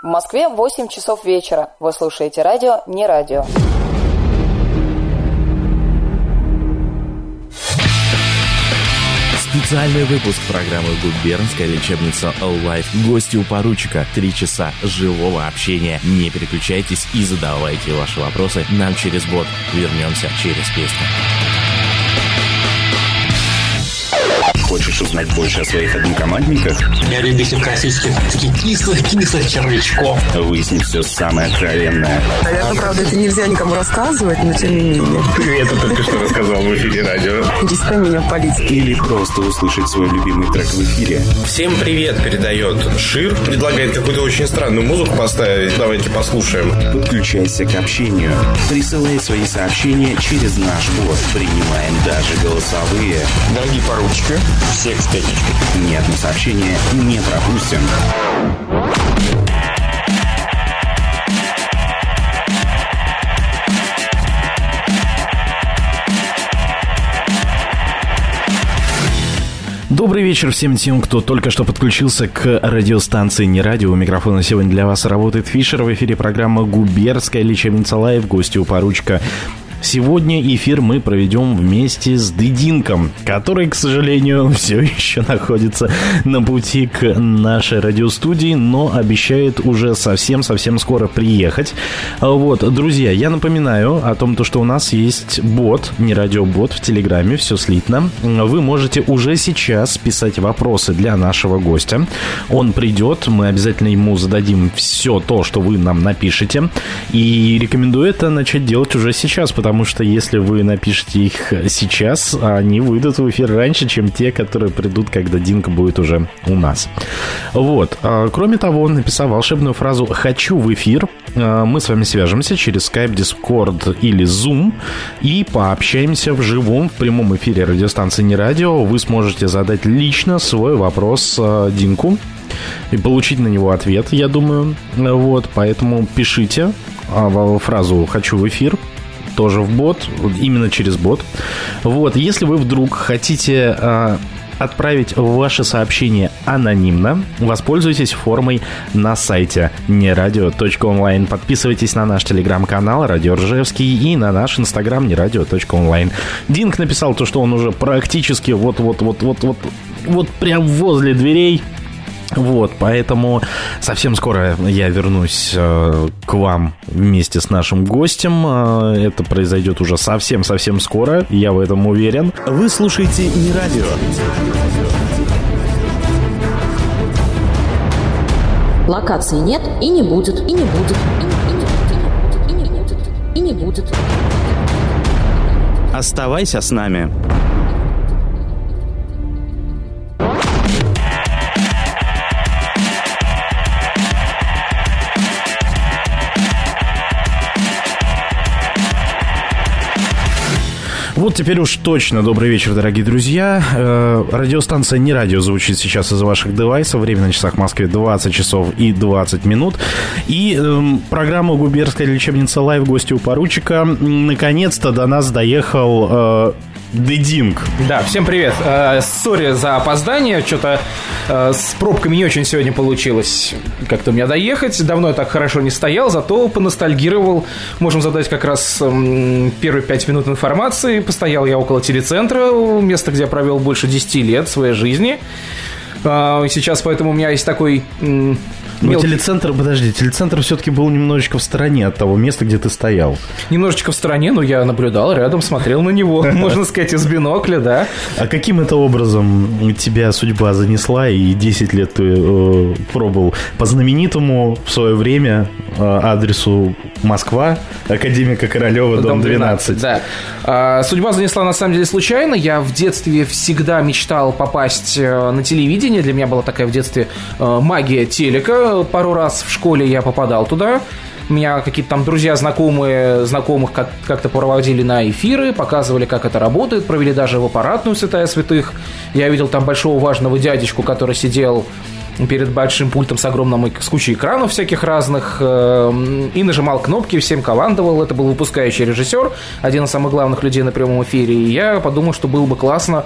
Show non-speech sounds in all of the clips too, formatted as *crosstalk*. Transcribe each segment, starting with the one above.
В Москве 8 часов вечера. Вы слушаете радио «Не радио». Специальный выпуск программы «Губернская лечебница Life». Гости у поручика. Три часа живого общения. Не переключайтесь и задавайте ваши вопросы нам через бот. Вернемся через песню. Хочешь узнать больше о своих однокомандниках? Я любитель классических таких кислых-кислых червячков. Выяснить все самое откровенное. Наверное, правда, это нельзя никому рассказывать, но тем не менее. Ты это только что рассказал в эфире радио. Перестань меня палить. Или просто услышать свой любимый трек в эфире. Всем привет передает Шир. Предлагает какую-то очень странную музыку поставить. Давайте послушаем. Подключайся к общению. Присылай свои сообщения через наш бот. Принимаем даже голосовые. Дорогие поручики, всех с пятничкой. Ни одно сообщение не пропустим. Добрый вечер всем тем, кто только что подключился к радиостанции «Не радио». У микрофона сегодня для вас работает Фишер. В эфире программа «Губерская лечебница live». Гости у поручика Сегодня эфир мы проведем вместе с Дединком, который, к сожалению, *laughs* все еще находится на пути к нашей радиостудии, но обещает уже совсем-совсем скоро приехать. Вот, друзья, я напоминаю о том, что у нас есть бот, не радиобот в Телеграме, все слитно. Вы можете уже сейчас писать вопросы для нашего гостя. Он придет, мы обязательно ему зададим все то, что вы нам напишете. И рекомендую это начать делать уже сейчас, потому потому что если вы напишете их сейчас, они выйдут в эфир раньше, чем те, которые придут, когда Динка будет уже у нас. Вот. А, кроме того, он написал волшебную фразу «хочу в эфир». А, мы с вами свяжемся через Skype, Discord или Zoom и пообщаемся в живом, в прямом эфире радиостанции «Не радио». Вы сможете задать лично свой вопрос а, Динку и получить на него ответ, я думаю. Вот, поэтому пишите фразу «хочу в эфир», тоже в бот, именно через бот. Вот, если вы вдруг хотите а, отправить ваше сообщение анонимно, воспользуйтесь формой на сайте нерадио.онлайн. Подписывайтесь на наш телеграм-канал Радио Ржевский и на наш инстаграм нерадио.онлайн. Динк написал то, что он уже практически вот-вот-вот-вот-вот вот прям возле дверей вот, поэтому совсем скоро я вернусь э, к вам вместе с нашим гостем. Э, это произойдет уже совсем-совсем скоро, я в этом уверен. Вы слушаете не радио. Локации нет и не будет, и не будет, и не будет, и не будет, и не будет. Оставайся с нами. Вот теперь уж точно добрый вечер, дорогие друзья. Э, радиостанция «Не радио» звучит сейчас из ваших девайсов. Время на часах в Москве 20 часов и 20 минут. И э, программа «Губерская лечебница live» гости у поручика. Наконец-то до нас доехал э, Дединг. Да, всем привет. Э, sorry за опоздание. Что-то э, с пробками не очень сегодня получилось как-то у меня доехать. Давно я так хорошо не стоял, зато поностальгировал. Можем задать как раз э, первые пять минут информации. Постоял я около телецентра, место, где я провел больше 10 лет своей жизни. Э, сейчас поэтому у меня есть такой... Но мелкий- телецентр, подожди, телецентр все-таки был немножечко в стороне от того места, где ты стоял. Немножечко в стороне, но я наблюдал рядом, смотрел на него, *laughs* можно сказать, из бинокля, да. А каким это образом тебя судьба занесла, и 10 лет ты э, пробовал по знаменитому в свое время э, адресу Москва, Академика Королева, дом 12. Да. А, Судьба занесла на самом деле случайно. Я в детстве всегда мечтал попасть э, на телевидение. Для меня была такая в детстве э, магия телека. Пару раз в школе я попадал туда. Меня какие-то там друзья, знакомые, знакомых как- как-то проводили на эфиры, показывали, как это работает, провели даже в аппаратную святая святых. Я видел там большого важного дядечку, который сидел перед большим пультом с огромным с кучей экранов всяких разных э, и нажимал кнопки, всем командовал. Это был выпускающий режиссер, один из самых главных людей на прямом эфире. И я подумал, что было бы классно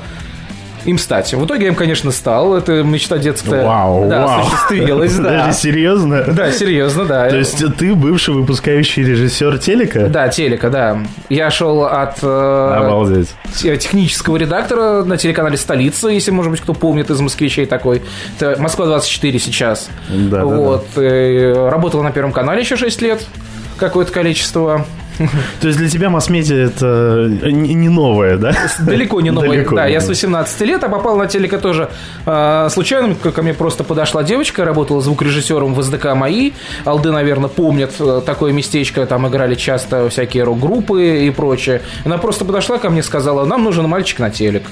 им стать. В итоге я им, конечно, стал. Это мечта детская. Вау, да, вау. осуществилась, да. Даже серьезно? Да, серьезно, да. То есть ты бывший выпускающий режиссер телека? Да, телека, да. Я шел от э, Обалдеть. те- технического редактора на телеканале «Столица», если, может быть, кто помнит из москвичей такой. Это «Москва-24» сейчас. Да, да, вот. э, Работал на Первом канале еще 6 лет. Какое-то количество. *laughs* То есть для тебя масс-медиа это не не новое, да? Далеко не новый. Далеко да, не я с новое. 18 лет, а попал на телека тоже э, случайно. Ко мне просто подошла девочка, работала звукорежиссером в СДК «Мои». Алды, наверное, помнят э, такое местечко. Там играли часто всякие рок-группы и прочее. Она просто подошла ко мне и сказала, нам нужен мальчик на телек.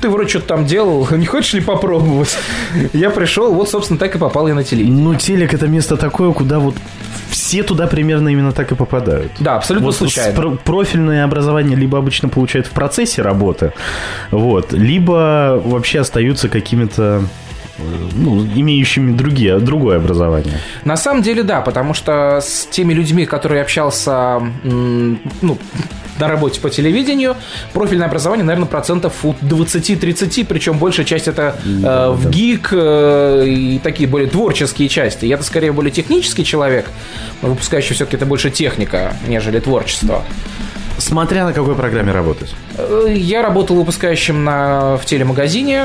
Ты вроде что-то там делал, *laughs* не хочешь ли попробовать? *laughs* Я пришел, вот, собственно, так и попал я на телевидение. Ну, телек это место такое, куда вот все туда примерно именно так и попадают. Да, абсолютно Вот случайно. про- профильное образование либо обычно получают в процессе работы, вот, либо вообще остаются какими-то ну, имеющими другие, другое образование. На самом деле, да, потому что с теми людьми, которые общался ну, на работе по телевидению, профильное образование, наверное, процентов от 20-30, причем большая часть это э, в ГИК э, и такие более творческие части. Я-то скорее более технический человек, выпускающий все-таки это больше техника, нежели творчество. Смотря на какой программе работать. Э, Я работал выпускающим на, в телемагазине.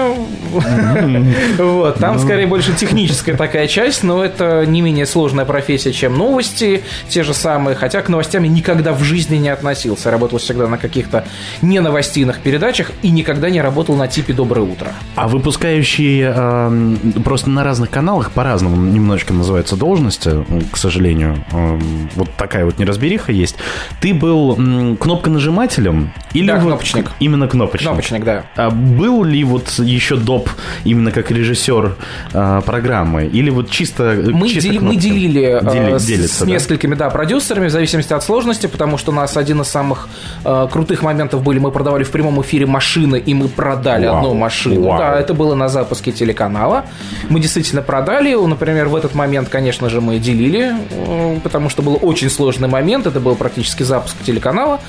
Вот, там скорее больше техническая такая часть, но это не менее сложная профессия, чем новости, те же самые. Хотя к новостям я никогда в жизни не относился. Работал всегда на каких-то не новостейных передачах и никогда не работал на типе «Доброе утро». А выпускающие эм, просто на разных каналах по-разному немножечко называются должности, к сожалению. Эм, вот такая вот неразбериха есть. Ты был м, кнопконажимателем или Да, вот кнопочник. Именно кнопочник. Кнопочник, да. А был ли вот еще доп именно как режиссер э, программы? Или вот чисто Мы, чисто дели- мы делили э, Дели- с, делится, с несколькими да, продюсерами в зависимости от сложности, потому что у нас один из самых э, крутых моментов были, мы продавали в прямом эфире машины, и мы продали Вау. одну машину. Вау. Да, это было на запуске телеканала. Мы действительно продали. Например, в этот момент, конечно же, мы делили, э, потому что был очень сложный момент. Это был практически запуск телеканала.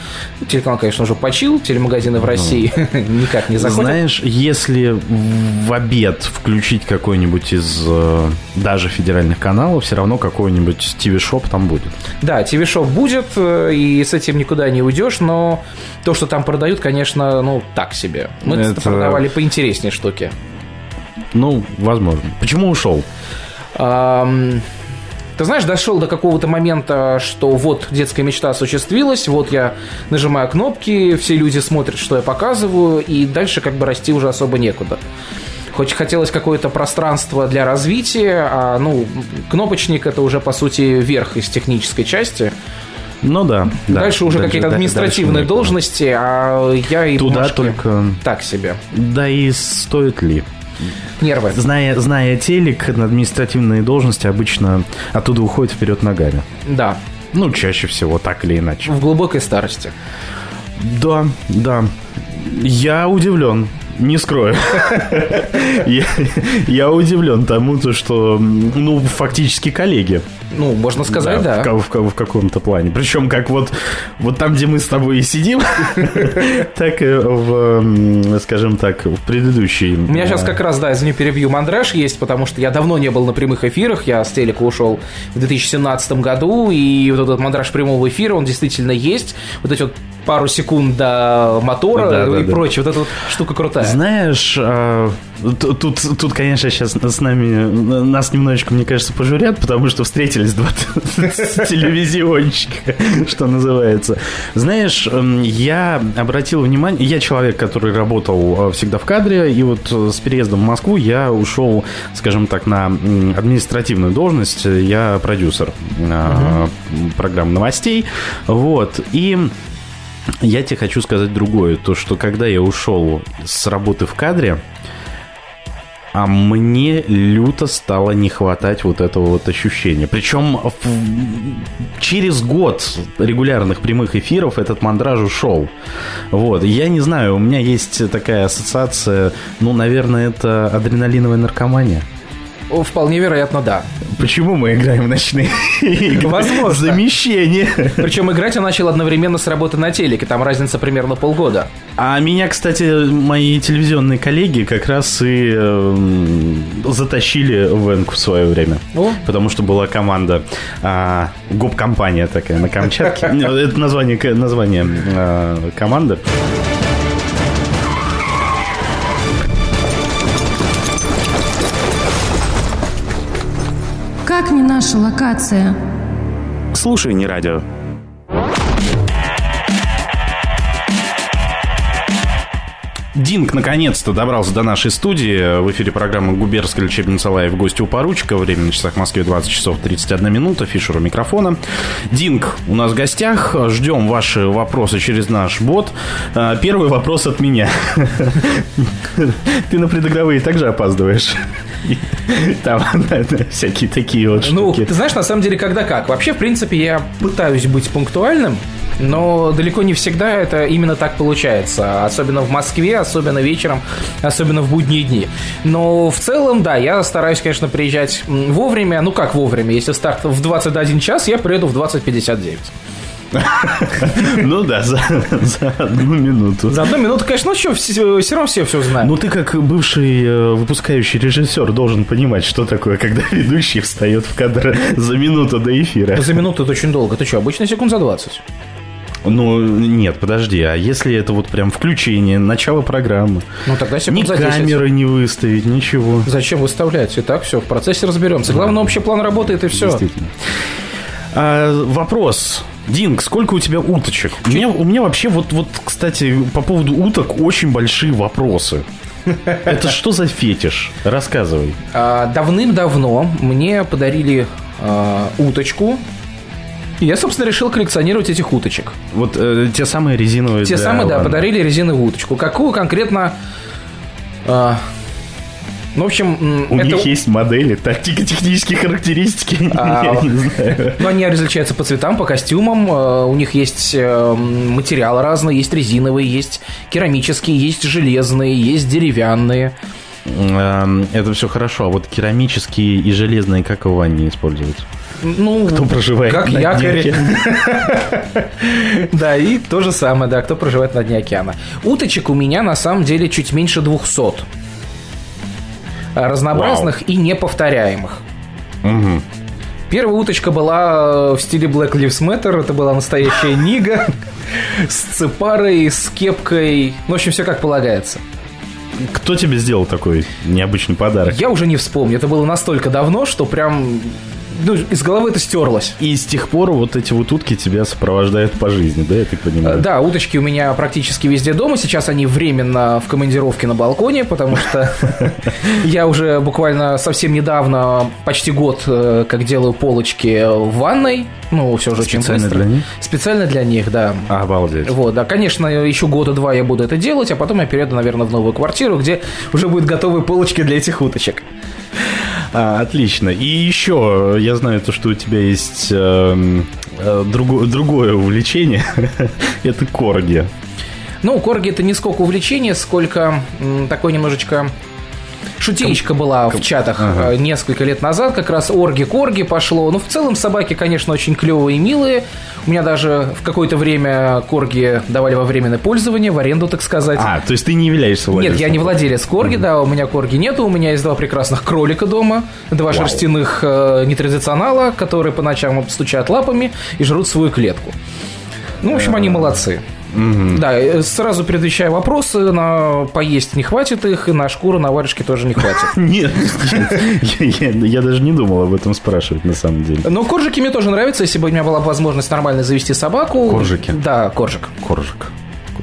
Телеканал, конечно, уже почил. Телемагазины в России *laughs* никак не заходят. Знаешь, если в обед включить какой-нибудь из э, даже федеральных каналов, все равно какой-нибудь ТВ-шоп там будет. Да, ТВ-шоп будет, э, и с этим никуда не уйдешь, но то, что там продают, конечно, ну, так себе. Мы Это- продавали поинтереснее штуки. Ну, возможно. Почему ушел? Ам, Ты знаешь, дошел до какого-то момента, что вот детская мечта осуществилась, вот я нажимаю кнопки, все люди смотрят, что я показываю, и дальше как бы расти уже особо некуда. Хоть хотелось какое-то пространство для развития, а, ну, кнопочник это уже, по сути, верх из технической части. Ну да. да. дальше уже какие-то да- административные дальше должности, а я и Туда бумажки только- так себе. Да и стоит ли? Нервы. Зная, зная телек, на административные должности обычно оттуда уходят вперед ногами. Да, Ну, чаще всего, так или иначе. в глубокой старости. Да, да. Я удивлен. Не скрою. *laughs* Я, я удивлен тому, то, что, ну, фактически коллеги. Ну, можно сказать, да. В, ка- в ка- в каком-то плане. Причем, как вот, вот там, где мы с тобой и сидим, *laughs* так и в, скажем так, в предыдущей. У меня сейчас как раз, да, извини, перебью, мандраж есть, потому что я давно не был на прямых эфирах, я с телека ушел в 2017 году, и вот этот мандраж прямого эфира, он действительно есть. Вот эти вот пару секунд до мотора Да, да, и да. прочее, вот эта вот штука крутая. Знаешь, а, тут, тут, конечно, сейчас с нами, нас немножечко, мне кажется, пожурят, потому что встретились два *laughs* телевизионщика, что называется. Знаешь, м, я обратил внимание, я человек, который работал э, всегда в кадре, и вот э, с переездом в Москву я ушел, скажем так, на административную должность, я продюсер э, программ новостей, вот, и... Я тебе хочу сказать другое. То, что когда я ушел с работы в кадре, а мне люто стало не хватать вот этого вот ощущения. Причем через год регулярных прямых эфиров этот мандраж ушел. Вот. Я не знаю, у меня есть такая ассоциация, ну, наверное, это адреналиновая наркомания. Вполне вероятно, да. Почему мы играем в ночные игры? Возможно. Замещение. Причем играть я начал одновременно с работы на телеке, там разница примерно полгода. А меня, кстати, мои телевизионные коллеги как раз и эм, затащили в Энку в свое время. О. Потому что была команда, а, гоп-компания такая на Камчатке. *laughs* Это название а, команды. Наша локация? Слушай, не радио. Динг наконец-то добрался до нашей студии. В эфире программа «Губерская лечебница Лайв». Гости у поручика. Время на часах в Москве 20 часов 31 минута. Фишер у микрофона. Динг у нас в гостях. Ждем ваши вопросы через наш бот. А, Первый вопрос от меня. *laughs* Ты на предыгровые также опаздываешь? *laughs* Там всякие такие вот Ну, ты знаешь, на самом деле, когда как. Вообще, в принципе, я пытаюсь быть пунктуальным, но далеко не всегда это именно так получается. Особенно в Москве, особенно вечером, особенно в будние дни. Но в целом, да, я стараюсь, конечно, приезжать вовремя. Ну, как вовремя? Если старт в 21 час, я приеду в 20.59. *laughs* Ну да, за за одну минуту. За одну минуту, конечно, ну что, все, все равно все все знают. Ну, ты как бывший э, выпускающий режиссер должен понимать, что такое, когда *laughs* ведущий встает в кадр за минуту до эфира. За минуту это очень долго. Ты что, обычно секунд за 20? Ну, нет, подожди, а если это вот прям включение, начало программы? Ну, тогда секунд Ни за 10. камеры не выставить, ничего. Зачем выставлять? И так все, в процессе разберемся. Главное, общий план работает и все. Действительно. А, вопрос. Динг, сколько у тебя уточек? У меня, у меня вообще вот, вот, кстати, по поводу уток очень большие вопросы. Это что за фетиш? Рассказывай. А, Давным-давно мне подарили а, уточку. И я, собственно, решил коллекционировать этих уточек. Вот э, те самые резиновые. Те для самые, да, подарили резиновую уточку. Какую конкретно... а, ну, в общем, У это- них есть модели, тактико-технические характеристики. *laughs* А, Я не знаю. Ну, они различаются по цветам, по костюмам. э, У них есть э, материалы разные. Есть резиновые, есть керамические, есть железные, есть деревянные. Эм, Это все хорошо, а вот керамические и железные как в ванне используются? Ну, Кто проживает как на якорь. дне? *laughs* Да, и то же самое, да, кто проживает на дне океана. Уточек у меня на самом деле чуть меньше 200. Разнообразных и неповторяемых. Мгм. Первая уточка была э, в стиле Black Lives Matter. Это была настоящая нига *laughs* с цепарой, с кепкой. Ну, в общем, все как полагается. Кто тебе сделал такой необычный подарок? Я уже не вспомню. Это было настолько давно, что прям ну, из головы это стерлось. И с тех пор вот эти вот утки тебя сопровождают по жизни, да, я так понимаю? Да, уточки у меня практически везде дома. Сейчас они временно в командировке на балконе, потому что *laughs* я уже буквально совсем недавно, почти год, э, как делаю полочки в ванной. Ну, все же очень Специально для них? Специально для них, да. Обалдеть. Вот, да, конечно, еще года два я буду это делать, а потом я перееду, наверное, в новую квартиру, где уже будут готовые полочки для этих уточек. А, отлично. И еще, я знаю то, что у тебя есть эм, э, друго- другое увлечение. *laughs* Это корги. Ну, корги это не сколько увлечение, сколько м, такой немножечко шутеечка была в чатах э, несколько лет назад, как раз орги-корги пошло. Ну, в целом собаки, конечно, очень клевые и милые. У меня даже в какое-то время корги давали во временное пользование, в аренду, так сказать. А, то есть ты не являешься Нет, владельцем? я не владелец корги, да, у меня корги нету, у меня есть два прекрасных кролика дома, два шерстяных э, нетрадиционала, которые по ночам стучат лапами и жрут свою клетку. Ну, в общем, они молодцы. Да, э, сразу предвещаю вопросы, на поесть не хватит их, и на шкуру, на варежке тоже не хватит. *laughs* Нет, я даже не думал об этом спрашивать на самом деле. Но коржики мне тоже нравятся, если бы у меня была возможность нормально завести собаку. Коржики? Да, коржик. Коржик.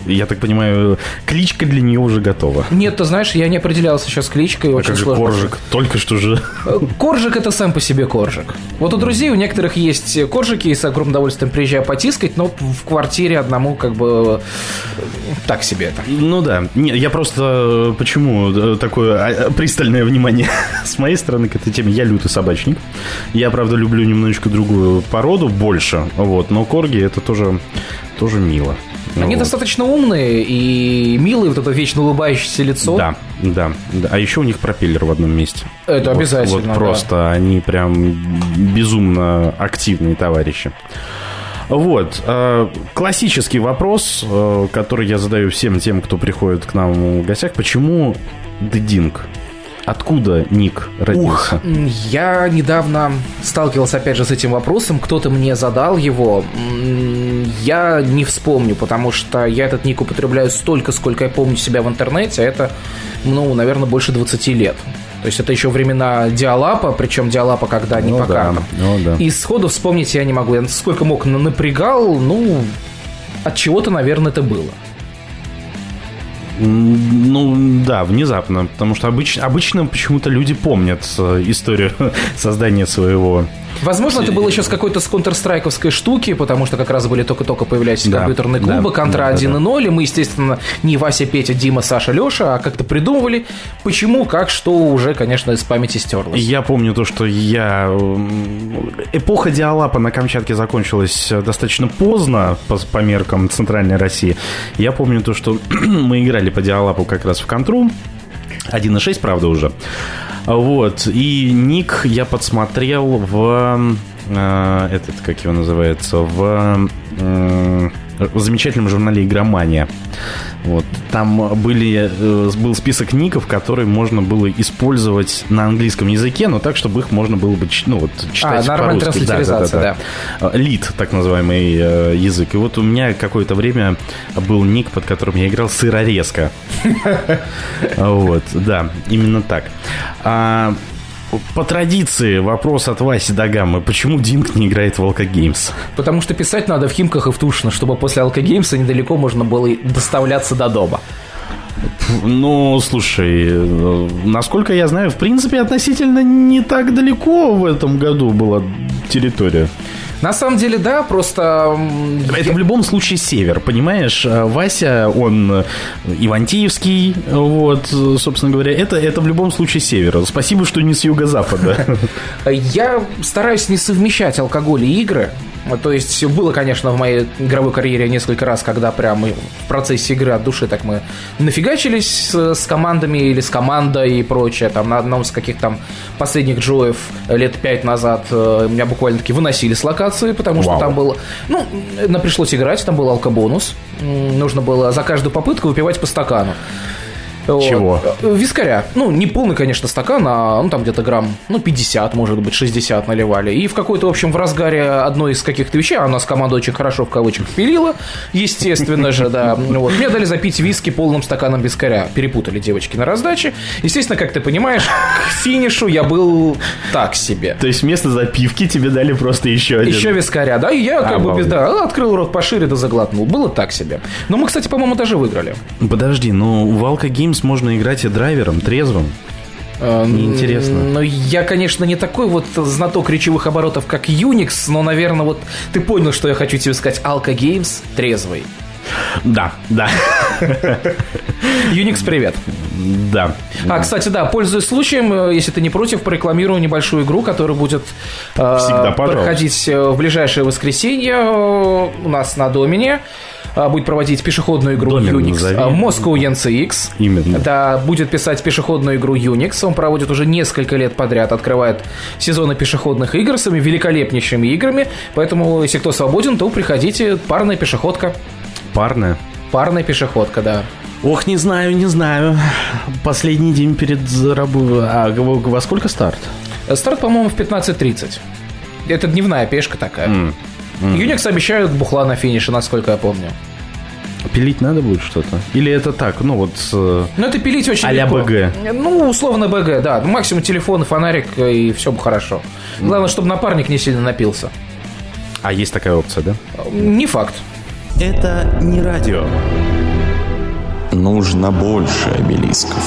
Я так понимаю, кличка для нее уже готова. Нет, ты знаешь, я не определялся еще с кличкой, А очень как же сложно. коржик? Только что же. Коржик это сам по себе коржик. Вот у друзей у некоторых есть коржики, и с огромным удовольствием приезжаю потискать, но в квартире одному как бы э, так себе это. Ну да. Нет, я просто э, почему э, такое а, пристальное внимание *laughs* с моей стороны к этой теме. Я лютый собачник. Я, правда, люблю немножечко другую породу больше. Вот, но корги это тоже, тоже мило. Они Вот. достаточно умные и милые, вот это вечно улыбающееся лицо. Да, да, да. А еще у них пропеллер в одном месте. Это Вот- обязательно, Вот да. просто они прям безумно активные товарищи. Вот. э, Классический вопрос, э, который я задаю всем тем, кто приходит к нам в гостях. Почему Дединг? Откуда ник родился? М, Я недавно сталкивался опять же с этим вопросом, кто-то мне задал его. Я не вспомню, потому что я этот ник употребляю столько, сколько я помню себя в интернете, это, ну, наверное, больше 20 лет. То есть это еще времена Диалапа, причем Диалапа, когда не Ну по да, картам. ну да. И сходу вспомнить я не могу. Я сколько мог на- напрягал, ну, от чего-то, наверное, это было. Ну, да, внезапно. Потому что обычно, обычно почему-то люди помнят э, историю *laughs* создания своего... Возможно, это было еще с какой-то с контрстрайковской штуки, потому что как раз были только-только появлялись Да, компьютерные да, клубы, контра да, да, 1.0, и мы, естественно, не Вася, Петя, Дима, Саша, Леша, а как-то придумывали, почему, как, что уже, конечно, из памяти стерлось. Я помню то, что я... Эпоха диалапа на Камчатке закончилась э, достаточно поздно по, по меркам Центральной России. Я помню то, что *clears throat* мы играли по диалапу как раз в контру. 1.6, правда, уже. Вот. И ник я подсмотрел в... э, этот, как его называется? В... в замечательном журнале «Игромания». Вот. Там были, э, был список ников, которые можно было использовать на английском языке, но так, чтобы их можно было бы ну, вот, читать А, по-русски. транслитеризация, Э, Лид, так называемый э, язык. И вот у меня какое-то время был ник, под которым я играл сырорезко. *laughs* Вот, да, именно так. По традиции вопрос от Васи Дагамы. Почему Динг не играет в Алка Геймс? Потому что писать надо в Химках и в Тушино, чтобы после Алкогеймса недалеко можно было доставляться до дома. Ну, слушай, насколько я знаю, в принципе, относительно не так далеко в этом году была территория. На самом деле, да, просто... Это в любом случае север, понимаешь? А Вася, он э, Ивантеевский, вот, э, собственно говоря, это, это в любом случае север. Спасибо, что не с юго-запада. *laughs* Я стараюсь не совмещать алкоголь и игры. То есть было, конечно, в моей игровой карьере несколько раз, когда прямо в процессе игры от души так мы нафигачились с, с командами или с командой и прочее. Там на одном из каких там последних джоев лет пять назад э, меня буквально таки выносили с локации, потому что Вау. там было... Ну, нам пришлось играть, там был алкобонус. Нужно было за каждую попытку выпивать по стакану. Вот. Чего? Вискаря. Ну, не полный, конечно, стакан, а ну, там где-то грамм, ну, 50, может быть, 60 наливали. И в какой-то, в общем, в разгаре одной из каких-то вещей, а у нас команда очень хорошо в кавычках пилила, естественно же, да. Вот. Мне дали запить виски полным стаканом вискаря. Перепутали девочки на раздаче. Естественно, как ты понимаешь, к финишу я был так себе. То есть вместо запивки тебе дали просто еще один. Еще вискаря, да, и я как бы без, да, открыл рот пошире да заглотнул. Было так себе. Но мы, кстати, по-моему, даже выиграли. Подожди, ну в Алка Можно играть и драйвером, трезвым. Неинтересно. Ну, я, конечно, не такой вот знаток речевых оборотов, как Unix, но, наверное, вот ты понял, что я хочу тебе сказать. Alka Games трезвый. Да, да, Unix, привет. да. А, кстати, да, пользуясь случаем, э, если ты не против, порекламирую небольшую игру, которая будет э, Всегда, проходить э, в ближайшее воскресенье э, у нас на Домине. Э, Будет проводить пешеходную игру Домен Unix назови. э, Moscow NCX. Именно. Да, будет писать пешеходную игру Unix. Он проводит уже несколько лет подряд, открывает сезоны пешеходных игр с великолепнейшими играми. Поэтому, если кто свободен, то приходите. Парная пешеходка. Парная. Парная пешеходка, да. Ох, не знаю, не знаю. Последний день перед работой. А во сколько старт? Старт, по-моему, в 15.30. Это дневная пешка такая. Unix обещают бухла на финише, насколько я помню. Пилить надо будет что-то? Или это так, ну вот... э, Но это пилить очень А-ля легко. БГ. Ну, условно БГ, да. Максимум телефон и фонарик, и все бы хорошо. Главное, чтобы напарник не сильно напился. А есть такая опция, да? Не факт. Это не радио. Нужно больше обелисков.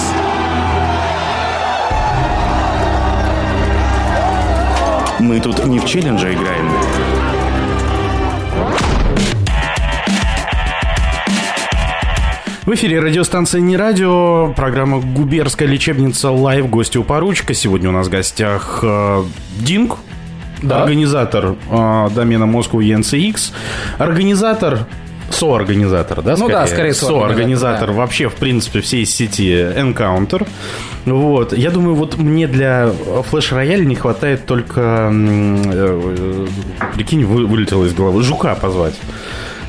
Мы тут не в челлендже играем. В эфире радиостанция «Не радио», программа «Губерская лечебница live», гости у поручика. Сегодня у нас в гостях э, Динг, Да. организатор э, домена Moscow ENCX, организатор соорганизатор, да? Ну да, скорее соорганизатор да. вообще, в принципе, всей сети Encounter. Вот. Я думаю, вот мне для Royale не хватает только, э, прикинь, вы, вылетело из головы, Жука позвать.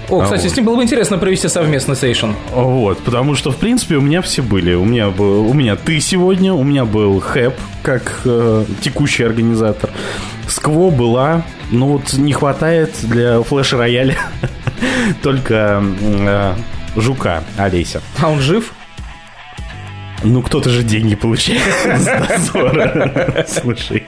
О, кстати, а, с ним было бы интересно провести совместный сейшн. Вот, потому что, в принципе, у меня все были. У меня был, у меня ты сегодня, у меня был Хэп, как э, текущий организатор. Скво была, но вот не хватает для флеш-рояля *laughs* только э, жука Олеся. А он жив? Ну, кто-то же деньги получает *laughs* с дозора. Слушай.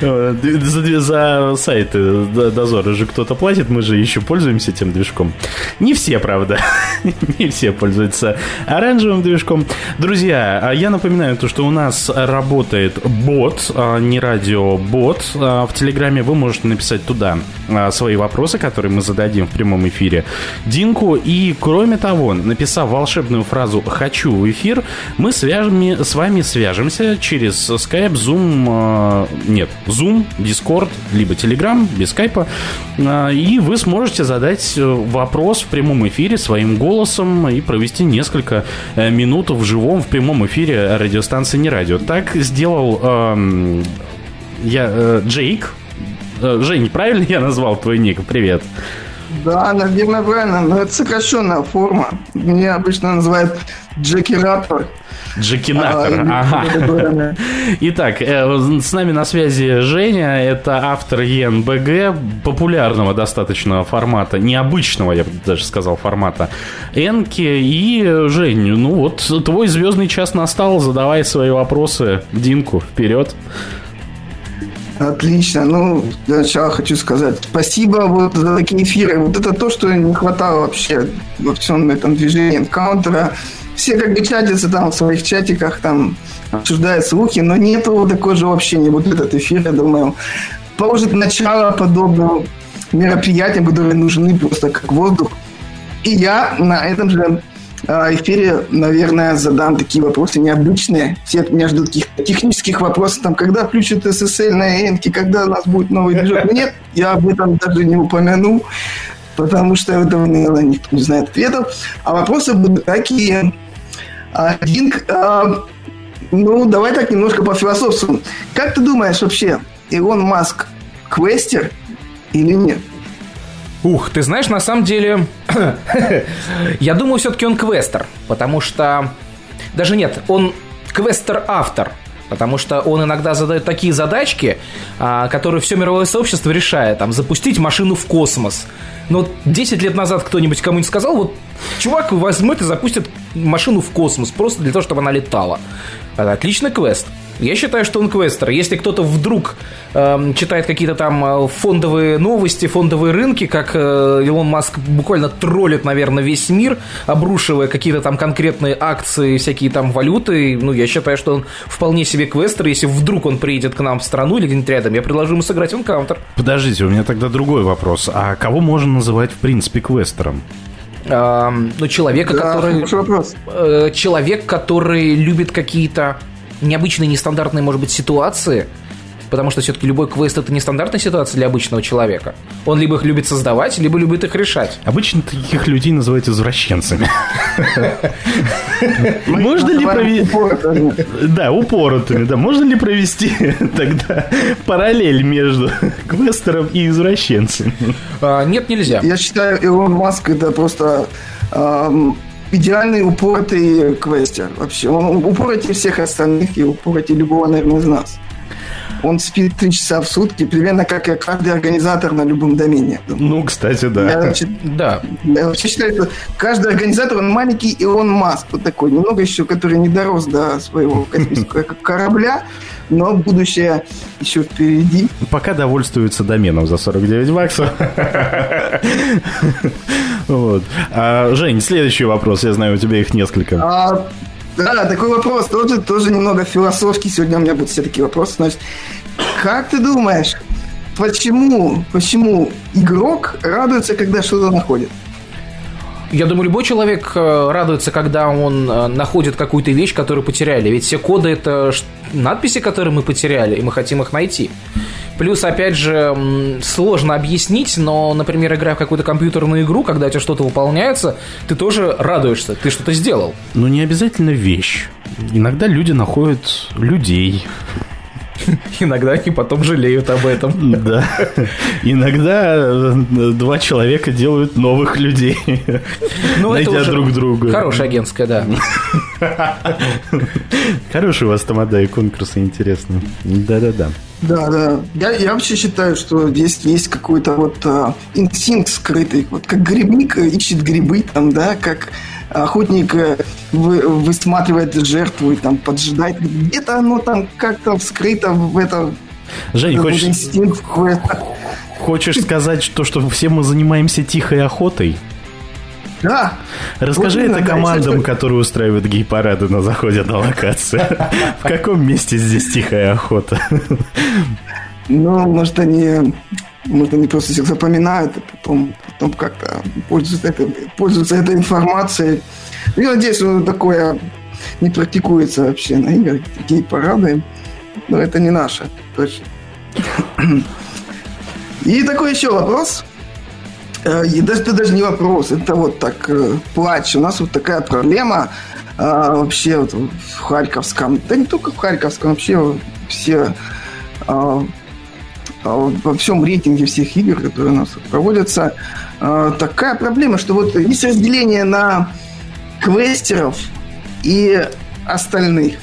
За, за сайты дозора же кто-то платит, мы же еще пользуемся тем движком. Не все, правда. *laughs* Не все пользуются оранжевым движком. Друзья, а я напоминаю то, что у нас работает бот, а не радио, бот. А в Телеграме вы можете написать туда свои вопросы, которые мы зададим в прямом эфире Динку. И, кроме того, написав волшебную фразу «хочу в эфир», мы свяжем, с вами свяжемся через Skype, Zoom, э, нет, Zoom, Discord, либо Telegram, без скайпа, э, и вы сможете задать э, вопрос в прямом эфире своим голосом и провести несколько минут в живом, в прямом эфире радиостанции «Не радио». Так сделал э, я, э, Джейк. Жень, правильно я назвал твой ник? Привет. Да, наверное, правильно, но это сокращенная форма. Меня обычно называют Джеки Раппер. Джекинатор. А, ага. Итак, э, с нами на связи Женя. Это автор ЕНБГ, популярного достаточно формата, необычного, я бы даже сказал, формата Энки. И, Жень, ну вот, твой звездный час настал. Задавай свои вопросы. Динку, вперед. Отлично. Ну, для начала хочу сказать спасибо вот за такие эфиры. Вот это то, что не хватало вообще во всем этом движении энкаунтера все как бы чатятся там в своих чатиках, там обсуждают слухи, но нету такого же общения. Вот этот эфир, я думаю, положит начало подобным мероприятиям, которые нужны просто как воздух. И я на этом же эфире, наверное, задам такие вопросы необычные. Все от меня ждут каких-то технических вопросов, там, когда включат SSL на энке, когда у нас будет новый движок. *laughs* Нет, я об этом даже не упомяну, потому что этого, наверное, никто не знает ответов. А вопросы будут такие. Один, а, ну, давай так немножко по философству. Как ты думаешь вообще, Илон Маск квестер или нет? Ух, ты знаешь, на самом деле, *coughs* я думаю, все-таки он квестер, потому что... Даже нет, он квестер-автор, потому что он иногда задает такие задачки, а, которые все мировое сообщество решает. Там, запустить машину в космос. Но вот 10 лет назад кто-нибудь кому-нибудь сказал, вот чувак возьмет и запустит машину в космос просто для того, чтобы она летала. Это отличный квест. Я считаю, что он квестер. Если кто-то вдруг э, читает какие-то там э, фондовые новости, фондовые рынки, как э, Илон Маск буквально троллит, наверное, весь мир, обрушивая какие-то там конкретные акции, всякие там валюты, ну, я считаю, что он вполне себе квестер. Если вдруг он приедет к нам в страну или где-нибудь рядом, я предложу ему сыграть он каунтер. Подождите, у меня тогда другой вопрос. А кого можно называть, в принципе, квестером? Э, ну, человека, да, который... Вопрос. Э, человек, который любит какие-то необычные, нестандартные, может быть, ситуации, потому что все-таки любой квест это нестандартная ситуация для обычного человека. Он либо их любит создавать, либо любит их решать. Обычно таких людей называют извращенцами. Можно ли провести... Да, упоротыми, да. Можно ли провести тогда параллель между квестером и извращенцем? А, нет, нельзя. Я считаю, Илон Маск это просто идеальный упоротый квестер вообще. Он упоротый всех остальных и упоротый любого, наверное, из нас. Он спит три часа в сутки, примерно как и каждый организатор на любом домене. Ну, кстати, да. Я, да. я вообще считаю, что каждый организатор, он маленький Илон Маск, вот такой, немного еще, который не дорос до своего космического *laughs* корабля, но будущее еще впереди. Пока довольствуется доменом за 49 баксов. *laughs* Вот. А, Жень, следующий вопрос. Я знаю, у тебя их несколько. А, да, такой вопрос. Тоже, тоже немного философский. Сегодня у меня будут все такие вопросы. Значит, как ты думаешь, почему, почему игрок радуется, когда что-то находит? Я думаю, любой человек э, радуется, когда он э, находит какую-то вещь, которую потеряли. Ведь все коды это надписи, которые мы потеряли, и мы хотим их найти. Плюс, опять же, сложно объяснить, но, например, играя в какую-то компьютерную игру, когда у тебя что-то выполняется, ты тоже радуешься, ты что-то сделал. Ну, не обязательно вещь. Иногда люди находят людей. *laughs* Иногда они потом жалеют об этом. Да. Иногда э, два человека делают новых людей, Ну, найдя друг друга. Хорошая агентская, да. *laughs* Хорошие у вас тамада и конкурсы интересные. Да-да-да. Да, да. Я, я вообще считаю, что здесь есть какой-то вот а, инстинкт скрытый. Вот как грибник ищет грибы, там, да, как охотник э, вы, высматривает жертву и там поджидает. Где-то оно там как-то скрыто в этом Жень, этот хочешь, инстинкт хочешь сказать, что, что все мы занимаемся тихой охотой? Да. Расскажи Вот это да, командам, сейчас- которые устраивают гей-парады на заходе на локацию. В каком месте здесь тихая охота? Ну, может, они, может, они просто всех запоминают, и потом, потом как-то пользуются этой, пользуются этой информацией. Ну, Я надеюсь, что такое не практикуется вообще на играх, такие парады. Но это не наше, точно. И такой еще вопрос. Э, и даже, это даже не вопрос, это вот так э, плач. У нас вот такая проблема а, вообще вот в Харьковском, да не только в Харьковском, вообще все а, а, во всем рейтинге всех игр, которые у нас проводятся, а, такая проблема, что вот есть разделение на квестеров и остальных.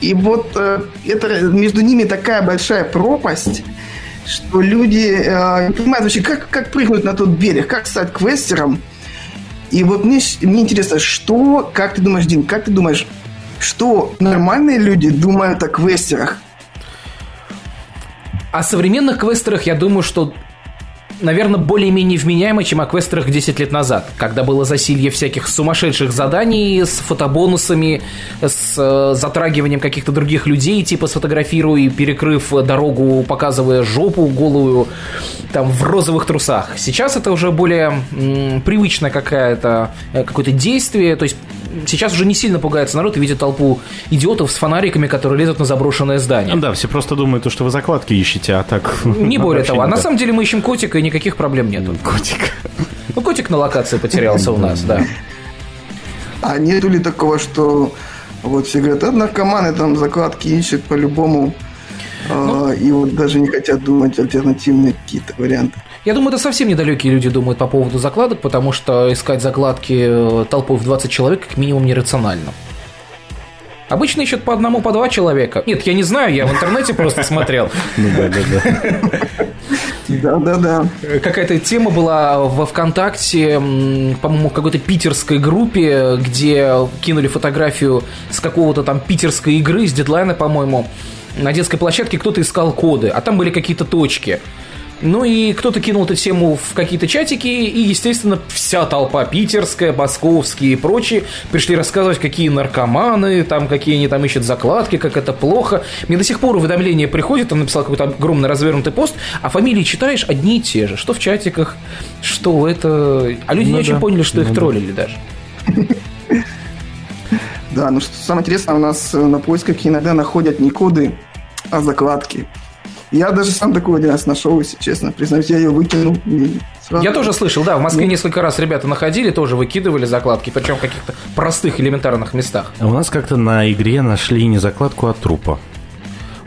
И вот э, это между ними такая большая пропасть, что люди э, не понимают вообще, как, как прыгнуть на тот берег, как стать квестером. И вот мне, мне интересно, что, как ты думаешь, Дин, как ты думаешь, что нормальные люди думают о квестерах? О современных квестерах я думаю, что наверное, более-менее вменяемо, чем о квестерах 10 лет назад, когда было засилье всяких сумасшедших заданий с фотобонусами, с э, затрагиванием каких-то других людей, типа сфотографируй, перекрыв дорогу, показывая жопу голую, там, в розовых трусах. Сейчас это уже более м, привычное какая-то, э, какое-то действие, то есть сейчас уже не сильно пугается народ и видит толпу идиотов с фонариками, которые лезут на заброшенное здание. Ну да, все просто думают, что вы закладки ищете, а так... Не более того. А на самом деле мы ищем котика, и никаких проблем нету. Котик. Ну, котик на локации потерялся у нас, да. А нету ли такого, что вот все говорят, а наркоманы там закладки ищут по-любому, а, и вот даже не хотят думать альтернативные какие-то варианты. Я думаю, это совсем недалекие люди думают по поводу закладок, потому что искать закладки э, толпой в 20 человек как минимум нерационально. Обычно ищут по одному, по два человека. Нет, я не знаю, я в интернете просто смотрел. *laughs* Ну да, да, да. Да-да-да. Какая-то тема была во ВКонтакте, по-моему, в какой-то питерской группе, где кинули фотографию с какого-то там питерской игры, с дедлайна, по-моему. На детской площадке кто-то искал коды, а там были какие-то точки. Ну и кто-то кинул эту тему в какие-то чатики, и, естественно, вся толпа питерская, московские и прочие пришли рассказывать, какие наркоманы, там, какие они там ищут закладки, как это плохо. Мне до сих пор уведомление приходит, он написал какой-то огромный развернутый пост, а фамилии читаешь одни и те же, что в чатиках, что это... А люди Ну не очень да, поняли, что ну их да. троллили даже. *laughs* Да, ну что самое интересное, у нас э, на поисках иногда находят не коды, а закладки. Я даже сам такой один раз нашел, если честно. Признаюсь, я ее выкинул. сразу- Я тоже слышал, да, в Москве Ну. несколько раз ребята находили, тоже выкидывали закладки, причем в каких-то простых элементарных местах. А у нас как-то на игре нашли не закладку, а трупа.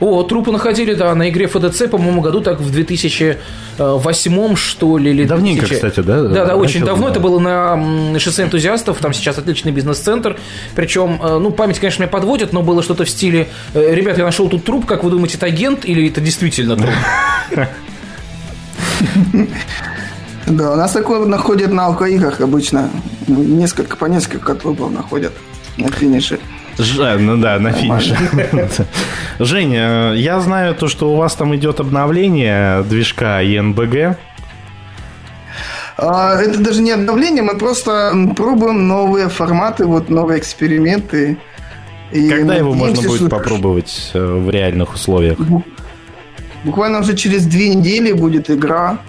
О, трупы находили, да, на игре ФДЦ, по-моему, году так в 2008 что ли, или Давненько, 2000. кстати, да? Да, да, очень давно. да. Это было на шоссе энтузиастов, там сейчас отличный бизнес-центр. Причем, э, ну, память, конечно, меня подводит, но было что-то в стиле э, «Ребят, я нашел тут труп, как вы думаете, это агент или это действительно труп?» *laughs* Да, у нас такое находят на алкоиграх обычно. Несколько, по несколько трупов находят на финише. Ж- ну да, на финише. *laughs* Женя, я знаю то, что у вас там идет обновление движка ЕНБГ. А, это даже не обновление, мы просто пробуем новые форматы, вот новые эксперименты. И Когда его можно будет что попробовать э, в реальных условиях? Буквально уже через две недели будет игра,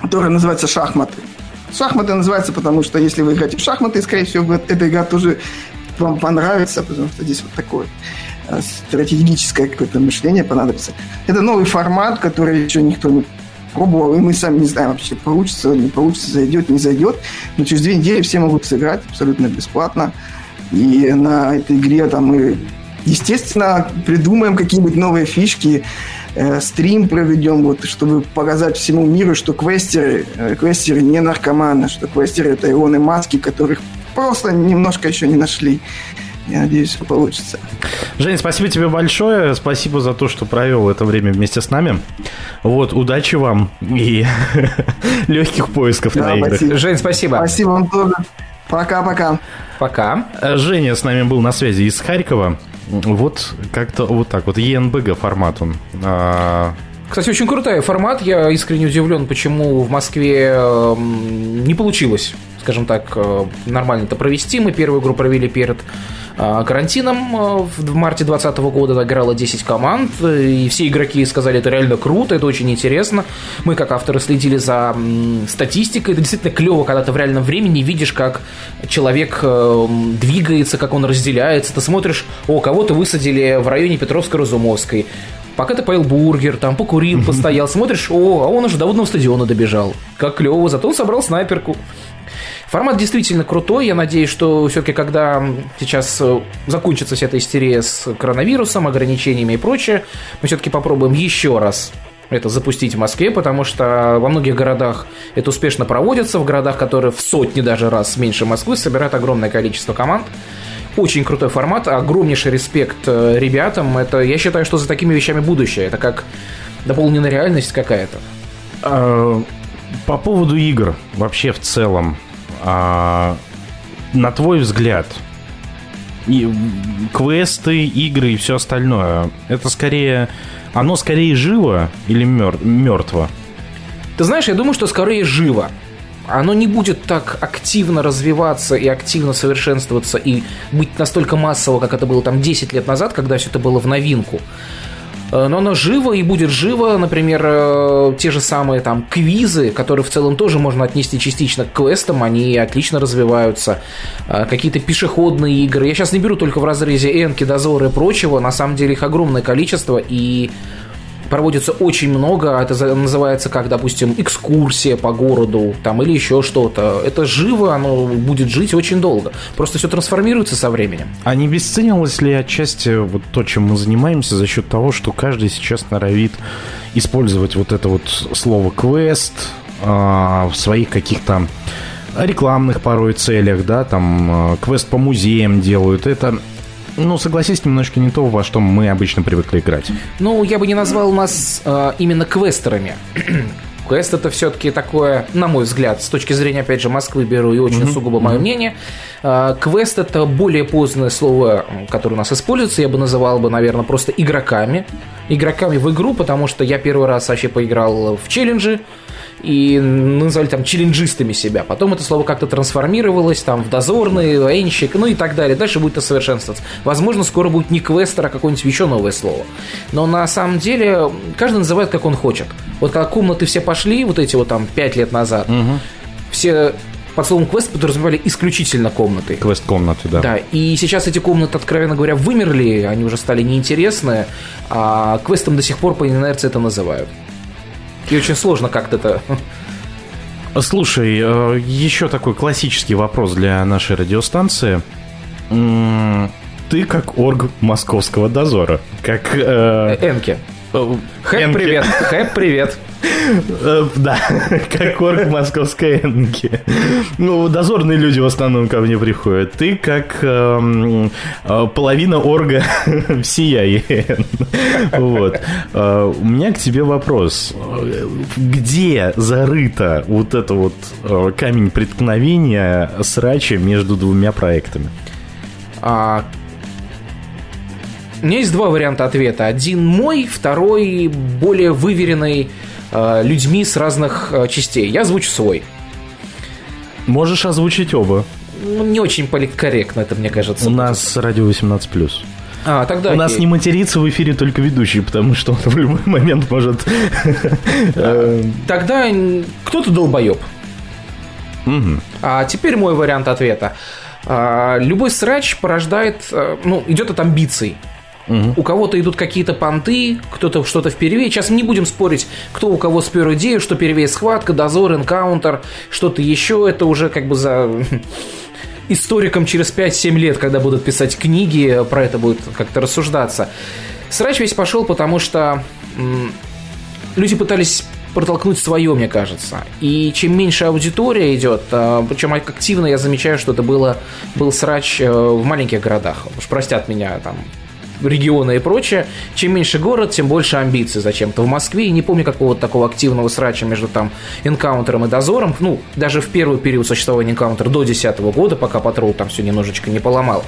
которая называется «Шахматы». Шахматы называется, потому что если вы играете в шахматы, скорее всего, эта игра тоже вам понравится, потому что здесь вот такой а стратегическое какое-то мышление понадобится. Это новый формат, который еще никто не пробовал, и мы сами не знаем вообще, получится, не получится, зайдет, не зайдет. Но через две недели все могут сыграть абсолютно бесплатно. И на этой игре там мы, естественно, придумаем какие-нибудь новые фишки, э, стрим проведем, вот, чтобы показать всему миру, что квестеры, э, квестеры не наркоманы, что квестеры это ионы маски, которых просто немножко еще не нашли. Я надеюсь, все получится. Жень, спасибо тебе большое. Спасибо за то, что провел это время вместе с нами. Вот, удачи вам и *laughs* легких поисков Да, на играх. спасибо. Жень, спасибо. Спасибо вам тоже. Пока-пока. Пока. Женя с нами был на связи из Харькова. Вот как-то вот так вот. ЕНБГ формат он. А, Кстати, очень крутой формат. Я искренне удивлен, почему в Москве эм, не получилось, скажем так, э, нормально это провести. Мы первую игру провели перед э, карантином э, в марте 2020 года. Играло 10 команд, и все игроки сказали, это реально круто, это очень интересно. Мы, как авторы, следили за статистикой. Это действительно клево, когда ты в реальном времени видишь, как человек двигается, как он разделяется. Ты смотришь, о, кого-то высадили в районе Петровской-Разумовской. Пока ты поел бургер, там покурил, постоял, смотришь, о, а он уже до водного стадиона добежал. Как клево, зато он собрал снайперку. Формат действительно крутой. Я надеюсь, что все-таки, когда сейчас э, закончится вся эта истерия с коронавирусом, ограничениями и прочее, мы все-таки попробуем еще раз это запустить в Москве, потому что во многих городах это успешно проводится, в городах, которые в сотни даже раз меньше Москвы, собирают огромное количество команд. Очень крутой формат, огромнейший респект э, ребятам. Это, я считаю, что за такими вещами будущее. Это как дополненная реальность какая-то. а, по поводу игр вообще в целом. а, на твой взгляд, и, квесты, игры и все остальное, это скорее... Оно скорее живо или мертво? Ты знаешь, я думаю, что скорее живо. Оно не будет так активно развиваться и активно совершенствоваться и быть настолько массово, как это было там 10 лет назад, когда все это было в новинку. Э, Но оно живо и будет живо, например, э, те же самые там квизы, которые в целом тоже можно отнести частично к квестам, они отлично развиваются. Э, Какие-то пешеходные игры. Я сейчас не беру только в разрезе Энки, Дозора и прочего, на самом деле их огромное количество, и проводится очень много, это за- называется как, допустим, экскурсия по городу, там, или еще что-то. Это живо, оно будет жить очень долго. Просто все трансформируется со временем. А не обесценилось ли отчасти вот то, чем мы занимаемся, за счет того, что каждый сейчас норовит использовать вот это вот слово «квест» а, в своих каких-то рекламных порой целях, да, там а, квест по музеям делают. Это, ну, согласись, немножко не то, во что мы обычно привыкли играть. Ну, я бы не назвал нас э, именно квестерами. *clears throat* Квест это все-таки такое, на мой взгляд, с точки зрения, опять же, Москвы беру и очень сугубо мое мнение. э, Квест это более позднее слово, которое у нас используется. Я бы называл бы, наверное, просто игроками. Игроками в игру, потому что я первый раз вообще поиграл в челленджи и назвали там челленджистами себя. Потом это слово как-то трансформировалось там в дозорный, военщик, ну и так далее. Дальше будет это совершенствоваться. Возможно, скоро будет не квестер, а какое-нибудь еще новое слово. Но на самом деле каждый называет, как он хочет. Вот когда комнаты все пошли, вот эти вот там пять лет назад, все под словом квест подразумевали исключительно комнаты. Квест-комнаты, да. Да, и сейчас эти комнаты, откровенно говоря, вымерли, они уже стали неинтересны, а квестом до сих пор по инерции это называют. И очень сложно как-то это... Слушай, э, еще такой классический вопрос для нашей радиостанции. Ты как орг московского дозора, как... э, Энки. Хэп, привет. Хэп, привет. Э, Да, *laughs* как орг московской Энки. Ну, дозорные люди в основном ко мне приходят. Ты как эм, э, половина орга *laughs* всея ЕН. Вот. Э, У меня к тебе вопрос. Где зарыта вот это вот камень преткновения срача между двумя проектами? А, У меня есть два варианта ответа. Один мой, второй более выверенный э, людьми с разных э, частей. Я озвучу свой. Можешь озвучить оба. Ну, не очень политкорректно это, мне кажется. У нас радио 18+. А, тогда У нас окей. не матерится в эфире только ведущий, потому что он в любой момент может... *laughs* э, Тогда кто-то долбоеб. А теперь мой вариант ответа. А, любой срач порождает, э, ну, идет от амбиций. У кого-то идут какие-то понты, кто-то что-то впервые. Сейчас не будем спорить, кто у кого спер идею, что первее схватка, дозор, энкаунтер, что-то еще. Это уже как бы за *laughs* историкам через 5-7 лет, когда будут писать книги, про это будет как-то рассуждаться. Срач весь пошел, потому что люди пытались протолкнуть свое, мне кажется. И чем меньше аудитория идет, а, причем активно я замечаю, что это было, был срач э, в маленьких городах. Уж простят меня там регионы и прочее. Чем меньше город, тем больше амбиций зачем-то. В Москве не помню какого-то такого активного срача между там энкаунтером и дозором. Ну, даже в первый период существования энкаунтера до 2010 года, пока патрул там все немножечко не поломал.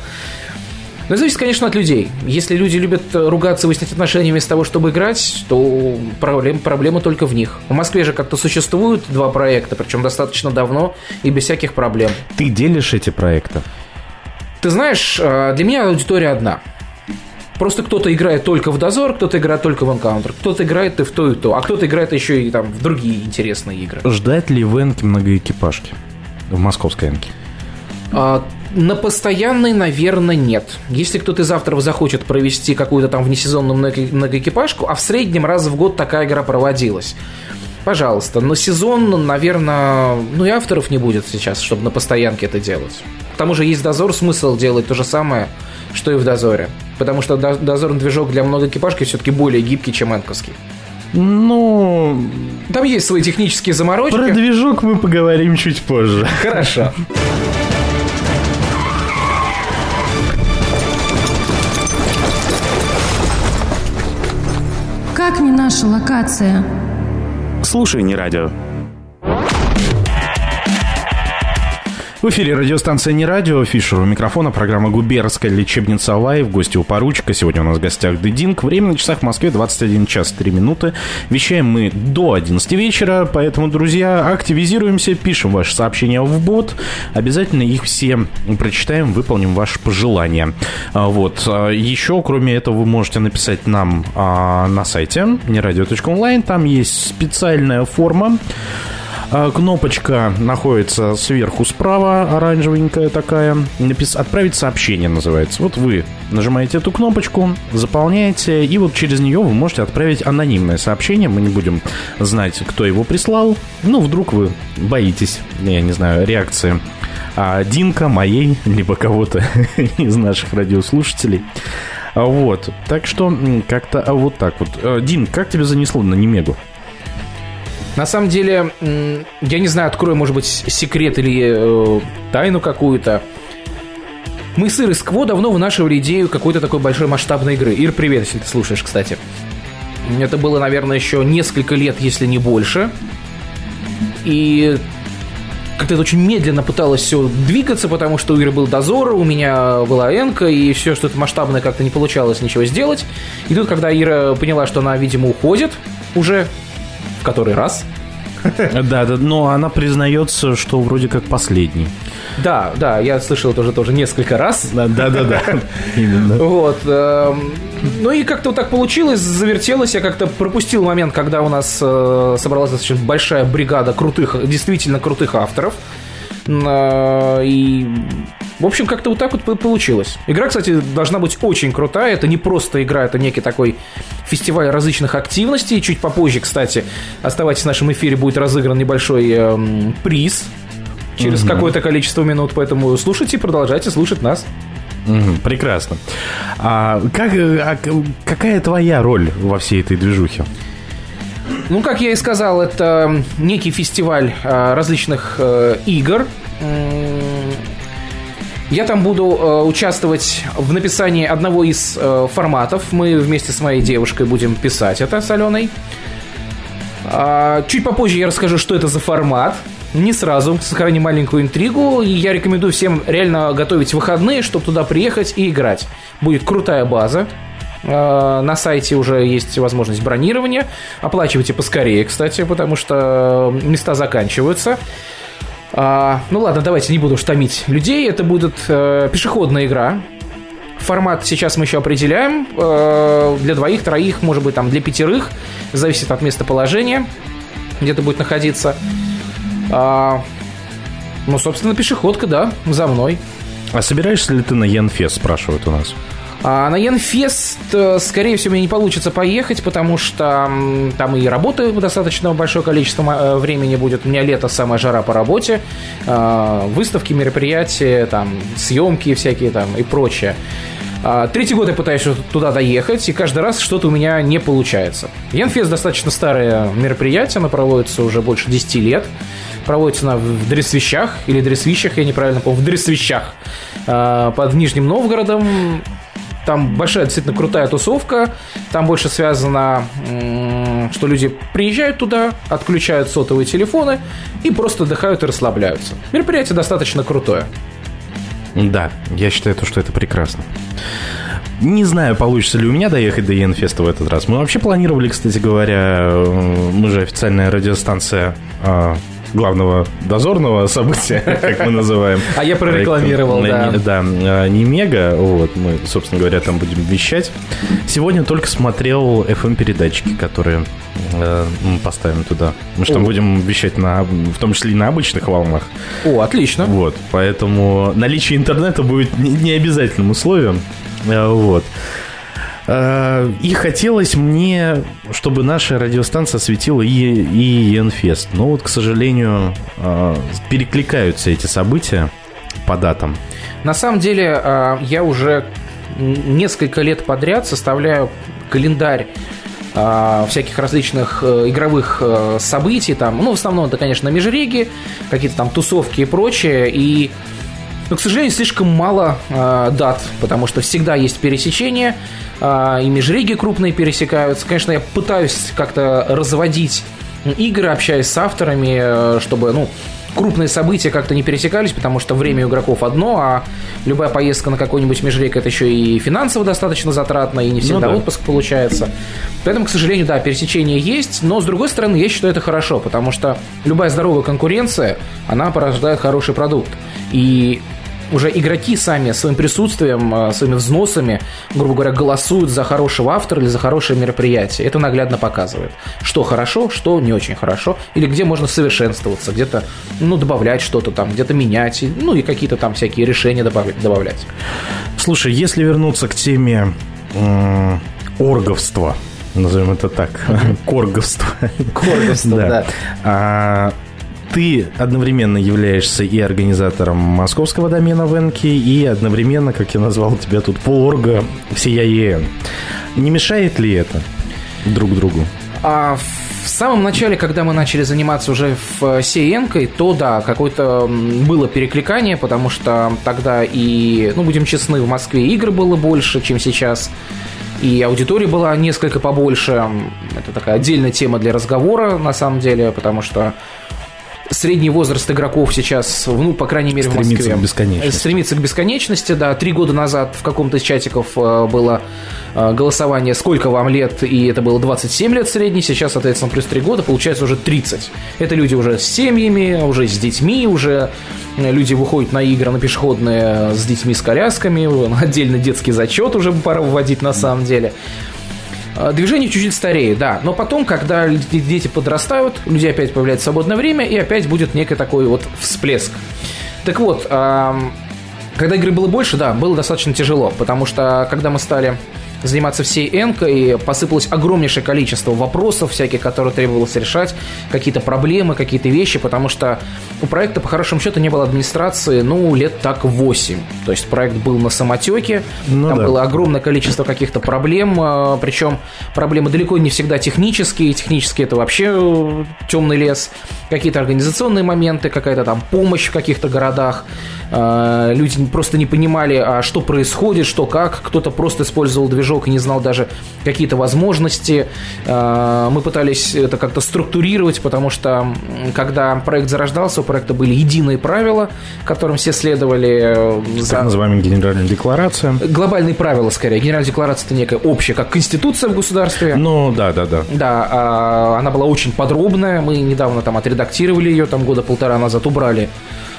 Но зависит, конечно, от людей. Если люди любят ругаться, выяснять отношения вместо того, чтобы играть, то проблем, проблема только в них. В Москве же как-то существуют два проекта, причем достаточно давно и без всяких проблем. Ты делишь эти проекты? Ты знаешь, э, для меня аудитория одна. Просто кто-то играет только в дозор, кто-то играет только в энкаунтер, кто-то играет и в то, и то, а кто-то играет еще и там в другие интересные игры. Ждать ли в Энке многоэкипажки? В московской Энке? А, на постоянной, наверное, нет. Если кто-то завтра захочет провести какую-то там внесезонную многоэкипажку, а в среднем раз в год такая игра проводилась. Пожалуйста, но сезон, наверное, ну и авторов не будет сейчас, чтобы на постоянке это делать. К тому же есть дозор, смысл делать то же самое, что и в дозоре. Потому что дозорный движок для многоэкипажки все-таки более гибкий, чем энковский. Ну... Там есть свои технические заморочки. Про движок мы поговорим чуть позже. Хорошо. Как не наша локация? Слушай, не радио. В эфире радиостанция «Не радио», Фишер у микрофона, программа «Губерская лечебница Лайв», гости у поручика. Сегодня у нас в гостях Дединг. Время на часах в Москве 21 час 3 минуты. Вещаем мы до 11 вечера, поэтому, друзья, активизируемся, пишем ваши сообщения в бот. Обязательно их все прочитаем, выполним ваши пожелания. А, вот. А, Еще, кроме этого, вы можете написать нам а, на сайте нерадио.онлайн. Там есть специальная форма, кнопочка находится сверху справа, оранжевенькая такая. Напис... Отправить сообщение называется. Вот вы нажимаете эту кнопочку, заполняете, и вот через нее вы можете отправить анонимное сообщение. Мы не будем знать, кто его прислал. Ну, вдруг вы боитесь, я не знаю, реакции а, Динка, моей, либо кого-то *laughs* из наших радиослушателей. А, Вот. Так что как-то а, вот так вот. А, Дин, как тебе занесло на Немегу? На самом деле, я не знаю, открою, может быть, секрет или э, тайну какую-то. Мы с Ирой Скво давно вынашивали идею какой-то такой большой масштабной игры. Ир, привет, если ты слушаешь, кстати. Это было, наверное, еще несколько лет, если не больше. И как-то это очень медленно пыталось все двигаться, потому что у Иры был дозор, у меня была энка, и все что-то масштабное как-то не получалось ничего сделать. И тут, когда Ира поняла, что она, видимо, уходит уже в который раз. Да, да, но она признается, что вроде как последний. Да, да, я слышал это уже тоже несколько раз. Да, да, да, да. *laughs* Именно. Вот. эм, Ну и как-то вот так получилось, завертелось. Я как-то пропустил момент, когда у нас э, собралась достаточно большая бригада крутых, действительно крутых авторов. Э, И в общем, как-то вот так вот по- получилось. Игра, кстати, должна быть очень крутая. Это не просто игра, это некий такой фестиваль различных активностей. Чуть попозже, кстати, оставайтесь в нашем эфире, будет разыгран небольшой эм, приз через Мгм. какое-то количество минут. Поэтому слушайте продолжайте слушать нас. Мгм, Прекрасно. А как, а какая твоя роль во всей этой движухе? Ну, как я и сказал, это некий фестиваль э, различных э, игр. Я там буду э, участвовать в написании одного из э, форматов. Мы вместе с моей девушкой будем писать это с Аленой. А, Чуть попозже я расскажу, что это за формат. Не сразу, сохраним маленькую интригу. И я рекомендую всем реально готовить выходные, чтобы туда приехать и играть. Будет крутая база. Э, На сайте уже есть возможность бронирования. Оплачивайте поскорее, кстати, потому что места заканчиваются. А, ну ладно, давайте не буду штамить людей. Это будет э, пешеходная игра. Формат сейчас мы еще определяем. Э, для двоих, троих, может быть, там для пятерых. Зависит от местоположения, где это будет находиться. А, ну, собственно, пешеходка, да, за мной. А собираешься ли ты на Янфест, спрашивают у нас? А на Янфест, э, скорее всего, мне не получится поехать, потому что там и работы достаточно большое количество э, времени будет. У меня лето самая жара по работе, а, выставки, мероприятия, там, съемки всякие там и прочее. А, третий год я пытаюсь туда доехать, и каждый раз что-то у меня не получается. Янфест достаточно старое мероприятие, оно проводится уже больше 10 лет. Проводится она в Дресвещах, или Дресвищах, я неправильно помню, в Дресвещах а, под Нижним Новгородом. Там большая, действительно крутая тусовка. Там больше связано, что люди приезжают туда, отключают сотовые телефоны и просто отдыхают и расслабляются. Мероприятие достаточно крутое. Да, я считаю, что это прекрасно. Не знаю, получится ли у меня доехать до Енфеста в этот раз. Мы вообще планировали, кстати говоря, э, мы же официальная радиостанция а, главного дозорного *laughs* события, как мы называем. А я прорекламировал, да. Да, а, не мега, вот, мы, собственно говоря, там будем вещать. Сегодня только смотрел FM-передатчики, которые э, мы поставим туда. Мы же там будем вещать на, в том числе и на обычных волнах. О, отлично. Вот, поэтому наличие интернета будет не обязательным условием. Э, вот. Э, и хотелось мне, чтобы наша радиостанция осветила и, и Енфест. Но вот, к сожалению, э, перекликаются эти события по датам. На самом деле, э, я уже несколько лет подряд составляю календарь всяких различных игровых событий, там, ну, в основном это, конечно, межреги, какие-то там тусовки и прочее, и но, к сожалению, слишком мало э, дат, потому что всегда есть пересечения, э, и межреги крупные пересекаются. Конечно, я пытаюсь как-то разводить игры, общаясь с авторами, э, чтобы, ну, крупные события как-то не пересекались, потому что время у игроков одно, а любая поездка на какой-нибудь межрейк это еще и финансово достаточно затратно, и не всегда ну, да. отпуск получается. Поэтому, к сожалению, да, пересечение есть, но с другой стороны, я считаю это хорошо, потому что любая здоровая конкуренция, она порождает хороший продукт. И уже игроки сами своим присутствием, э, своими взносами, грубо говоря, голосуют за хорошего автора или за хорошее мероприятие. Это наглядно показывает, что хорошо, что не очень хорошо, или где можно совершенствоваться, где-то ну, добавлять что-то там, где-то менять, ну и какие-то там всякие решения добавлять. Слушай, если вернуться к теме э, орговства, назовем это так, *laughs* корговство. Корговство, да. Ты одновременно являешься и организатором московского домена Венки, и одновременно, как я назвал тебя тут, полорга всея ЕН. Не мешает ли это друг другу? А в самом начале, когда мы начали заниматься уже в Сеенкой, то да, какое-то было перекликание, потому что тогда и, ну, будем честны, в Москве игр было больше, чем сейчас. И аудитория была несколько побольше. Это такая отдельная тема для разговора, на самом деле, потому что средний возраст игроков сейчас, ну, по крайней мере, стремится в Москве. К бесконечности. Стремится к бесконечности, да. Три года назад в каком-то из чатиков э, было э, голосование, сколько вам лет, и это было 27 лет средний, сейчас, соответственно, плюс 3 года, получается уже 30. Это люди уже с семьями, уже с детьми, уже э, люди выходят на игры на пешеходные с детьми с колясками, *laughs* отдельно детский зачет уже пора вводить на самом деле. А, движение чуть-чуть стареет, да. Но потом, когда дети подрастают, у людей опять появляется свободное время, и опять будет некий такой вот всплеск. Так вот, когда игры было больше, да, было достаточно тяжело, потому что когда мы стали заниматься всей энкой, посыпалось огромнейшее количество вопросов всяких, которые требовалось решать, какие-то проблемы, какие-то вещи, потому что у проекта, по хорошему счету, не было администрации, ну, лет так 8. То есть проект был на самотеке, ну, там да. было огромное количество каких-то проблем, а, причем проблемы далеко не всегда технические, технические это вообще э, темный лес, какие-то организационные моменты, какая-то там помощь в каких-то городах, а, люди просто не понимали, а что происходит, что как, кто-то просто использовал движок движок и не знал даже какие-то возможности. А, мы пытались это как-то структурировать, потому что когда проект зарождался, у проекта были единые правила, которым все следовали. Э, за... Так называемая генеральная декларация. Глобальные правила, скорее. Генеральная декларация это некая общая, как конституция в государстве. Ну, да, да, да. Да, а, она была очень подробная. Мы недавно там отредактировали ее, там года полтора назад убрали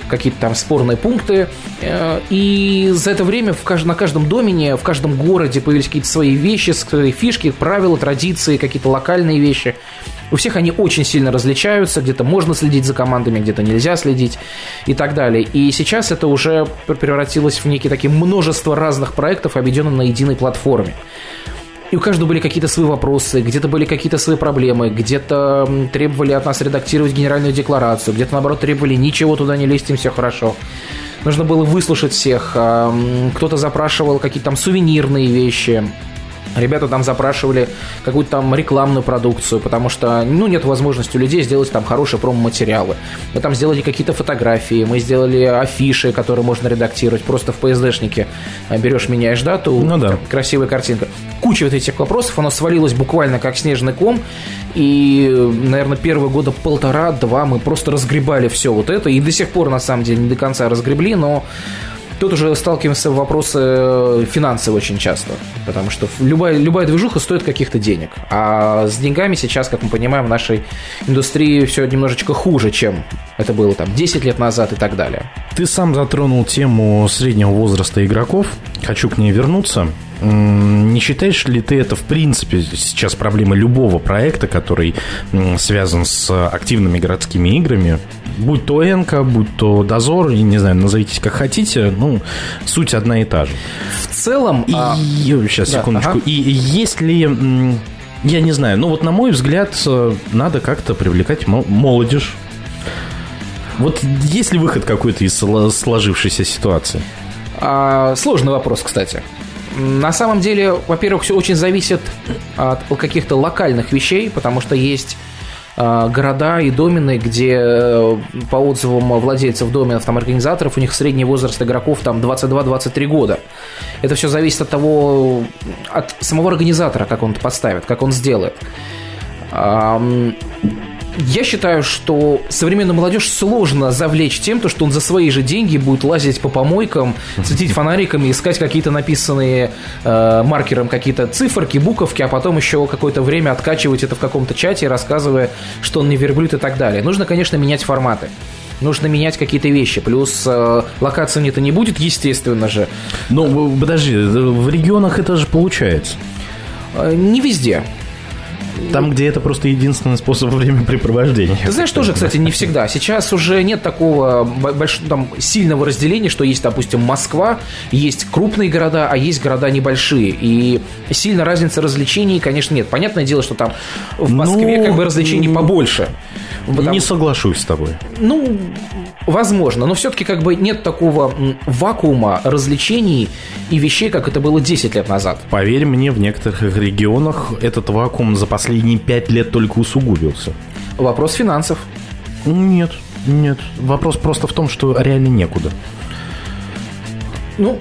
какие-то там спорные пункты. Э, и за это время в кажд... на каждом домене, в каждом городе появились какие-то свои вещи, свои фишки, правила, традиции, какие-то локальные вещи. У всех они очень сильно различаются, где-то можно следить за командами, где-то нельзя следить и так далее. И сейчас это уже превратилось в некие такие множество разных проектов, объединенных на единой платформе. И у каждого были какие-то свои вопросы, где-то были какие-то свои проблемы, где-то требовали от нас редактировать генеральную декларацию, где-то, наоборот, требовали ничего туда не лезть, им все хорошо. Нужно было выслушать всех. Кто-то запрашивал какие-то там сувенирные вещи. Ребята там запрашивали какую-то там рекламную продукцию, потому что, ну, нет возможности у людей сделать там хорошие промо-материалы. Мы там сделали какие-то фотографии, мы сделали афиши, которые можно редактировать. Просто в PSD-шнике берешь, меняешь дату, ну, да. красивая картинка. Куча вот этих вопросов, оно свалилось буквально как снежный ком, и, наверное, первые года полтора-два мы просто разгребали все вот это, и до сих пор, на самом деле, не до конца разгребли, но Тут уже сталкиваемся в вопросы э, финансовые очень часто, потому что любая, любая движуха стоит каких-то денег. А с деньгами сейчас, как мы понимаем, в нашей индустрии все немножечко хуже, чем это было там 10 лет назад и так далее. Ты сам затронул тему среднего возраста игроков. Хочу к ней вернуться. Не считаешь ли ты это, в принципе, сейчас проблема любого проекта, который связан с активными городскими играми? Будь то Энка, будь то Дозор, не знаю, назовитесь как хотите, ну, суть одна и та же. В целом... И, а... Сейчас, да, секундочку. Ага. И есть ли... Я не знаю, ну вот на мой взгляд, надо как-то привлекать молодежь. Вот есть ли выход какой-то из сложившейся ситуации? А, сложный вопрос, кстати. На самом деле, во-первых, все очень зависит от каких-то локальных вещей, потому что есть города и домены, где э, по отзывам владельцев доменов, там, организаторов, у них средний возраст игроков там 22-23 года. Это все зависит от того, от самого организатора, как он это поставит, как он сделает. Я считаю, что современную молодежь сложно завлечь тем, то, что он за свои же деньги будет лазить по помойкам, светить фонариками, искать какие-то написанные э, маркером какие-то циферки, буковки, а потом еще какое-то время откачивать это в каком-то чате, рассказывая, что он не верблюд и так далее. Нужно, конечно, менять форматы нужно менять какие-то вещи. Плюс э, локации это не будет, естественно же. Но подожди, в регионах это же получается. Э, не везде. Там, где это просто единственный способ времяпрепровождения. Ты знаешь, тоже, кстати, не всегда. Сейчас уже нет такого большого, там, сильного разделения, что есть, допустим, Москва, есть крупные города, а есть города небольшие. И сильно разницы развлечений, конечно, нет. Понятное дело, что там в Москве ну, как бы развлечений побольше. Потому... Не соглашусь с тобой. Ну, возможно, но все-таки как бы нет такого вакуума развлечений и вещей, как это было 10 лет назад. Поверь мне, в некоторых регионах этот вакуум за последние 5 лет только усугубился. Вопрос финансов. Нет, нет. Вопрос просто в том, что реально некуда. Ну,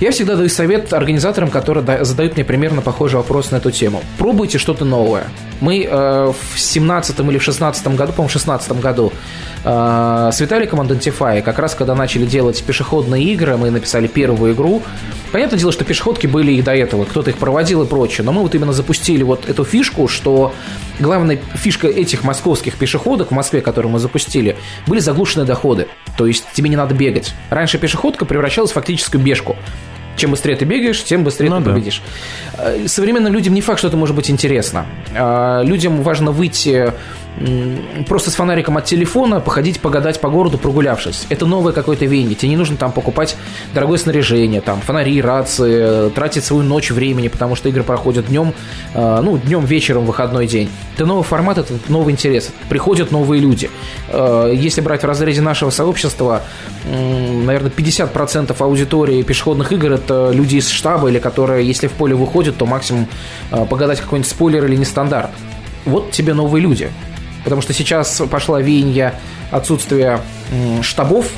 я всегда даю совет организаторам, которые задают мне примерно похожий вопрос на эту тему. Пробуйте что-то новое. Мы э, в 17 или в 16 году, по-моему, в 16 году э, с Виталиком Identify, как раз когда начали делать пешеходные игры, мы написали первую игру. Понятное дело, что пешеходки были и до этого, кто-то их проводил и прочее, но мы вот именно запустили вот эту фишку, что главная фишка этих московских пешеходок в Москве, которую мы запустили, были заглушенные доходы. То есть тебе не надо бегать. Раньше пешеходка превращалась в фактическую бежку. Чем быстрее ты бегаешь, тем быстрее ну, ты да. победишь. Э, современным людям не факт, что это может быть интересно. Э, людям важно выйти просто с фонариком от телефона походить, погадать по городу, прогулявшись. Это новое какое-то веяние. Тебе не нужно там покупать дорогое снаряжение, там фонари, рации, тратить свою ночь времени, потому что игры проходят днем, э, ну, днем, вечером, выходной день. Это новый формат, это новый интерес. Приходят новые люди. Э, если брать в разрезе нашего сообщества, наверное, 50% аудитории пешеходных игр это люди из штаба, или которые, если в поле выходят, то максимум э, погадать какой-нибудь спойлер или нестандарт. Вот тебе новые люди. Потому что сейчас пошла веяние отсутствия штабов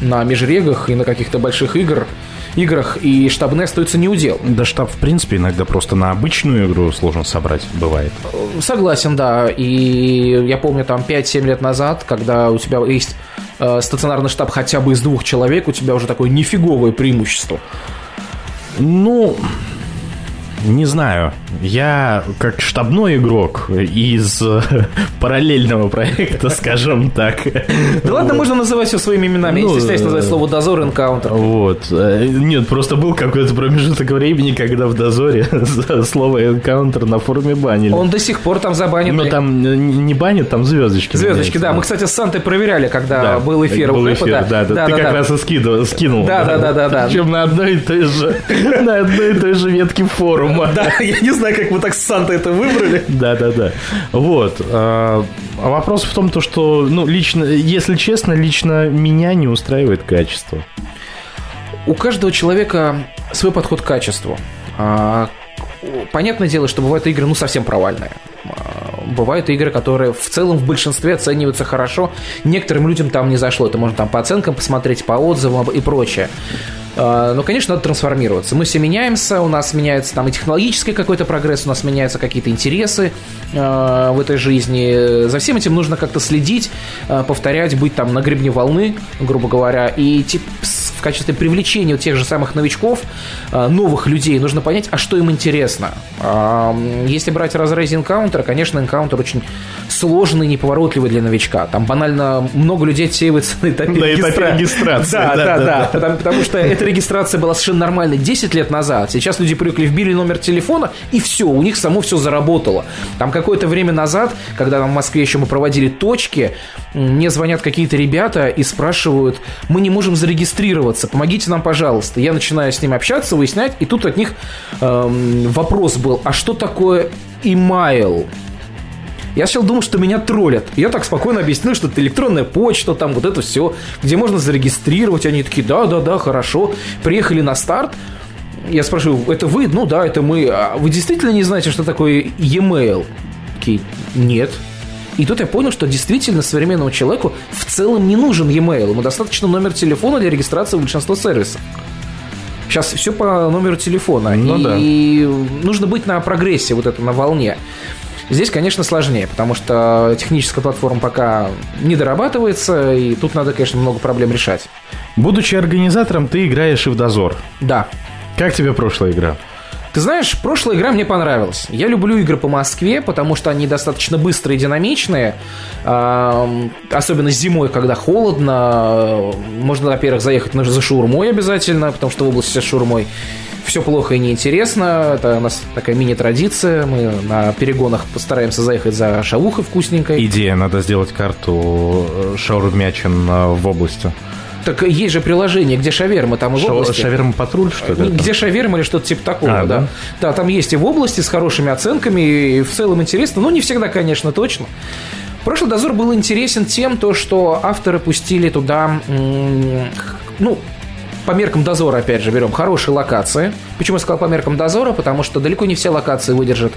на межрегах и на каких-то больших игр, играх, и штабные остаются не удел. Да штаб, в принципе, иногда просто на обычную игру сложно собрать, бывает. Согласен, да. И я помню, там 5-7 лет назад, когда у тебя есть э, стационарный штаб хотя бы из двух человек, у тебя уже такое нифиговое преимущество. Ну, Не знаю. Я как штабной игрок из э, параллельного проекта, *laughs* скажем так. Да ладно, можно называть все своими именами. Ну, Не стесняйся называть э, слово дозор, энкаунтер. Вот. Э, Нет, просто был какой-то промежуток времени, когда в дозоре *laughs* слово энкаунтер на форуме банили. Он до сих пор там забанен. Но там э, не банят, там звездочки. Звездочки, да. Мы, кстати, с Сантой проверяли, когда Да, был эфир. Был эфир, да. Ты как раз и скинул. Да, да, да, да. Причем на одной и той же, *laughs* на одной и той же ветке форума. Да, я не знаю, как вы так с Сантой это выбрали. Да, да, да. Вот. А а вопрос в том, то, что, ну, лично, если честно, лично меня не устраивает качество. У каждого человека свой подход к качеству. А, Понятное дело, что бывают игры, ну, совсем провальные. А, Бывают игры, которые в целом в большинстве оцениваются хорошо. Некоторым людям там не зашло. Это можно там по оценкам посмотреть, по отзывам и прочее. А, Но, конечно, надо трансформироваться. Мы все меняемся, у нас меняется там и технологический какой-то прогресс, у нас меняются какие-то интересы э, в этой жизни. За всем этим нужно как-то следить, э, повторять, быть там на гребне волны, грубо говоря. И тип, с- в качестве привлечения тех же самых новичков, новых людей, нужно понять, а что им интересно. А, Если брать разрезе энкаунтера, конечно, энкаунтер очень сложный, неповоротливый для новичка. Там банально много людей отсеивается на этапе, На этапе регистра- регистрации, Да, да, да, да, да. да. Потому, что эта регистрация была совершенно нормальной 10 лет назад. Сейчас люди привыкли, вбили номер телефона, и все, у них само все заработало. Там какое-то время назад, когда там в Москве еще мы проводили точки, мне звонят какие-то ребята и спрашивают, мы не можем зарегистрироваться, помогите нам, пожалуйста. Я начинаю с ними общаться, выяснять, и тут от них эм, вопрос был, а что такое email? Я сначала думал, что меня троллят. Я так спокойно объяснил, что это электронная почта, там вот это все, где можно зарегистрировать. Они такие, да, да, да, хорошо. Приехали на старт. Я спрашиваю, это вы? Ну да, это мы. А вы действительно не знаете, что такое e-mail? Такие, нет. И тут я понял, что действительно современному человеку в целом не нужен e-mail. Ему достаточно номер телефона для регистрации в большинство сервисов. Сейчас все по номеру телефона. Ну и да. нужно быть на прогрессе, вот это на волне. Здесь, конечно, сложнее, потому что техническая платформа пока не дорабатывается, и тут надо, конечно, много проблем решать. Будучи организатором, ты играешь и в дозор. Да. Как тебе прошлая игра? Ты знаешь, прошлая игра мне понравилась. Я люблю игры по Москве, потому что они достаточно быстрые и динамичные. Ам, Особенно зимой, когда холодно. Можно, во-первых, заехать за шаурмой обязательно, потому что в области с шаурмой все плохо и неинтересно. Это у нас такая мини-традиция. Мы на перегонах постараемся заехать за шавухой вкусненькой. Идея, надо сделать карту э, шаурмячин э, в области. Так есть же приложение, где шаверма, там и в Шау- области. Шаверма патруль, что ли? Где шаверма или что-то типа такого, А, да. да? да. там есть и в области с хорошими оценками, и в целом интересно, но не всегда, конечно, точно. Прошлый дозор был интересен тем, то, что авторы пустили туда, ну, по меркам дозора, опять же, берем хорошие локации. Почему я сказал по меркам дозора? Потому что далеко не все локации выдержат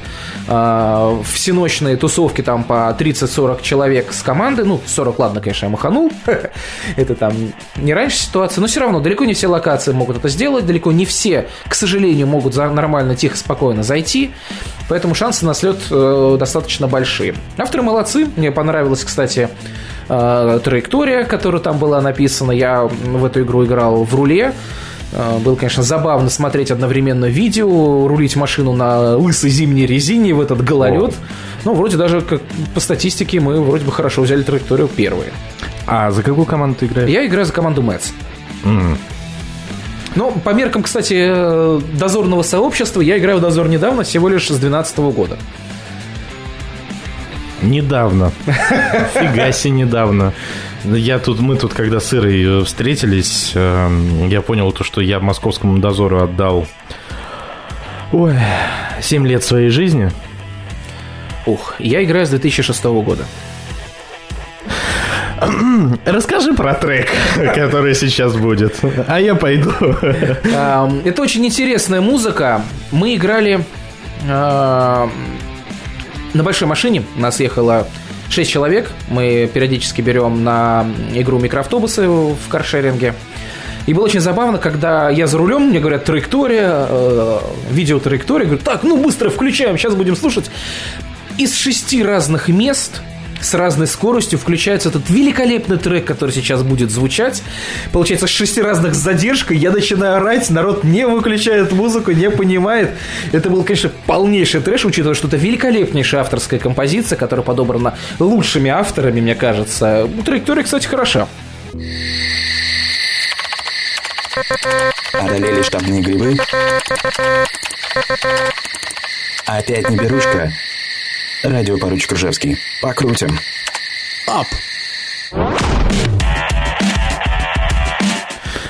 э, всеночные тусовки там по 30-40 человек с команды. Ну, 40, ладно, конечно, я маханул. *laughs* Это там не раньше ситуация, но все равно далеко не все локации могут это сделать, далеко не все, к сожалению, могут за- нормально, тихо, спокойно зайти. Поэтому шансы на слет э, достаточно большие. Авторы молодцы. Мне понравилась, кстати, э, траектория, которая там была написана. Я в эту игру играл в руле. Э, Было, конечно, забавно смотреть одновременно видео, рулить машину на лысой зимней резине в этот гололед. Ну, вроде даже как по статистике мы вроде бы хорошо взяли траекторию первые. А за какую команду ты играешь? Я играю за команду Мэтс. М. Но по меркам, кстати, э, дозорного сообщества, я играю в дозор недавно, всего лишь с 2012 года. Недавно. *laughs* Фига себе недавно. Я тут, мы тут, когда с Ирой э, встретились, э, я понял то, что я московскому дозору отдал ой, 7 лет своей жизни. Ух, я играю с 2006 года. *clears throat* Расскажи про трек, который сейчас будет. А я пойду. Это очень интересная музыка. Мы играли ам, на большой машине. Нас ехало 6 человек. Мы периодически берем на игру микроавтобусы в каршеринге. И было очень забавно, когда я за рулем, мне говорят, траектория, э, видео траектория. Говорю, так, ну быстро включаем, сейчас будем слушать. Из шести разных мест с разной скоростью включается этот великолепный трек, который сейчас будет звучать. Получается, с шести разных задержкой. Я начинаю орать, народ не выключает музыку, не понимает. Это был, конечно, полнейший трэш, учитывая, что это великолепнейшая авторская композиция, которая подобрана лучшими авторами, мне кажется. Траектория, кстати, хороша. Одолели штабные грибы? Опять не берушка? Радиопоручик Ржевский. Покрутим. Ап!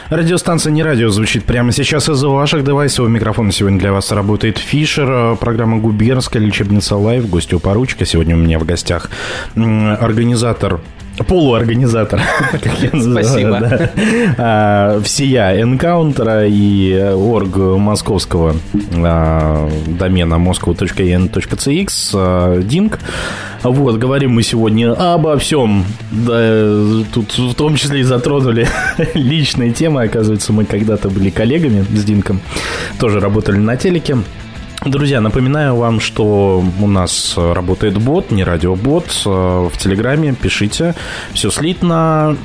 Радиостанция «Не радио» звучит прямо сейчас из ваших девайсов. У микрофона сегодня для вас работает Фишер, программа «Губернская лечебница Лайв», гостю поручика. Сегодня у меня в гостях организатор полуорганизатор, *laughs* Спасибо. а, всея энкаунтера и орг московского а, домена moscow.en.cx а, Динг. Вот, говорим мы сегодня обо всем. Да, тут в том числе и затронули *laughs* личные темы. Оказывается, мы когда-то были коллегами с Динком. Тоже работали на телеке. Друзья, напоминаю вам, что у нас работает бот, не радиобот, э, в Телеграме. Пишите, все слитно.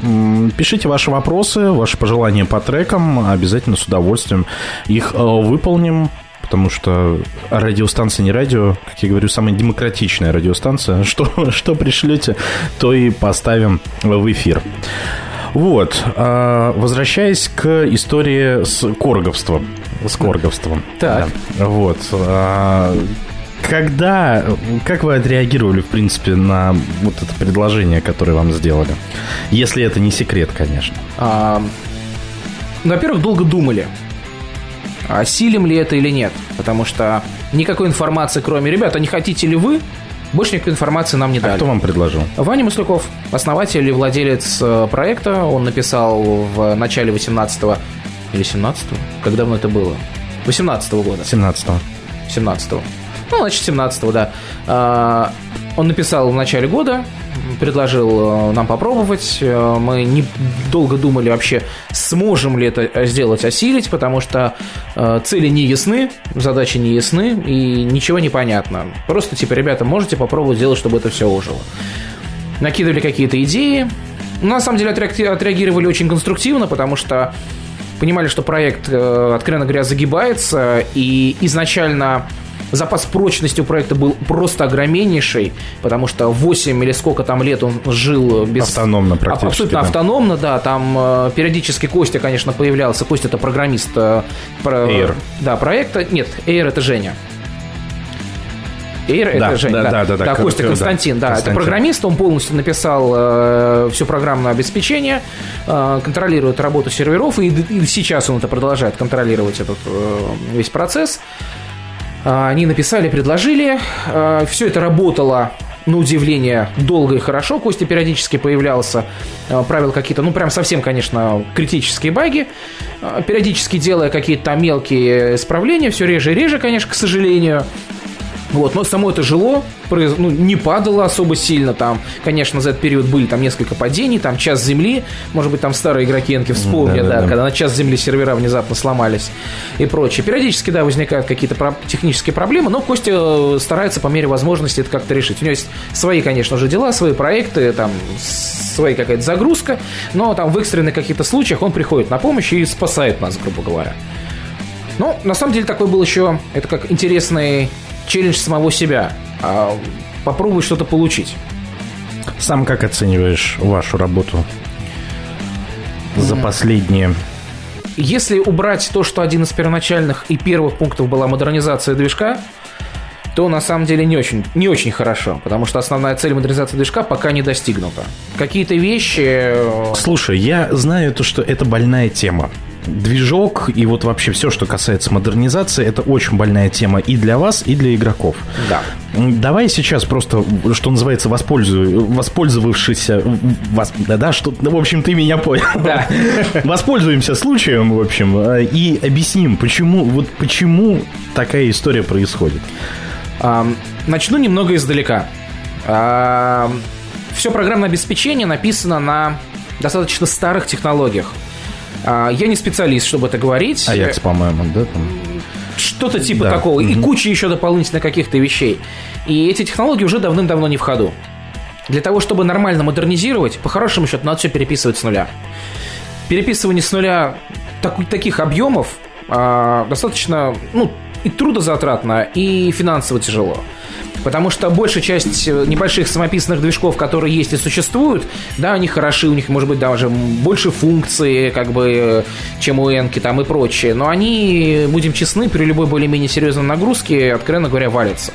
Пишите ваши вопросы, ваши пожелания по трекам. Обязательно с удовольствием их э, выполним. Потому что радиостанция не радио, как я говорю, самая демократичная радиостанция. *laughs* Что, что пришлете, то и поставим в эфир. Вот, а, возвращаясь к истории с корговством. С корговством. Так. Да. Вот. а, Когда, как вы отреагировали, в принципе, на вот это предложение, которое вам сделали? Если это не секрет, конечно. А, ну, во-первых, долго думали, осилим ли это или нет. Потому что никакой информации, кроме «Ребята, не хотите ли вы?» Больше никакой информации нам не А дали. кто вам предложил? Ваня Масляков, основатель и владелец э, проекта. Он написал в начале 18 или 17 Как давно это было? 18 года. 17-го. 17 Ну, значит, 17 да. А, Он написал в начале года, предложил э, нам попробовать. Э, Мы не долго думали вообще, сможем ли это сделать, осилить, потому что э, цели не ясны, задачи не ясны, и ничего не понятно. Просто, типа, ребята, можете попробовать сделать, чтобы это все ожило. Накидывали какие-то идеи. Ну, На самом деле отреагировали очень конструктивно, потому что понимали, что проект, э, откровенно говоря, загибается, и изначально запас прочности у проекта был просто огромнейший, потому что 8 или сколько там лет он жил без... Автономно практически, Абсолютно да. автономно, да, там э, периодически Костя, конечно, появлялся. Костя это программист э, про- Air. Да, проекта. Нет, Air это Женя. Эйр, Да, это Женя, да, да, да, да, да, Костя да, Константин, да, Константин. это программист, он полностью написал э, все программное обеспечение, э, контролирует работу серверов, и, и сейчас он это продолжает контролировать этот э, весь процесс. А, Они написали, предложили, все это работало на удивление долго и хорошо. Костя периодически появлялся, э, правил какие-то, ну прям совсем, конечно, критические баги, э, периодически делая какие-то мелкие исправления, все реже и реже, конечно, к сожалению. Вот, но само это жило, ну, не падало особо сильно там. Конечно, за этот период были там несколько падений, там час земли, может быть, там старые игроки Энки вспомнят, да, Да-да-да. когда на час земли сервера внезапно сломались и прочее. Периодически, да, возникают какие-то про- технические проблемы, но Костя э, старается по мере возможности это как-то решить. У него есть свои, конечно же, дела, свои проекты, там, своя какая-то загрузка, но там в экстренных каких-то случаях он приходит на помощь и спасает нас, грубо говоря. Ну, на самом деле такой был еще, это как интересный челлендж самого себя. А, попробовать что-то получить. Сам как оцениваешь вашу работу за последние... Если убрать то, что один из первоначальных и первых пунктов была модернизация движка, то на самом деле не очень, не очень хорошо, потому что основная цель модернизации движка пока не достигнута. Какие-то вещи... э, Слушай, я знаю то, что это больная тема. Движок и вот вообще все, что касается модернизации, это очень больная тема и для вас, и для игроков. Да. Давай сейчас просто, что называется, воспользую, воспользовавшийся, вас, да, да, что, да, в общем, ты меня понял. Да. *laughs* Воспользуемся случаем, в общем, э, и объясним, почему, вот почему такая история происходит. Начну немного издалека. Все программное обеспечение написано на достаточно старых технологиях. А, Я не специалист, чтобы это говорить. Аякс, по-моему, да? там? Что-то типа Да. такого. И Мгм. куча еще дополнительно каких-то вещей. И эти технологии уже давным-давно не в ходу. Для того, чтобы нормально модернизировать, по хорошему счету, надо все переписывать с нуля. Переписывание с нуля так, таких объемов а, достаточно, ну, и трудозатратно, и финансово тяжело. Потому что большая часть э, небольших самописных движков, которые есть и существуют, да, они хороши, у них может быть даже больше функций, как бы, чем у Энки там и прочее. Но они, будем честны, при любой более-менее серьезной нагрузке, откровенно говоря, валятся.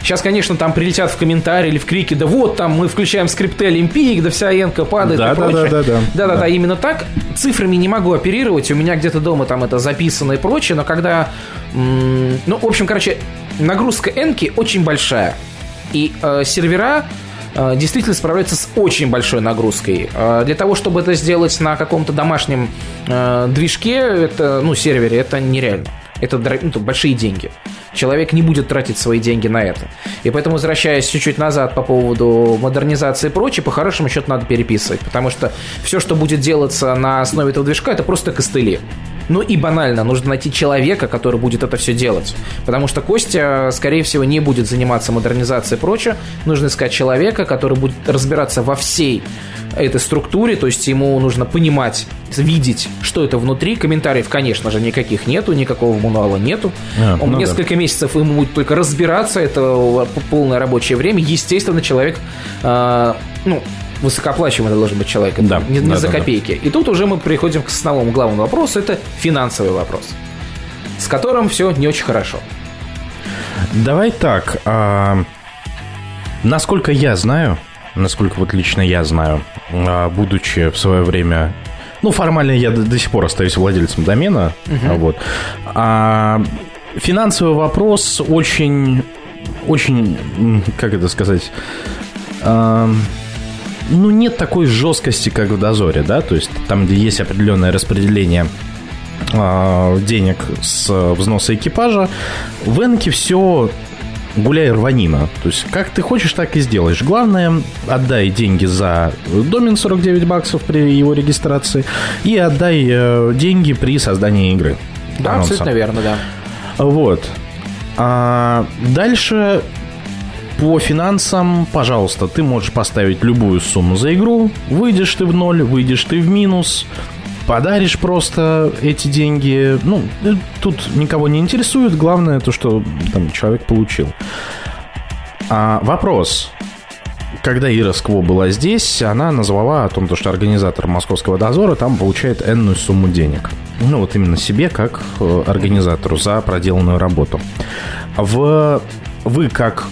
Сейчас, конечно, там прилетят в комментарии или в крики, да вот там мы включаем скрипты Олимпик, да вся Энка падает да, и прочее. Да, да, да, да, да, да, именно так. Цифрами не могу оперировать, у меня где-то дома там это записано и прочее, но когда, ну, в общем, короче, нагрузка Энки очень большая. И э, сервера э, действительно справляются с очень большой нагрузкой. Э, для того, чтобы это сделать на каком-то домашнем э, движке, это, ну, сервере, это нереально. Это ну, большие деньги. Человек не будет тратить свои деньги на это. И поэтому, возвращаясь чуть-чуть назад по поводу модернизации и прочее, по хорошему счету надо переписывать. Потому что все, что будет делаться на основе этого движка, это просто костыли. Ну и банально, нужно найти человека, который будет это все делать. Потому что Костя, скорее всего, не будет заниматься модернизацией и прочее. Нужно искать человека, который будет разбираться во всей этой структуре, то есть ему нужно понимать, видеть, что это внутри. Комментариев, конечно же, никаких нету, никакого мануала нету. А, Он ну несколько да. месяцев ему будет только разбираться, это полное рабочее время. Естественно, человек, э, ну, высокооплачиваемый должен быть человек, да, не, не да, за да, копейки. Да. И тут уже мы приходим к основному главному вопросу, это финансовый вопрос, с которым все не очень хорошо. Давай так, а, насколько я знаю, насколько вот лично я знаю, а, будучи в свое время ну, формально я до, до сих пор остаюсь владельцем домена. Угу. Вот. А финансовый вопрос очень, очень, как это сказать, а, ну, нет такой жесткости, как в дозоре, да, то есть там, где есть определенное распределение а, денег с взноса экипажа, в Энке все гуляй рванина. То есть, как ты хочешь, так и сделаешь. Главное, отдай деньги за домен 49 баксов при его регистрации и отдай э, деньги при создании игры. Да, анонса. абсолютно верно, да. Вот. А дальше по финансам, пожалуйста, ты можешь поставить любую сумму за игру. Выйдешь ты в ноль, выйдешь ты в минус. Подаришь просто эти деньги. Ну, э, тут никого не интересует. Главное то, что там человек получил. А, вопрос. Когда Ира Скво была здесь, она назвала о том, что организатор московского дозора там получает энную сумму денег. Ну, вот именно себе, как э, организатору, за проделанную работу. В... Вы, как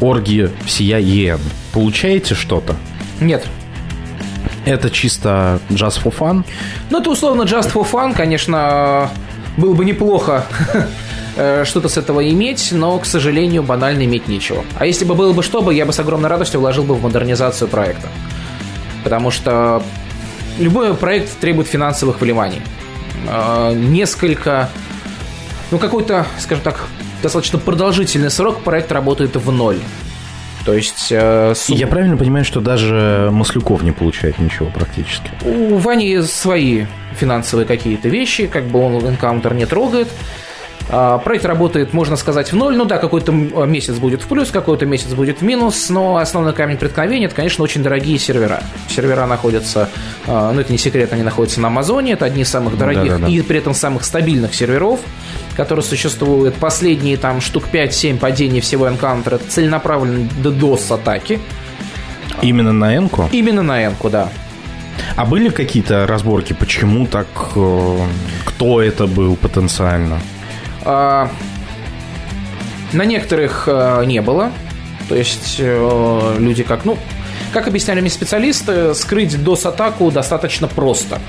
орги всея ЕН. Получаете что-то? Нет. Это чисто just for fun? Ну, это условно just for fun, конечно, было бы неплохо *laughs* э, что-то с этого иметь, но, к сожалению, банально иметь нечего. А если бы было бы что бы, я бы с огромной радостью вложил бы в модернизацию проекта. Потому что любой проект требует финансовых вливаний. Э, несколько, ну, какой-то, скажем так, достаточно продолжительный срок проект работает в ноль. То есть... Э, сумма... Я правильно понимаю, что даже Маслюков не получает ничего практически? У Вани свои финансовые какие-то вещи, как бы он энкаунтер не трогает. А, проект работает, можно сказать, в ноль. Ну да, какой-то месяц будет в плюс, какой-то месяц будет в минус, но основной камень преткновения – это, конечно, очень дорогие сервера. Сервера находятся, а, ну это не секрет, они находятся на Амазоне, это одни из самых дорогих да, да, да. и при этом самых стабильных серверов, которые существуют. Последние там штук 5-7 падений всего Encounter – это целенаправленные DDoS-атаки. Именно на Энку? Именно на Энку, да. А были какие-то разборки, почему так, э, кто это был потенциально? А, на некоторых а, не было. То есть э, люди как, ну, как объясняли мне специалисты, скрыть DOS-атаку достаточно просто.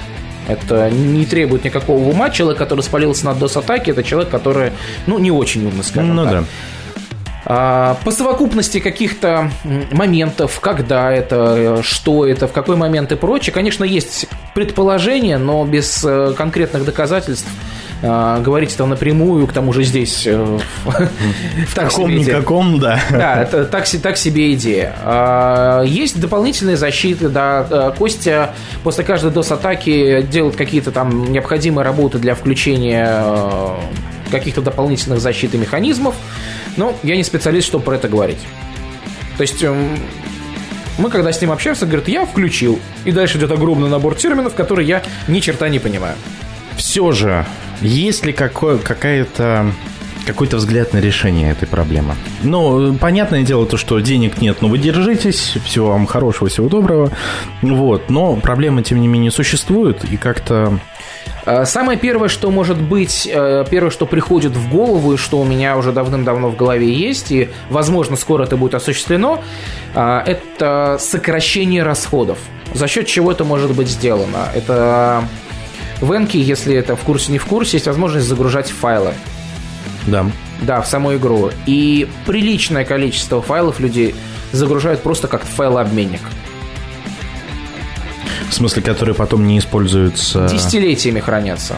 Это не требует никакого ума. Человек, который спалился на DOS-атаке, это человек, который, ну, не очень умный, скажем ну, так. Да. А, по совокупности каких-то моментов, когда это, что это, в какой момент и прочее, конечно, есть предположение, но без э, конкретных доказательств э, говорить это напрямую, к тому же здесь... Э, в каком-никаком, да. Да, это так, себе идея. Э, есть дополнительные защиты, да. Э, Костя после каждой DOS-атаки делает какие-то там необходимые работы для включения э, каких-то дополнительных защит и механизмов. Но я не специалист, чтобы про это говорить. То есть эм, Мы когда с ним общаемся, он говорит, я включил. И дальше идет огромный набор терминов, которые я ни черта не понимаю. Все же, есть ли какое, какая-то какой-то взгляд на решение этой проблемы. Ну, понятное дело то, что денег нет, но вы держитесь, всего вам хорошего, всего доброго. Вот, но проблема, тем не менее, существует, и как-то Э, Самое первое, что может быть, э, первое, что приходит в голову, и что у меня уже давным-давно в голове есть, и, возможно, скоро это будет осуществлено, э, это сокращение расходов. За счет чего это может быть сделано? Это в Энке, если это в курсе не в курсе, есть возможность загружать файлы. Да. Да, в саму игру. И приличное количество файлов людей загружают просто как файлообменник. В смысле, которые потом не используются... Десятилетиями хранятся.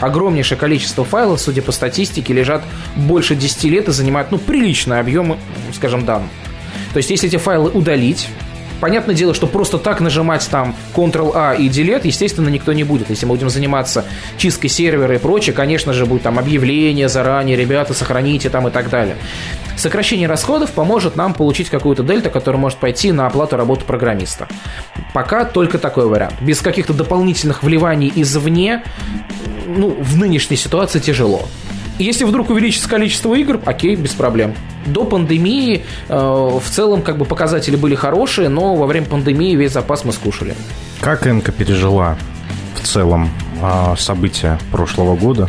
Огромнейшее количество файлов, судя по статистике, лежат больше 10 лет и занимают, ну, приличный объем, скажем, данных. То есть, если эти файлы удалить, Понятное дело, что просто так нажимать там Ctrl-A и Delete, естественно, никто не будет. Если мы будем заниматься чисткой сервера и прочее, конечно же, будет там объявление заранее, ребята, сохраните там и так далее. Сокращение расходов поможет нам получить какую-то дельту, которая может пойти на оплату работы программиста. Пока только такой вариант. Без каких-то дополнительных вливаний извне, ну, в нынешней ситуации тяжело. Если вдруг увеличится количество игр, окей, без проблем. До пандемии э, в целом как бы показатели были хорошие, но во время пандемии весь запас мы скушали. Как Энка пережила в целом э, события прошлого года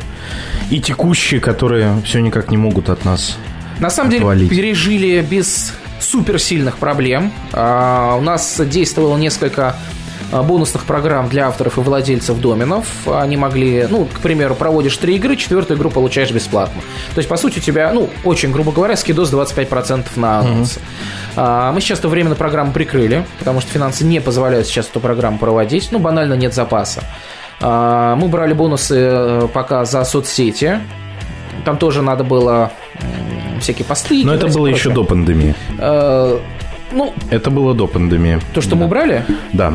и текущие, которые все никак не могут от нас На самом отвалить? деле пережили без суперсильных проблем. А, у нас действовало несколько бонусных программ для авторов и владельцев доменов. Они могли, ну, к примеру, проводишь три игры, четвертую игру получаешь бесплатно. То есть, по сути, у тебя, ну, очень грубо говоря, скидос 25% на анонсы. А, Мы сейчас эту временно программу прикрыли, потому что финансы не позволяют сейчас эту программу проводить. Ну, банально нет запаса. А, Мы брали бонусы э, пока за соцсети. Там тоже надо было всякие посты. Но это было еще до пандемии. Э, Ну, Это было до пандемии. то, что мы брали, Да.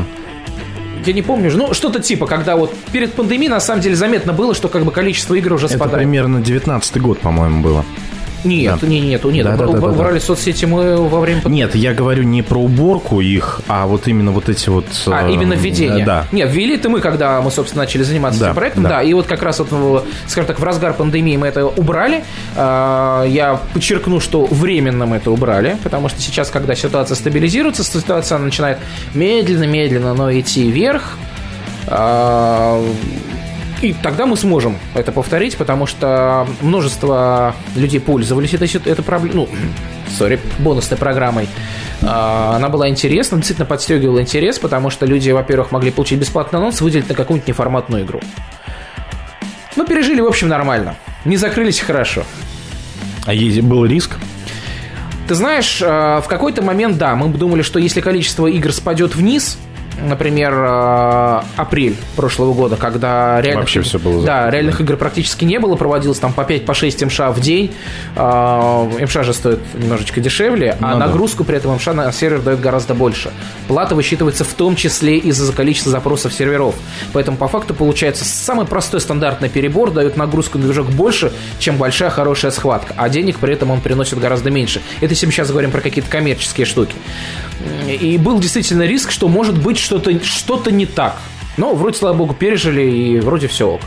Я не помню, ну, что-то типа, когда вот перед пандемией, на самом деле, заметно было, что как бы количество игр уже Это спадает. примерно 19 год, по-моему, было. Нет, Да. не, нету, нет. Да, да, да, да, да. убрали соцсети мы во время. Нет, я говорю не про уборку их, а вот именно вот эти вот... А, э, именно введение. Да. Нет, ввели это мы, когда мы, собственно, начали заниматься Да, этим проектом. Да. да. и вот как раз вот, в, скажем так, в разгар пандемии мы это убрали. А, Я подчеркну, что временно мы это убрали, потому что сейчас, когда ситуация стабилизируется, ситуация начинает медленно-медленно, но идти вверх. А, И тогда мы сможем это повторить, потому что множество людей пользовались этой, этой проблемой, ну, *clears throat* сори, бонусной программой. А, Она была интересна, действительно подстегивала интерес, потому что люди, во-первых, могли получить бесплатный анонс, выделить на какую-нибудь неформатную игру. Ну, пережили, в общем, нормально. Не закрылись хорошо. А есть, был риск? Ты знаешь, э, в какой-то момент, да, мы думали, что если количество игр спадет вниз, например, э, апрель прошлого года, когда Вообще игр- всё было да, реальных игр практически не было, проводилось там по 5 по 6 МШ в день. Э, МШ же стоит немножечко дешевле, а Ну да. нагрузку при этом МШ на сервер дает гораздо больше. Плата высчитывается в том числе из-за количества запросов серверов. Поэтому по факту получается самый простой стандартный перебор дает нагрузку на движок больше, чем большая хорошая схватка, а денег при этом он приносит гораздо меньше. Это если мы сейчас говорим про какие-то коммерческие штуки. И был действительно риск, что может быть что-то что не так. Но вроде, слава богу, пережили, и вроде все ок.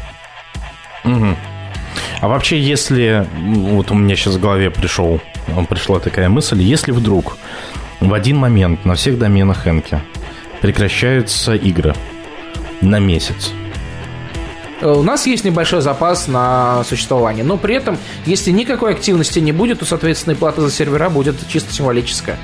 А вообще, если... Вот у меня сейчас в голове пришел, пришла такая мысль. Если вдруг в один момент на всех доменах Энки прекращаются игры на месяц, Э, У нас есть небольшой запас на существование, но при этом, если никакой активности не будет, то, соответственно, и плата за сервера будет чисто символическая.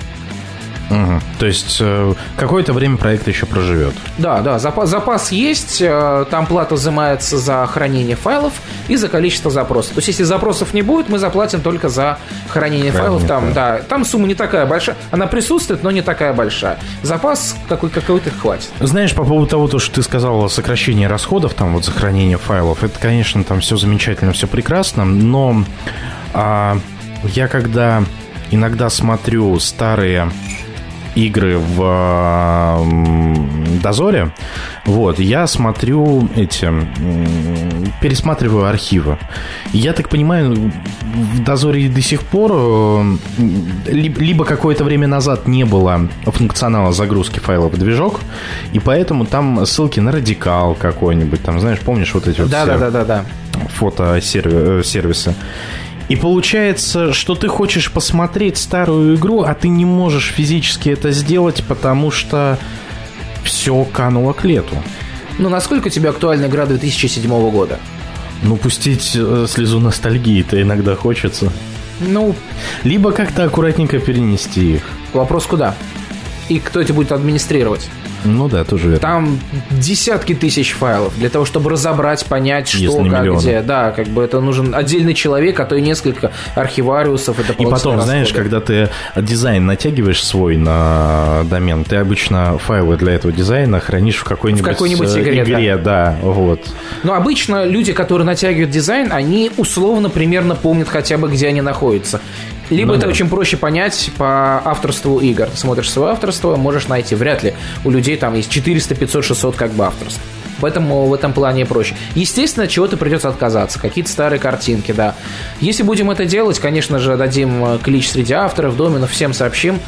Мгм. То есть э, какое-то время проект еще проживет. Да, да, запас, запас есть, э, там плата взимается за хранение файлов и за количество запросов. То есть, если запросов не будет, мы заплатим только за хранение Хранение файлов. Там, файлов. да, там сумма не такая большая, она присутствует, но не такая большая. Запас какой, какой-то хватит. Знаешь, по поводу того, то, что ты сказал о сокращении расходов, там вот за хранение файлов, это, конечно, там все замечательно, все прекрасно, но а, я когда иногда смотрю старые игры в Дозоре, Вот, я смотрю эти, пересматриваю архивы. Я так понимаю, в дозоре до сих пор э, ли- либо какое-то время назад не было функционала загрузки файлов в движок, и поэтому там ссылки на радикал какой-нибудь, там, знаешь, помнишь вот эти вот Да, все да, да, да, да. фотосервисы. И получается, что ты хочешь посмотреть старую игру, а ты не можешь физически это сделать, потому что все кануло к лету. Ну, насколько тебе актуальна игра 2007 года? Ну, пустить э, слезу ностальгии-то иногда хочется. Ну, Либо как-то аккуратненько перенести их. вопрос куда? И кто это будет администрировать? Ну да, тоже верно. Там десятки тысяч файлов для того, чтобы разобрать, понять, что, Если как, миллионы. где. Да, как бы это нужен отдельный человек, а то и несколько архивариусов. Это И потом, знаешь, расходы. когда ты дизайн натягиваешь свой на домен, ты обычно файлы для этого дизайна хранишь в какой-нибудь, В какой-нибудь э, игре, игре да, вот. Но обычно люди, которые натягивают дизайн, они условно примерно помнят хотя бы, где они находятся. Либо Ну это да. очень проще понять по авторству игр. Смотришь свое авторство, можешь найти. Вряд ли у людей там есть 400, 500, 600 как бы авторств. Поэтому в этом плане проще. Естественно, от чего-то придется отказаться. Какие-то старые картинки, да. Если будем это делать, конечно же, дадим э, клич среди авторов, доменов, всем сообщим,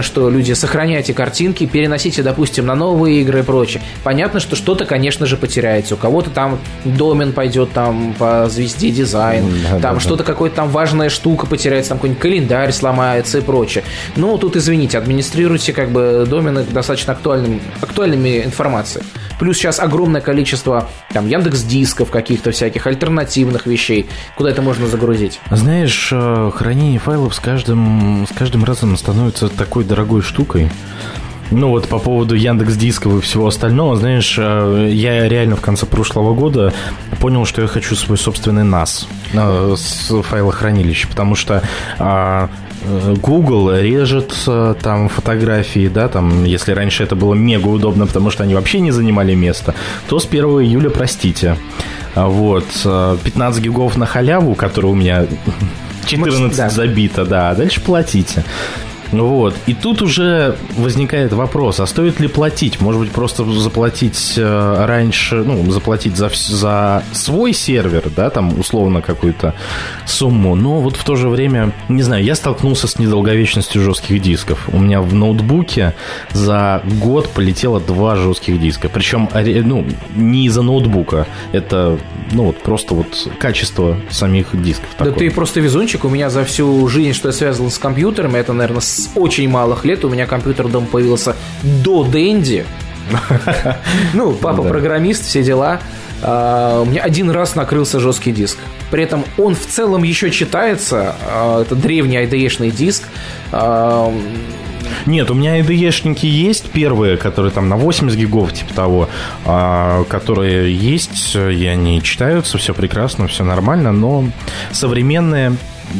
что люди, сохраняйте картинки, переносите, допустим, на новые игры и прочее. Понятно, что что-то, конечно же, потеряется. У кого-то там домен пойдет там по звезде дизайн, Да, там да, что-то, какая-то там важная штука потеряется, там какой-нибудь календарь сломается и прочее. Ну, тут, извините, администрируйте как бы домены достаточно актуальным, актуальными информацией. Плюс сейчас огромное количество там Яндекс дисков каких-то всяких альтернативных вещей, куда это можно загрузить. Знаешь, э, хранение файлов с каждым, с каждым разом становится такой дорогой штукой. Ну вот по поводу Яндекс Дисков и всего остального, знаешь, э, я реально в конце прошлого года понял, что я хочу свой собственный NAS э, с файлохранилища, потому что а, Google режет э, там фотографии, да, там, если раньше это было мега удобно, потому что они вообще не занимали место, то с 1 июля, простите, А вот, э, 15 гигов на халяву, который у меня 14 да. забито, да, а дальше платите. Вот. И тут уже возникает вопрос, а стоит ли платить? Может быть, просто заплатить э, раньше, ну, заплатить за, за свой сервер, да, там, условно, какую-то сумму. Но вот в то же время, не знаю, я столкнулся с недолговечностью жестких дисков. У меня в ноутбуке за год полетело два жестких диска. Причем, оре- ну, не из-за ноутбука. Это, ну, вот просто вот качество самих дисков. Да такое. ты просто везунчик. У меня за всю жизнь, что я связан с компьютером, это, наверное, с очень малых лет. У меня компьютер дома появился до Дэнди. *laughs* Ну, папа программист, все дела. А, У меня один раз накрылся жесткий диск. При этом он в целом еще читается. А, Это древний IDE-шный диск. А, Нет, у меня IDE-шники есть первые, которые там на 80 гигов, типа того, а, которые есть, и они читаются, все прекрасно, все нормально, но современные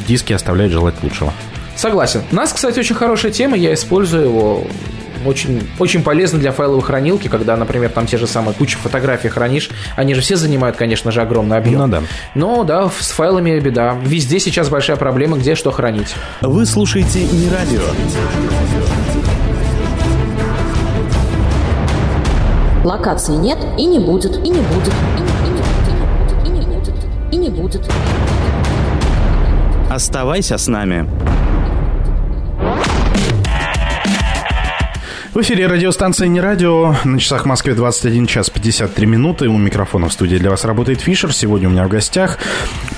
диски оставляют желать лучшего. Согласен. У нас, кстати, очень хорошая тема. Я использую его. Очень, очень полезно для файловой хранилки, когда, например, там те же самые куча фотографий хранишь. Они же все занимают, конечно же, огромный объем. Ну да. Но да, с файлами беда. Везде сейчас большая проблема, где что хранить. Вы слушаете не радио. Локаций нет и не будет, и не будет, и не, и не будет, и не будет, и не будет. Оставайся с нами. В эфире радиостанция «Не радио». На часах в Москве 21 час 53 минуты. У микрофона в студии для вас работает Фишер. Сегодня у меня в гостях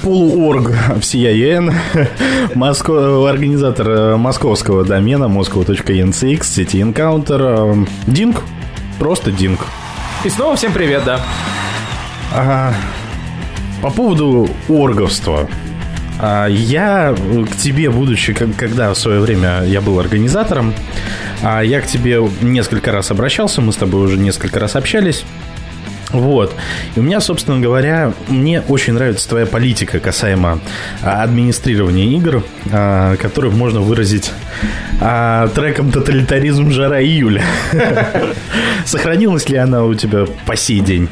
полуорг всея ЕН, *laughs* Моско- организатор э, московского домена moscow.ncx, сети Encounter, э, Динг, просто Динг. И снова всем привет, да. А, по поводу орговства. А, Я к тебе, будучи, когда в свое время я был организатором, я к тебе несколько раз обращался, мы с тобой уже несколько раз общались. Вот. И у меня, собственно говоря, мне очень нравится твоя политика касаемо а, администрирования игр, а, которую можно выразить а, треком «Тоталитаризм. Жара июля». *laughs* Сохранилась ли она у тебя по сей день?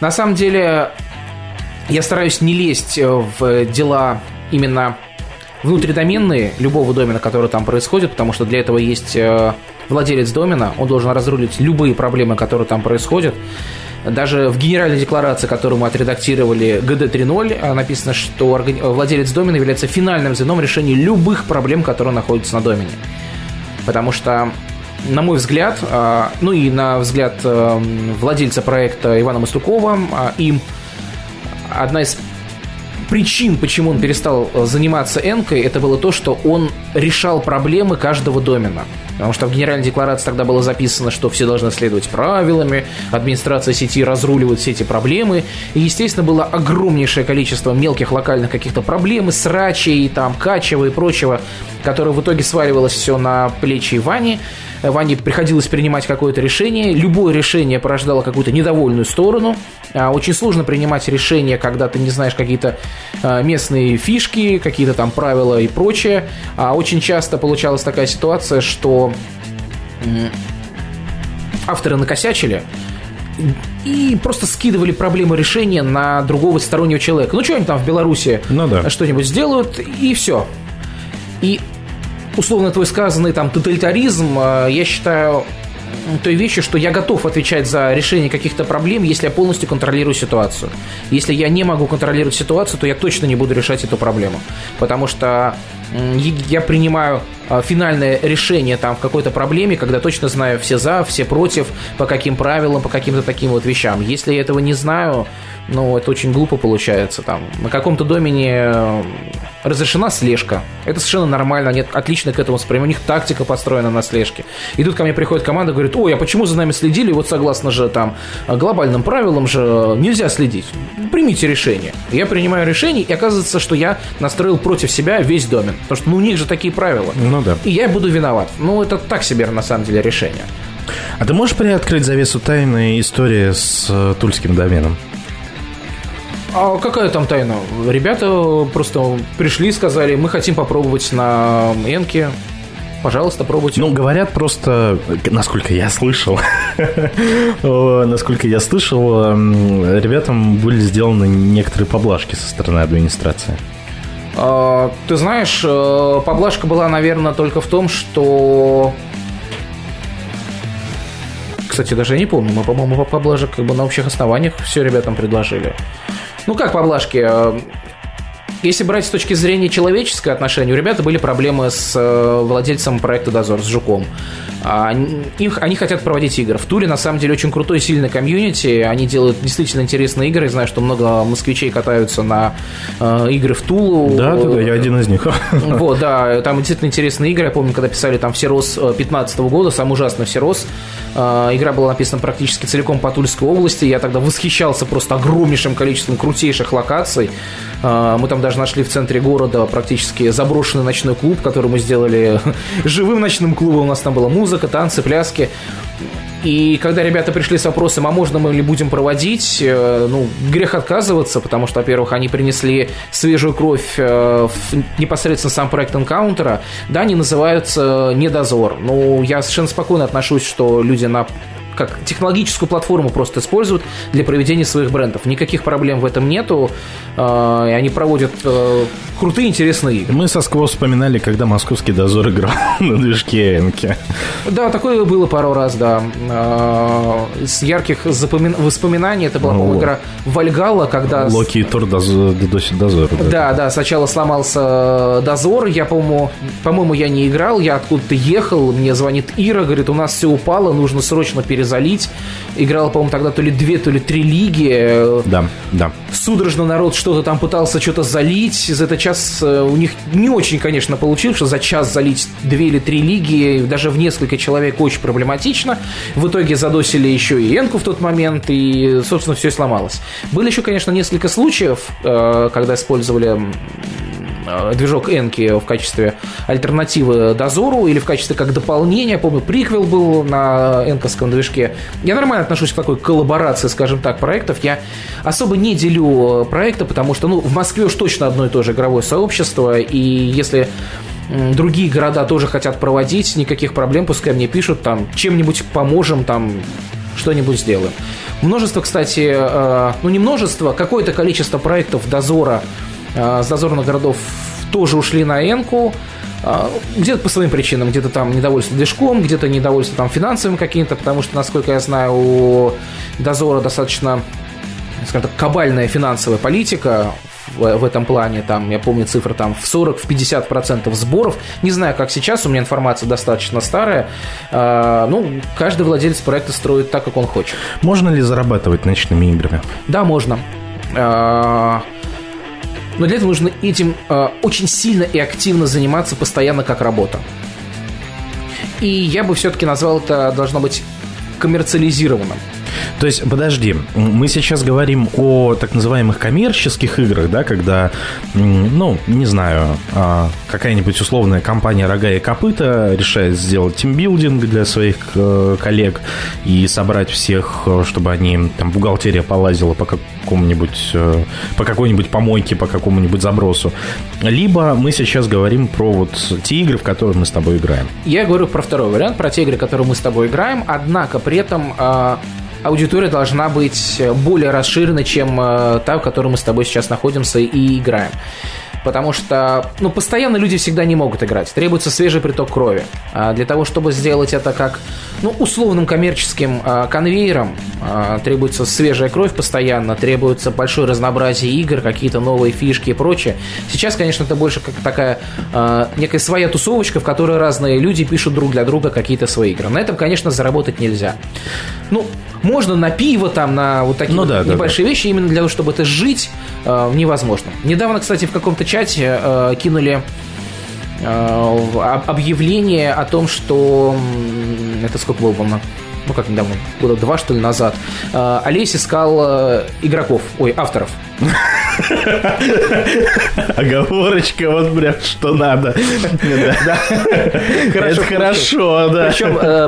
На самом деле, я стараюсь не лезть э, в дела именно внутридоменные любого домена, который там происходит, потому что для этого есть э, владелец домена, он должен разрулить любые проблемы, которые там происходят. Даже в генеральной декларации, которую мы отредактировали ГД 3.0, написано, что владелец домена является финальным звеном решения любых проблем, которые находятся на домене. Потому что на мой взгляд, а, ну и на взгляд э, владельца проекта Ивана Маслюкова, а, им одна из причин, почему он перестал э, заниматься энкой, это было то, что он решал проблемы каждого домена. Потому что в Генеральной декларации тогда было записано, что все должны следовать правилами, администрация сети разруливает все эти проблемы. И, естественно, было огромнейшее количество мелких локальных каких-то проблем, срачей, там, качева и прочего, которое в итоге сваливалось все на плечи Вани. Ване приходилось принимать какое-то решение. Любое решение порождало какую-то недовольную сторону. А, очень сложно принимать решения, когда ты не знаешь какие-то а, местные фишки, какие-то там правила и прочее. А очень часто получалась такая ситуация, что авторы накосячили, и просто скидывали проблемы решения на другого стороннего человека. Ну, что они там в Беларуси ну, да. что-нибудь сделают, и все. И условно твой сказанный там тоталитаризм, э, я считаю той вещи, что я готов отвечать за решение каких-то проблем, если я полностью контролирую ситуацию. Если я не могу контролировать ситуацию, то я точно не буду решать эту проблему. Потому что я принимаю э, финальное решение там в какой-то проблеме, когда точно знаю все за, все против, по каким правилам, по каким-то таким вот вещам. Если я этого не знаю, ну, это очень глупо получается. Там на каком-то домене разрешена слежка. Это совершенно нормально, они отлично к этому воспринимают. У них тактика построена на слежке. И тут ко мне приходит команда говорит, ой, а почему за нами следили? Вот согласно же там глобальным правилам же нельзя следить. Примите решение. Я принимаю решение, и оказывается, что я настроил против себя весь домен. Потому что ну, у них же такие правила. Ну да. И я буду виноват. Ну, это так себе на самом деле решение. А ты можешь приоткрыть завесу тайны истории с э, тульским доменом? А какая там тайна? Ребята просто пришли и сказали, мы хотим попробовать на Энке. Пожалуйста, пробуйте. Ну, говорят просто, насколько я слышал, *laughs* насколько я слышал, ребятам были сделаны некоторые поблажки со стороны администрации. А, ты знаешь, э, поблажка была, наверное, только в том, что кстати, даже не помню. Мы, по-моему, поблажек как бы на общих основаниях все ребятам предложили. Ну как поблажки? Э, если брать с точки зрения человеческого отношения, у ребят были проблемы с э, владельцем проекта «Дозор», с Жуком. А, их, они хотят проводить игры. В Туле, на самом деле, очень крутой, сильный комьюнити. Они делают действительно интересные игры. Я знаю, что много москвичей катаются на э, игры в Тулу. Да, да, да, я один из них. *laughs* Вот, да, там действительно интересные игры. Я помню, когда писали там Всерос 15 года, сам ужасный Всерос. Э, игра была написана практически целиком по Тульской области. Я тогда восхищался просто огромнейшим количеством крутейших локаций. Э, мы там даже нашли в центре города практически заброшенный ночной клуб, который мы сделали *laughs* живым ночным клубом. У нас там была музыка, танцы, пляски. И когда ребята пришли с вопросом, а можно мы ли будем проводить, э, ну, грех отказываться, потому что, во-первых, они принесли свежую кровь в непосредственно сам проект Энкаунтера. Да, они называются «Недозор». Ну, я совершенно спокойно отношусь, что люди на как технологическую платформу просто используют для проведения своих брендов. Никаких проблем в этом нету. А, и они проводят э, крутые, интересные игры. Мы со Скво вспоминали, когда московский дозор играл *laughs* на движке Энки. Да, такое было пару раз, да. С ярких запомин... воспоминаний это была, по-моему, игра Вальгала, когда... Локи и Тор дозор, дозор. Да, да, сначала сломался дозор, я, по-моему, по-моему, я не играл, я откуда-то ехал, мне звонит Ира, говорит, у нас все упало, нужно срочно перезагрузить залить. Играла, по-моему, тогда то ли две, то ли три лиги. Да, да. Судорожно народ что-то там пытался что-то залить. За этот час э, у них не очень, конечно, получилось, что за час залить две или три лиги, даже в несколько человек очень проблематично. В итоге задосили еще и Энку в тот момент, и, собственно, все сломалось. Были еще, конечно, несколько случаев, э, когда использовали Э, движок Энки в качестве альтернативы Дозору или в качестве как дополнения. Помню, приквел был на энковском движке. Я нормально отношусь к такой коллаборации, скажем так, проектов. Я особо не делю проекты, потому что ну, в Москве уж точно одно и то же игровое сообщество, и если другие города тоже хотят проводить, никаких проблем, пускай мне пишут, там, чем-нибудь поможем, там, что-нибудь сделаем. Множество, кстати, э, ну не множество, какое-то количество проектов Дозора Э, с дозорных городов тоже ушли на Энку. А, где-то по своим причинам, где-то там недовольство движком, где-то недовольство там финансовым каким-то, потому что, насколько я знаю, у Дозора достаточно, скажем так, кабальная финансовая политика в, в этом плане, там, я помню цифры там в 40-50% сборов, не знаю, как сейчас, у меня информация достаточно старая, а, ну, каждый владелец проекта строит так, как он хочет. Можно ли зарабатывать ночными играми? Да, можно. А, но для этого нужно этим э, очень сильно и активно заниматься постоянно как работа. И я бы все-таки назвал это должно быть коммерциализированным. То есть, подожди, мы сейчас говорим о так называемых коммерческих играх, да, когда, ну, не знаю, а, какая-нибудь условная компания «Рога и копыта» решает сделать тимбилдинг для своих э, коллег и собрать всех, э, чтобы они, там, бухгалтерия полазила по какому-нибудь, э, по какой-нибудь помойке, по какому-нибудь забросу. Либо мы сейчас говорим про вот те игры, в которые мы с тобой играем. Я говорю про второй вариант, про те игры, которые мы с тобой играем, однако при этом а, аудитория должна быть более расширена, чем э, та, в которой мы с тобой сейчас находимся и играем. Потому что, ну, постоянно люди всегда не могут играть. Требуется свежий приток крови. А для того, чтобы сделать это как, ну, условным коммерческим а, конвейером, а, требуется свежая кровь постоянно, требуется большое разнообразие игр, какие-то новые фишки и прочее. Сейчас, конечно, это больше как такая а, некая своя тусовочка, в которой разные люди пишут друг для друга какие-то свои игры. На этом, конечно, заработать нельзя. Ну, можно на пиво, там, на вот такие ну, вот да, небольшие да, да. вещи, именно для того, чтобы это жить, э, невозможно. Недавно, кстати, в каком-то чате э, кинули э, объявление о том, что это сколько было, по ну как недавно, года два, что ли, назад, э, Олесь искал э, игроков, ой, авторов. *laughs* Оговорочка, вот прям что надо. Это хорошо, да.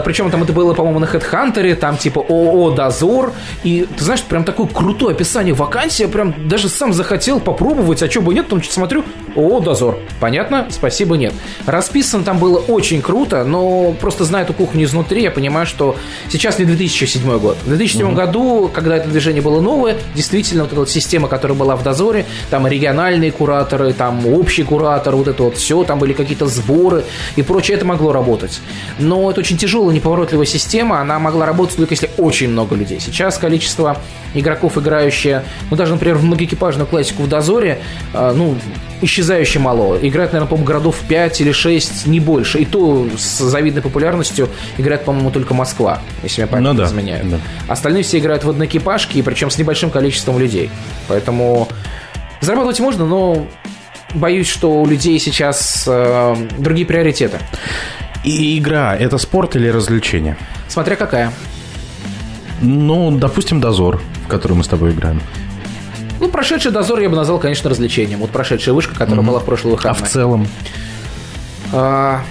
Причем, э, там это было, по-моему, на HeadHunter, там типа ООО «Дозор». И ты знаешь, прям такое крутое описание вакансии. Я прям даже сам захотел попробовать, а что бы нет, потом смотрю, ООО «Дозор». Понятно? Спасибо, нет. Расписан там было очень круто, но просто зная эту кухню изнутри, я понимаю, что сейчас не 2007 год. В 2007 году, когда это движение было новое, действительно вот эта вот система, которая была в «Дозоре», там региональные кураторы, там общий куратор, вот это вот все, там были какие-то сборы и прочее, это могло работать. Но это очень тяжелая, неповоротливая система, она могла работать только если очень много людей. Сейчас количество игроков, играющие, ну, даже, например, в многоэкипажную классику в «Дозоре», э, ну, исчезающе мало. Играет, наверное, по-моему, городов 5 или 6, не больше. И то с завидной популярностью играет, по-моему, только Москва, если меня память ну, да, изменяет. да. Остальные все играют в одноэкипажки, причем с небольшим количеством людей. Поэтому зарабатывать можно, но боюсь, что у людей сейчас э, другие приоритеты. И игра – это спорт или развлечение? Смотря какая. Ну, допустим, дозор, в который мы с тобой играем. Ну, прошедший дозор я бы назвал, конечно, развлечением. Вот прошедшая вышка, которая Мгм. была в прошлый А выходной. в целом? А,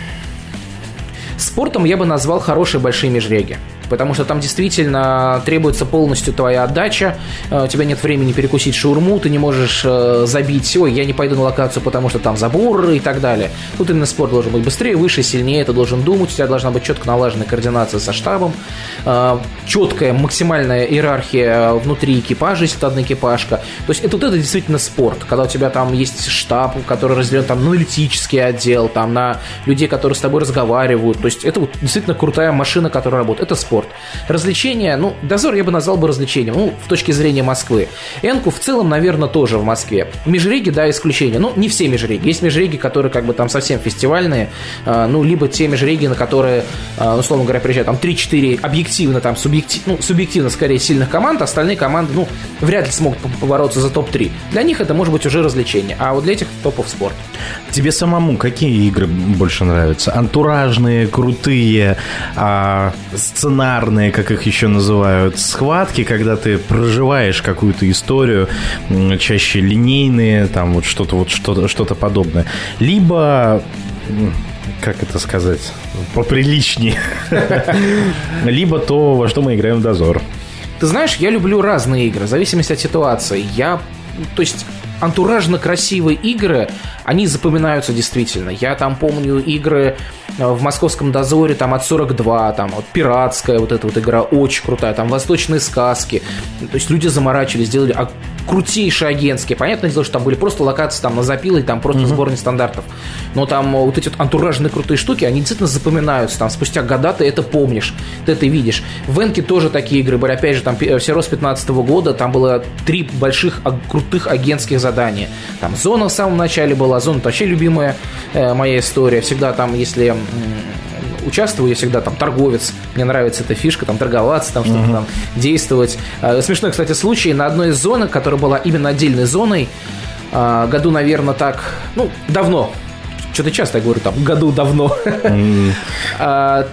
Спортом я бы назвал хорошие большие межреги. Потому что там действительно требуется полностью твоя отдача, э, у тебя нет времени перекусить шаурму, ты не можешь э, забить, ой, я не пойду на локацию, потому что там забор и так далее. Тут именно спорт должен быть быстрее, выше, сильнее, ты должен думать, у тебя должна быть четко налаженная координация со штабом, э, четкая максимальная иерархия внутри экипажа, если это одна экипажка. То есть это вот это действительно спорт, когда у тебя там есть штаб, который разделен там на аналитический отдел, там на людей, которые с тобой разговаривают. То есть это вот действительно крутая машина, которая работает. Это спорт. Развлечения, ну, дозор я бы назвал бы развлечением, ну, в точке зрения Москвы. Энку в целом, наверное, тоже в Москве. Межреги, да, исключение. Ну, не все межреги. Есть межреги, которые как бы там совсем фестивальные, э, ну, либо те межреги, на которые, э, условно говоря, приезжают там 3-4 объективно, там, субъективно, ну, субъективно, скорее, сильных команд, остальные команды, ну, вряд ли смогут по- побороться за топ-3. Для них это может быть уже развлечение, а вот для этих топов спорт. Тебе самому какие игры больше нравятся? Антуражные, крутые, а, сценарные, как их еще называют, схватки, когда ты проживаешь какую-то историю, чаще линейные, там вот что-то вот что-то что-то подобное. Либо как это сказать, поприличнее. *laughs* Либо то, во что мы играем в дозор. Ты знаешь, я люблю разные игры, в зависимости от ситуации. Я, то есть, антуражно красивые игры, они запоминаются действительно. Я там помню игры э, в московском дозоре, там от 42, там вот пиратская вот эта вот игра очень крутая, там восточные сказки. То есть люди заморачивались, сделали крутейшие агентские. Понятное дело, что там были просто локации там на запилы, там просто угу. сбор стандартов. Но там вот эти вот антуражные крутые штуки, они действительно запоминаются. Там спустя года ты это помнишь, ты это видишь. В Энке тоже такие игры были. Опять же, там все рост 15 года, там было три больших крутых агентских задания. Там зона в самом начале была, зона вообще любимая э, моя история. Всегда там, если участвую, я всегда там торговец, мне нравится эта фишка, там торговаться, там что-то uh-huh. там действовать. А, смешной, кстати, случай, на одной из зон, которая была именно отдельной зоной, а, году, наверное, так, ну, давно, что-то часто я говорю, там, году давно. Mm.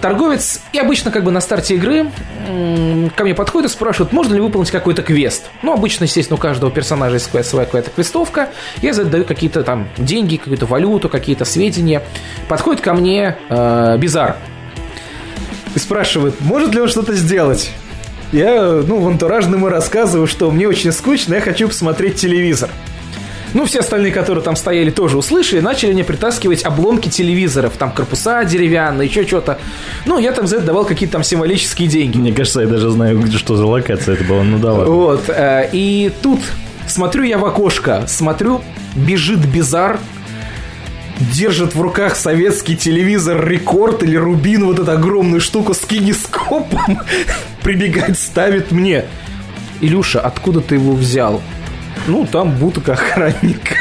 торговец, и обычно как бы на старте игры ко мне подходит и спрашивает, можно ли выполнить какой-то квест. Ну, обычно, естественно, у каждого персонажа есть своя какая-то квестовка. Я задаю какие-то там деньги, какую-то валюту, какие-то сведения. Подходит ко мне э, Бизар и спрашивает, может ли он что-то сделать. Я, ну, в антуражном ему рассказываю, что мне очень скучно, я хочу посмотреть телевизор. Ну, все остальные, которые там стояли, тоже услышали, начали мне притаскивать обломки телевизоров, там корпуса деревянные, еще что-то. Ну, я там за это давал какие-то там символические деньги. Мне кажется, я даже знаю, что за локация это была, ну да ладно. Вот, э, и тут смотрю я в окошко, смотрю, бежит Бизар, держит в руках советский телевизор Рекорд или Рубин, вот эту огромную штуку с кинескопом, *laughs* прибегает, ставит мне. Илюша, откуда ты его взял? Ну, там будто *laughs* охранник.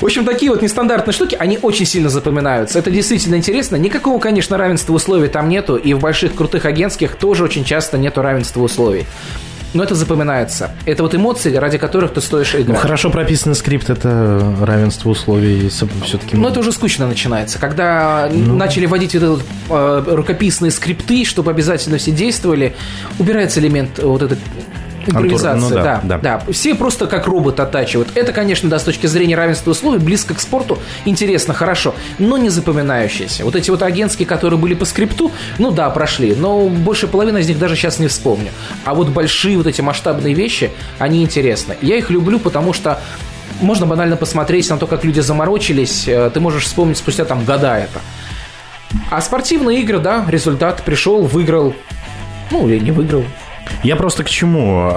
В общем, такие вот нестандартные штуки, они очень сильно запоминаются. Это действительно интересно. Никакого, конечно, равенства условий там нету. И в больших крутых агентских тоже очень часто нету равенства условий. Но это запоминается. Это вот эмоции, ради которых ты стоишь играть. Ну, хорошо прописанный скрипт – это равенство условий все-таки. Но это уже скучно начинается. Когда ну... начали вводить вот этот, э, рукописные скрипты, чтобы обязательно все действовали, убирается элемент вот этот Импровизация, ну, да, да, да. да. Все просто как робот оттачивают. Это, конечно, да, с точки зрения равенства условий, близко к спорту, интересно, хорошо, но не запоминающиеся. Вот эти вот агентские, которые были по скрипту, ну да, прошли, но больше половины из них даже сейчас не вспомню. А вот большие вот эти масштабные вещи, они интересны. Я их люблю, потому что можно банально посмотреть на то, как люди заморочились, э, ты можешь вспомнить спустя там года это. А спортивные игры, да, результат пришел, выиграл, ну или не выиграл, я просто к чему?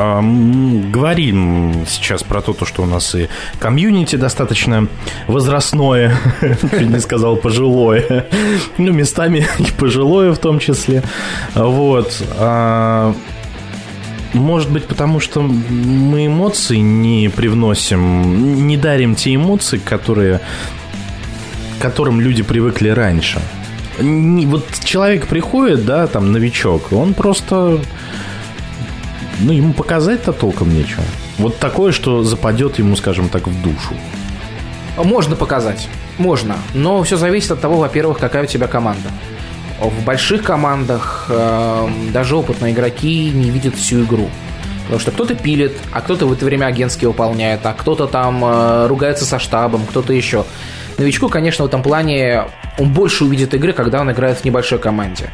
Говорим сейчас про то, что у нас и комьюнити достаточно возрастное, *laughs* чуть не сказал пожилое, ну, местами *laughs* и пожилое в том числе. Вот. А, может быть, потому что мы эмоции не привносим, не дарим те эмоции, которые, которым люди привыкли раньше. Вот человек приходит, да, там, новичок, он просто ну, ему показать-то толком нечего. Вот такое, что западет ему, скажем так, в душу. Можно показать, можно. Но все зависит от того, во-первых, какая у тебя команда. В больших командах э, даже опытные игроки не видят всю игру. Потому что кто-то пилит, а кто-то в это время агентский выполняет, а кто-то там э, ругается со штабом, кто-то еще. Новичку, конечно, в этом плане он больше увидит игры, когда он играет в небольшой команде.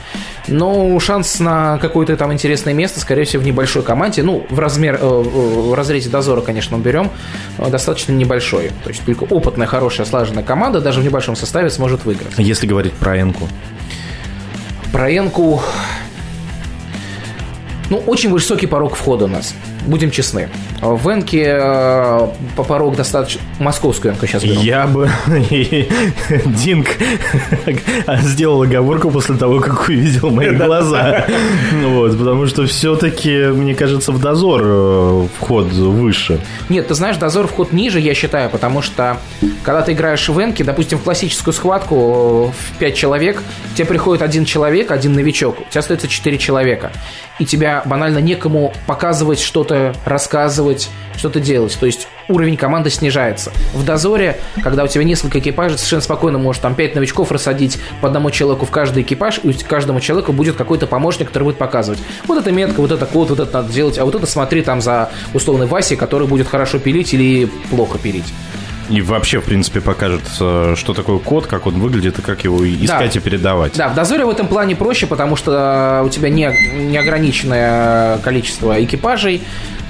Но шанс на какое-то там интересное место, скорее всего, в небольшой команде, ну, в, размер, э, в разрезе дозора, конечно, мы берем, э, достаточно небольшой. То есть только опытная, хорошая, слаженная команда даже в небольшом составе сможет выиграть. Если говорить про Энку? Про Энку... Ну, очень высокий порог входа у нас будем честны. В Энке э, по порог достаточно... Московскую Энку сейчас беру. Я бы... *laughs* Динг сделал оговорку после того, как увидел мои глаза. Вот, потому что все-таки, мне кажется, в дозор э, вход выше. Нет, ты знаешь, дозор вход ниже, я считаю, потому что когда ты играешь в Энке, допустим, в классическую схватку в 5 человек, тебе приходит один человек, один новичок, у тебя остается 4 человека. И тебя банально некому показывать что-то что-то рассказывать, что-то делать. То есть уровень команды снижается. В дозоре, когда у тебя несколько экипажей, совершенно спокойно можешь там 5 новичков рассадить по одному человеку в каждый экипаж, и каждому человеку будет какой-то помощник, который будет показывать. Вот эта метка, вот это код, вот это надо делать, а вот это смотри там за условной Васей, который будет хорошо пилить или плохо пилить. И вообще, в принципе, покажет, э, что такое код, как он выглядит и как его искать да. и передавать. Да, в дозоре в этом плане проще, потому что э, у тебя не, неограниченное количество экипажей.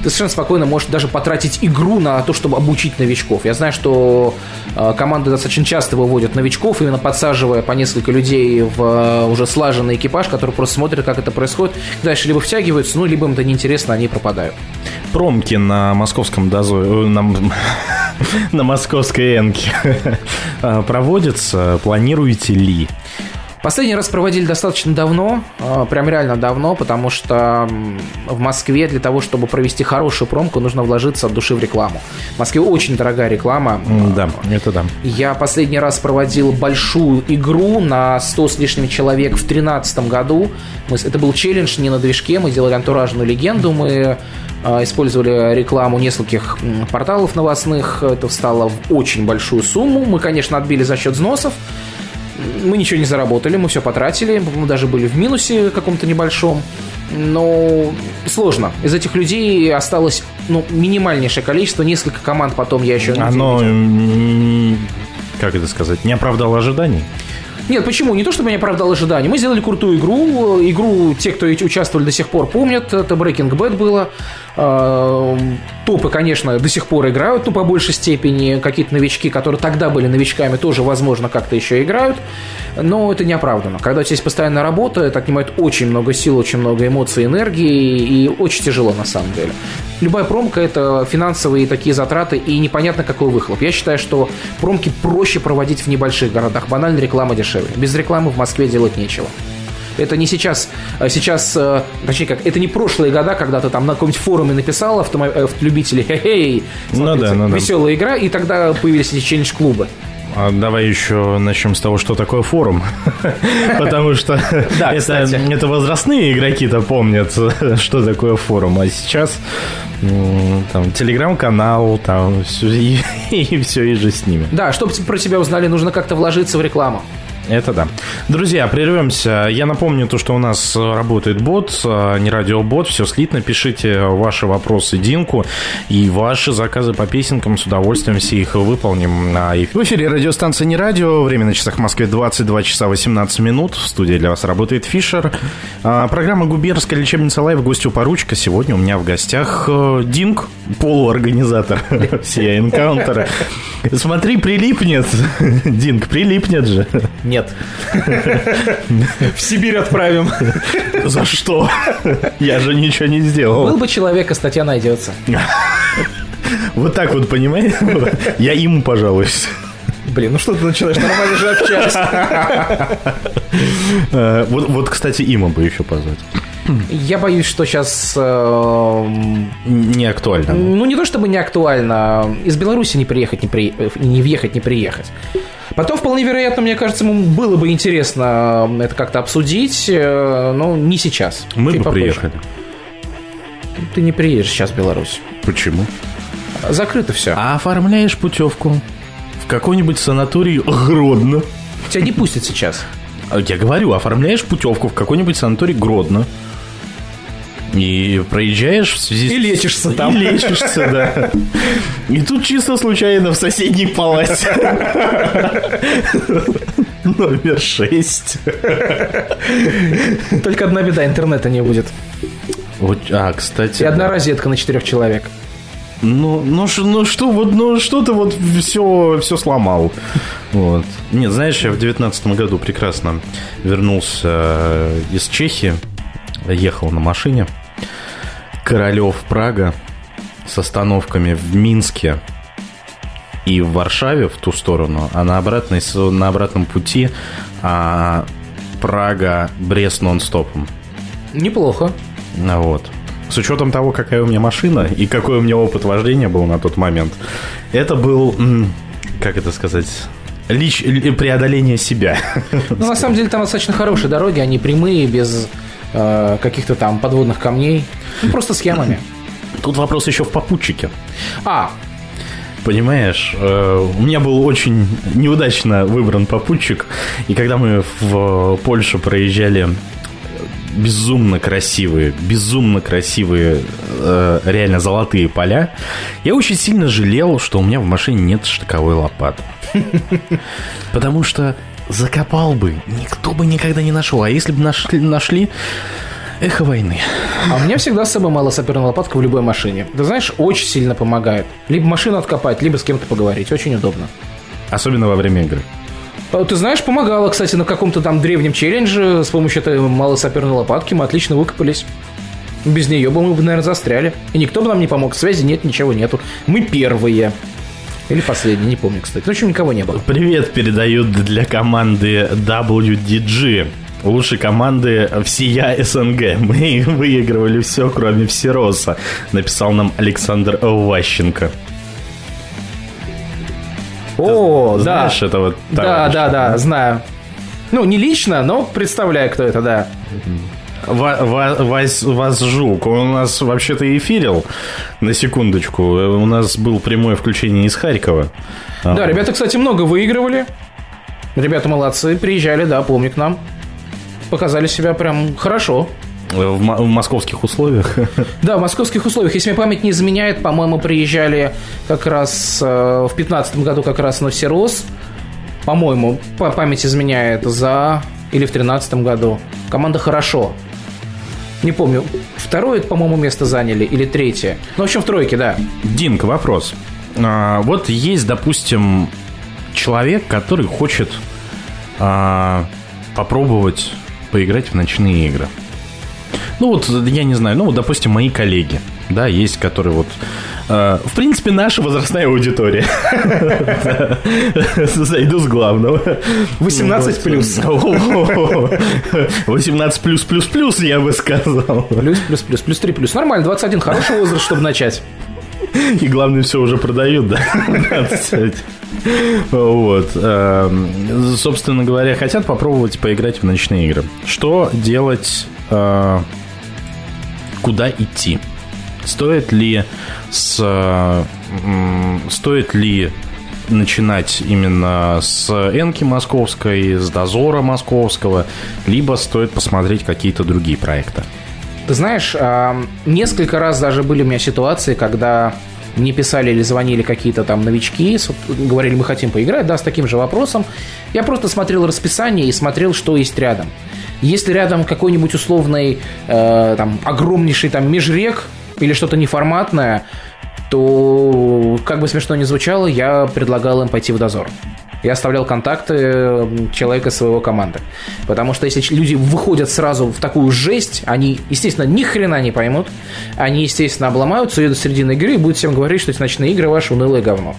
Ты совершенно спокойно можешь даже потратить игру на то, чтобы обучить новичков. Я знаю, что э, команды достаточно часто выводят новичков, именно подсаживая по несколько людей в уже слаженный экипаж, который просто смотрит, как это происходит. Дальше либо втягиваются, ну, либо им это неинтересно, они пропадают. промки на московском дозо... э, На, *laughs* на московской Энке *laughs* а, проводятся. Планируете ли? Последний раз проводили достаточно давно, э, прям реально давно, потому что в Москве для того, чтобы провести хорошую промку, нужно вложиться от души в рекламу. В Москве очень дорогая реклама. Да, это да. Я последний раз проводил большую игру на 100 с лишним человек в 2013 году. Мы это был челлендж не на движке, мы делали антуражную легенду, мы э, использовали рекламу нескольких порталов новостных, это встало в очень большую сумму. Мы, конечно, отбили за счет взносов, мы ничего не заработали, мы все потратили, мы даже были в минусе каком-то небольшом. Но сложно. Из этих людей осталось ну, минимальнейшее количество, несколько команд потом я еще Оно, как это сказать, не оправдало ожиданий? Нет, почему? Не то, чтобы я не оправдал ожиданий. Мы сделали крутую игру. Игру те, кто участвовали до сих пор, помнят. Это Breaking Bad было. Э, Топы, конечно, до сих пор играют, ну, по большей степени. Какие-то новички, которые тогда были новичками, тоже, возможно, как-то еще играют. Но это не оправдано. Когда у тебя есть постоянная работа, это отнимает очень много сил, очень много эмоций, энергии, и очень тяжело на самом деле. Любая промка – это финансовые такие затраты, и непонятно, какой выхлоп. Я считаю, что промки проще проводить в небольших городах. Банально реклама дешевле. Без рекламы в Москве делать нечего. Это не сейчас, а сейчас, э, точнее как, это не прошлые года, когда ты там на каком-нибудь форуме написал автомо- э, любители, хе-хей, Ну да, ну да. веселая игра, и тогда появились эти челлендж-клубы. А давай еще начнем с того, что такое форум. *laughs* Потому что это, возрастные игроки-то помнят, *laughs* что такое форум. А сейчас м, там телеграм-канал, там и *laughs* все, и же с ними. Да, чтобы про тебя узнали, нужно как-то вложиться в рекламу. Это да. Друзья, прервемся. Я напомню то, что у нас работает бот, э, не радиобот, все слитно. Пишите ваши вопросы Динку и ваши заказы по песенкам. С удовольствием все их выполним. на эф- В эфире радиостанция «Не радио». Время на часах в Москве 22 часа 18 минут. В студии для вас работает Фишер. А, Программа «Губерская лечебница live». Гости у поручика. Сегодня у меня в гостях э, Динк, полуорганизатор *laughs* всей энкаунтера. Смотри, прилипнет. *laughs* Динк, прилипнет же. Нет. В Сибирь отправим. За что? Я же ничего не сделал. Был бы человек, а статья найдется. Вот так вот, понимаете? Я ему пожалуюсь. Блин, ну что ты начинаешь? Нормально же общаешься. Э, Вот, вот, кстати, има бы еще позвать. Я боюсь, что сейчас... Не актуально. Ну, не то чтобы не актуально. Из Беларуси не приехать, не, при... э, не въехать, не приехать. Потом, вполне вероятно, мне кажется, ему было бы интересно э, это как-то обсудить, э, но не сейчас. Мы Чуть бы попозже. приехали. Ты не приедешь сейчас в Беларусь. Почему? Закрыто все. А оформляешь путевку в какой-нибудь санаторий Гродно. Тебя не пустят сейчас. А Я говорю, оформляешь путевку в какой-нибудь санаторий Гродно. И проезжаешь в связи с- И лечишься там. И лечишься, да. И тут чисто случайно в соседней палате. Номер 6. Только одна беда, интернета не будет. Вот, а, кстати. И одна да. розетка на четырех человек. Ну, ну, ш- ну что, вот, ну что ты вот все, все сломал. Вот. Нет, знаешь, я в девятнадцатом году прекрасно вернулся э, из Чехии, ехал на машине. Королев, Прага, с остановками в Минске и в Варшаве в ту сторону, а на, обратной, на обратном пути а, Прага, Брест нон-стопом. Неплохо. Ну Вот. С учетом того, какая у меня машина и какой у меня опыт вождения был на тот момент, это был, как это сказать, лич, л- преодоление себя. Ну, на самом деле, там достаточно хорошие дороги, они прямые, без э, каких-то там подводных камней. Ну, просто схемами. Тут вопрос еще в попутчике. А, Понимаешь, э, у меня был очень неудачно выбран попутчик, и когда мы в Польшу проезжали безумно красивые, безумно красивые, э, реально золотые поля, я очень сильно жалел, что у меня в машине нет штыковой лопаты. *laughs* Потому что закопал бы, никто бы никогда не нашел. А если бы нашли, нашли эхо войны. а у меня всегда с собой малосаперная лопатка в любой машине. Ты знаешь, очень сильно помогает. Либо машину откопать, либо с кем-то поговорить. Очень удобно. Особенно во время игры. А Ты знаешь, помогало, кстати, на каком-то там древнем челлендже с помощью этой малосаперной лопатки мы отлично выкопались. Без нее бы мы бы, наверное, застряли. И никто бы нам не помог. Связи нет, ничего нету. Мы первые. Или последние, не помню, кстати. В общем, никого не было. Привет передают для команды WDG. Лучшей команды всея СНГ. Мы *laughs* выигрывали все, кроме Всероса, написал нам Александр Ващенко. О, Ты да. Знаешь этого Да, товарища? да, да, знаю. Ну, не лично, но представляю, кто это, да. Ва- ва- Вась, Вас Жук, он у нас вообще-то эфирил, на секундочку. У нас был прямое включение из Харькова. А, Да, ребята, кстати, много выигрывали. Ребята молодцы, приезжали, да, помню к нам. Показали себя прям хорошо. В, в московских условиях. *laughs* Да, в московских условиях, если мне память не изменяет, по-моему, приезжали как раз э, в 15 году как раз на Всерос. По-моему, по память изменяет за... Или в 13 году. Команда хорошо. Не помню, второе, по-моему, место заняли или третье. Ну, в общем, в тройке, да. Динк, вопрос. А, вот есть, допустим, человек, который хочет а, попробовать поиграть в ночные игры. Ну вот, я не знаю, ну вот, допустим, мои коллеги, да, есть, которые вот... э, в принципе, наша возрастная аудитория. *laughs* Зайду с главного. 18 плюс. *laughs* 18 плюс плюс плюс, я бы сказал. Плюс, плюс, плюс, плюс 3 плюс. Нормально, 21 хороший возраст, чтобы начать. И главное, все уже продают, да. Вот. Эм, Собственно говоря, хотят попробовать поиграть в ночные игры. Что делать? э, Куда идти? Стоит ли с... Стоит ли начинать именно с Энки Московской, с Дозора Московского, либо стоит посмотреть какие-то другие проекты? Ты знаешь, а, несколько раз даже были у меня ситуации, когда мне писали или звонили какие-то там новички, говорили, мы хотим поиграть, да, с таким же вопросом. Я просто смотрел расписание и смотрел, что есть рядом. Если рядом какой-нибудь условный, э, там, огромнейший там межрек или что-то неформатное, то, как бы смешно ни звучало, я предлагал им пойти в дозор. Я оставлял контакты человека своего команды. Потому что если люди выходят сразу в такую жесть, они, естественно, ни хрена не поймут. Они, естественно, обломаются, едут в середину игры и будут всем говорить, что эти ночные игры ваши унылое говно.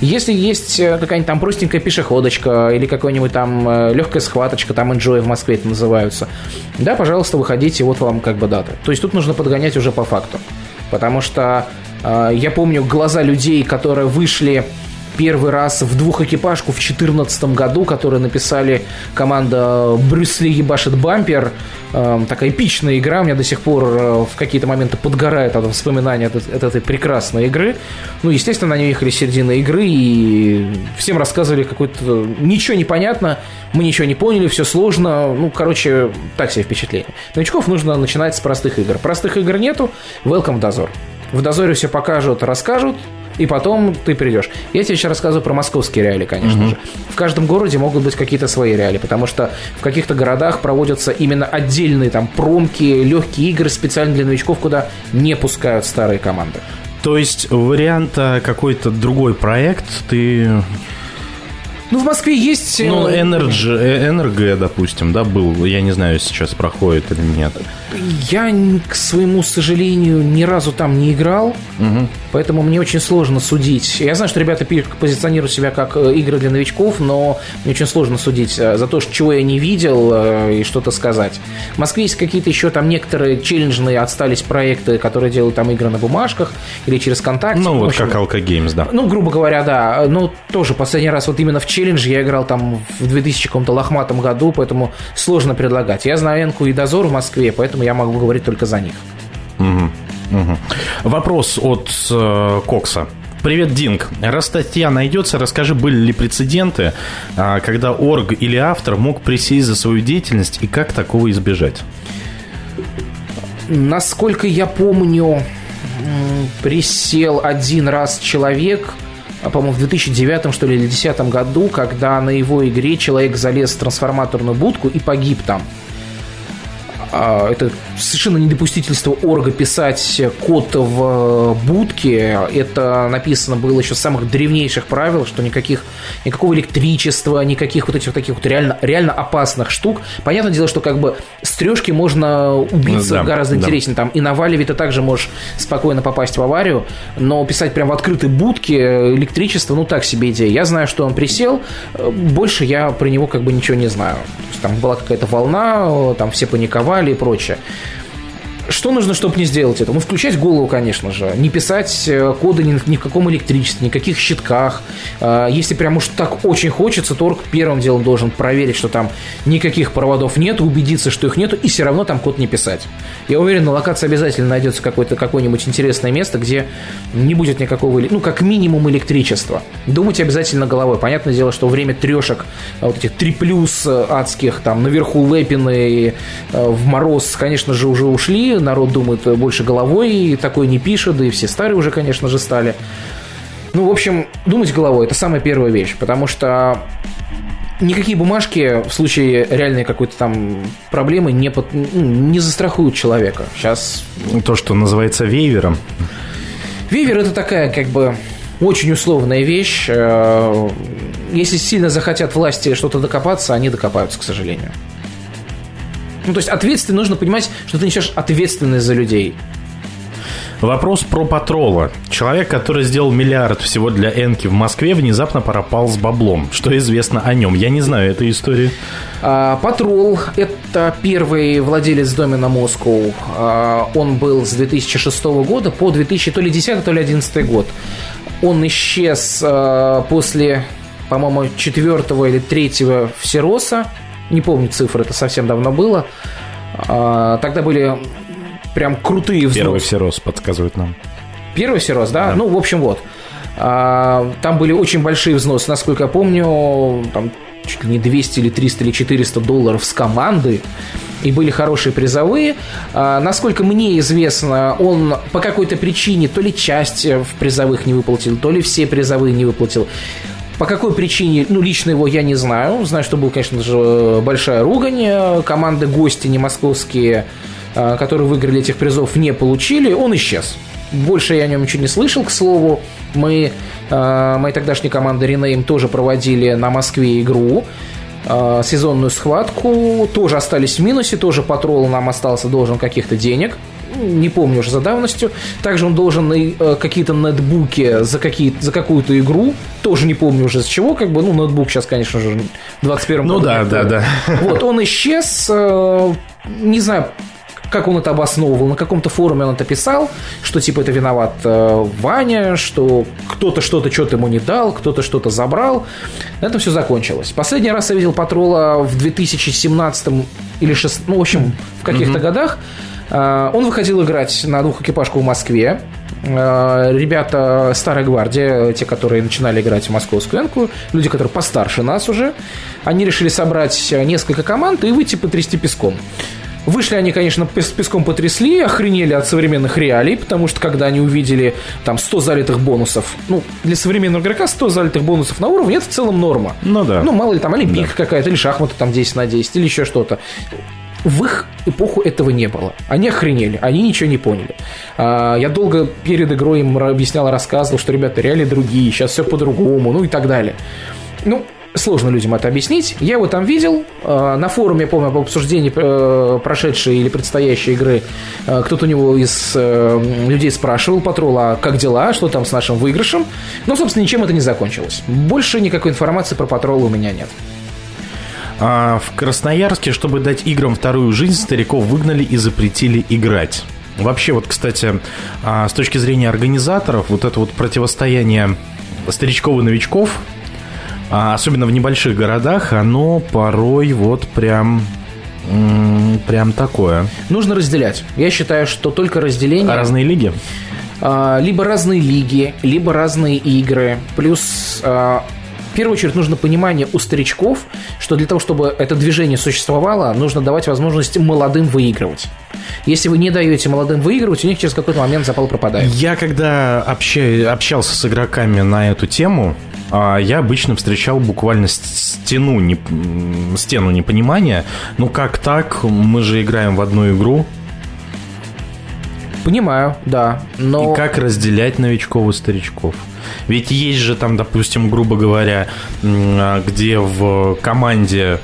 Если есть э, какая-нибудь там простенькая пешеходочка или какой-нибудь там э, легкая схваточка, там enjoy в Москве это называются, да, пожалуйста, выходите, вот вам как бы дата. То есть тут нужно подгонять уже по факту. Потому что э, я помню глаза людей, которые вышли первый раз в двухэкипажку в 2014 году, которые написали команда Брюс ебашит бампер. Э, такая эпичная игра. У меня до сих пор э, в какие-то моменты подгорает от воспоминания от, этой прекрасной игры. Ну, естественно, они ехали с середины игры и всем рассказывали какой-то... Ничего не понятно, мы ничего не поняли, все сложно. Ну, короче, так себе впечатление. Новичков нужно начинать с простых игр. Простых игр нету, welcome в дозор. В дозоре все покажут, расскажут, и потом ты придешь. Я тебе сейчас рассказываю про московские реалии, конечно же. В каждом городе могут быть какие-то свои реалии, потому что в каких-то городах проводятся именно отдельные там промки, легкие игры специально для новичков, куда не пускают старые команды. То есть варианта какой-то другой проект ты... Ну, в Москве есть... э, Ну, Energy, э, Energy, допустим, да, был. Я не знаю, сейчас проходит или нет. Я, к своему сожалению, ни разу там не играл, поэтому мне очень сложно судить. Я знаю, что ребята позиционируют себя как э, игры для новичков, но мне очень сложно судить э, за то, чего я не видел э, и что-то сказать. В Москве есть какие-то еще там некоторые челленджные отстались проекты, которые делают там игры на бумажках или через контакт. Ну, вот как Alka Games, да. Ну, грубо говоря, да. Ну, тоже последний раз вот именно в челлендже я играл там в 2000 каком-то лохматом году, поэтому сложно предлагать. Я знаю Энку и Дозор в Москве, поэтому я могу говорить только за них. Мгм, мгм. Вопрос от э, Кокса. Привет, Динг. Раз статья найдется, расскажи, были ли прецеденты, а, когда орг или автор мог присесть за свою деятельность и как такого избежать? Насколько я помню, присел один раз человек, а, по-моему, в 2009 что ли, или 2010 году, когда на его игре человек залез в трансформаторную будку и погиб там. А, это совершенно недопустительство орга писать код в будке. Это написано было еще с самых древнейших правил, что никаких, никакого электричества, никаких вот этих вот таких вот реально, реально опасных штук. Понятное дело, что как бы с трешки можно убиться Да, гораздо да. интереснее. Там и на валеве ты также можешь спокойно попасть в аварию, но писать прям в открытой будке электричество, ну так себе идея. Я знаю, что он присел, э, больше я про него как бы ничего не знаю. Там была какая-то волна, э, там все паниковали и прочее. Что нужно, чтобы не сделать это? Ну, включать голову, конечно же. Не писать э, коды ни, ни в каком электричестве, никаких щитках. Э, Если прям уж так очень хочется, то орг первым делом должен проверить, что там никаких проводов нет, убедиться, что их нету, и все равно там код не писать. Я уверен, на локации обязательно найдется какое-то, какое-нибудь интересное место, где не будет никакого, ну, как минимум электричества. Думайте обязательно головой. Понятное дело, что время трешек, а, вот этих три плюс э, адских, там, наверху лэпины и, э, в мороз, конечно же, уже ушли. Народ думает больше головой, и такой не пишет, да и все старые уже, конечно же, стали. Ну, в общем, думать головой – это самая первая вещь, потому что никакие бумажки в случае реальной какой-то там проблемы не, под- ну, не застрахуют человека. Сейчас То, что называется вейвером. Вивер это такая как бы очень условная вещь. Э, Если сильно захотят власти что-то докопаться, они докопаются, к сожалению. Ну, то есть ответственность, нужно понимать, что ты несешь ответственность за людей. Вопрос про патрола. Человек, который сделал миллиард всего для Энки в Москве, внезапно пропал с баблом. Что известно о нем? Я не знаю этой истории. А, Патрол – это первый владелец домена Moscow. А, Он был с 2006 года по 2000, то ли 10, то ли 11 год. Он исчез а, после, по-моему, четвертого или третьего Всероса. Не помню цифры, это совсем давно было. А, Тогда были прям крутые взносы. Первый всерос подсказывает нам. Первый Сирос, да? Ну, в общем, вот. А, Там были очень большие взносы, насколько я помню, там чуть ли не 200 или 300 или 400 долларов с команды. И были хорошие призовые. А, Насколько мне известно, он по какой-то причине то ли часть в призовых не выплатил, то ли все призовые не выплатил. По какой причине, ну, лично его я не знаю. Знаю, что был, конечно же, большая ругань. Команды гости не московские, а, которые выиграли этих призов, не получили. Он исчез. Больше я о нем ничего не слышал, к слову. Мы, э, мои тогдашние команды Ренейм тоже проводили на Москве игру, э, сезонную схватку. Тоже остались в минусе, тоже патрол нам остался должен каких-то денег. Не помню уже за давностью. Также он должен на, э, какие-то нетбуки за, какие, за какую-то игру. Тоже не помню уже с чего. Как бы, ну, ноутбук сейчас, конечно же, в 21 Ну году да, не да, актуален. да. Вот, он исчез. э, Не знаю, как он это обосновывал. На каком-то форуме он это писал, что типа это виноват э, Ваня, что кто-то что-то что-то ему не дал, кто-то что-то забрал. На этом все закончилось. Последний раз я видел Патрола в 2017 или 6, ну, в общем, в каких-то годах. Э, Он выходил играть на двух-экипажку в Москве. Э, Ребята Старой Гвардии, те, которые начинали играть в московскую энку, люди, которые постарше нас уже, они решили собрать несколько команд и выйти потрясти песком. Вышли они, конечно, пес- песком потрясли, охренели от современных реалий, потому что когда они увидели там 100 залитых бонусов, ну, для современного игрока 100 залитых бонусов на уровне, это в целом норма. Ну да. Ну, мало ли, там олимпийка какая-то, или шахматы там 10 на 10, или еще что-то. В их эпоху этого не было. Они охренели, они ничего не поняли. А, Я долго перед игрой им объяснял, рассказывал, что, ребята, реалии другие, сейчас все по-другому, ну и так далее. Ну, сложно людям это объяснить. Я его там видел. А, На форуме, помню, об обсуждении э, прошедшей или предстоящей игры э, кто-то у него из э, людей спрашивал, Патрол, а как дела, что там с нашим выигрышем? Ну, собственно, ничем это не закончилось. Больше никакой информации про Патрола у меня нет. А в Красноярске, чтобы дать играм вторую жизнь, стариков выгнали и запретили играть. Вообще, вот, кстати, а, с точки зрения организаторов, вот это вот противостояние старичков и новичков, а, особенно в небольших городах, оно порой вот прям, прям такое. Нужно разделять. Я считаю, что только разделение... А разные лиги? Либо разные лиги, либо разные игры. Плюс, в первую очередь, нужно понимание у старичков, что для того, чтобы это движение существовало, нужно давать возможность молодым выигрывать. Если вы не даете молодым выигрывать, у них через какой-то момент запал пропадает. Я когда обща- общался с игроками на эту тему, а я обычно встречал буквально стену, не, стену непонимания. Ну как так? Мы же играем в одну игру. Понимаю, да. Но... И как разделять новичков и старичков? Ведь есть же там, допустим, грубо говоря, а, где в команде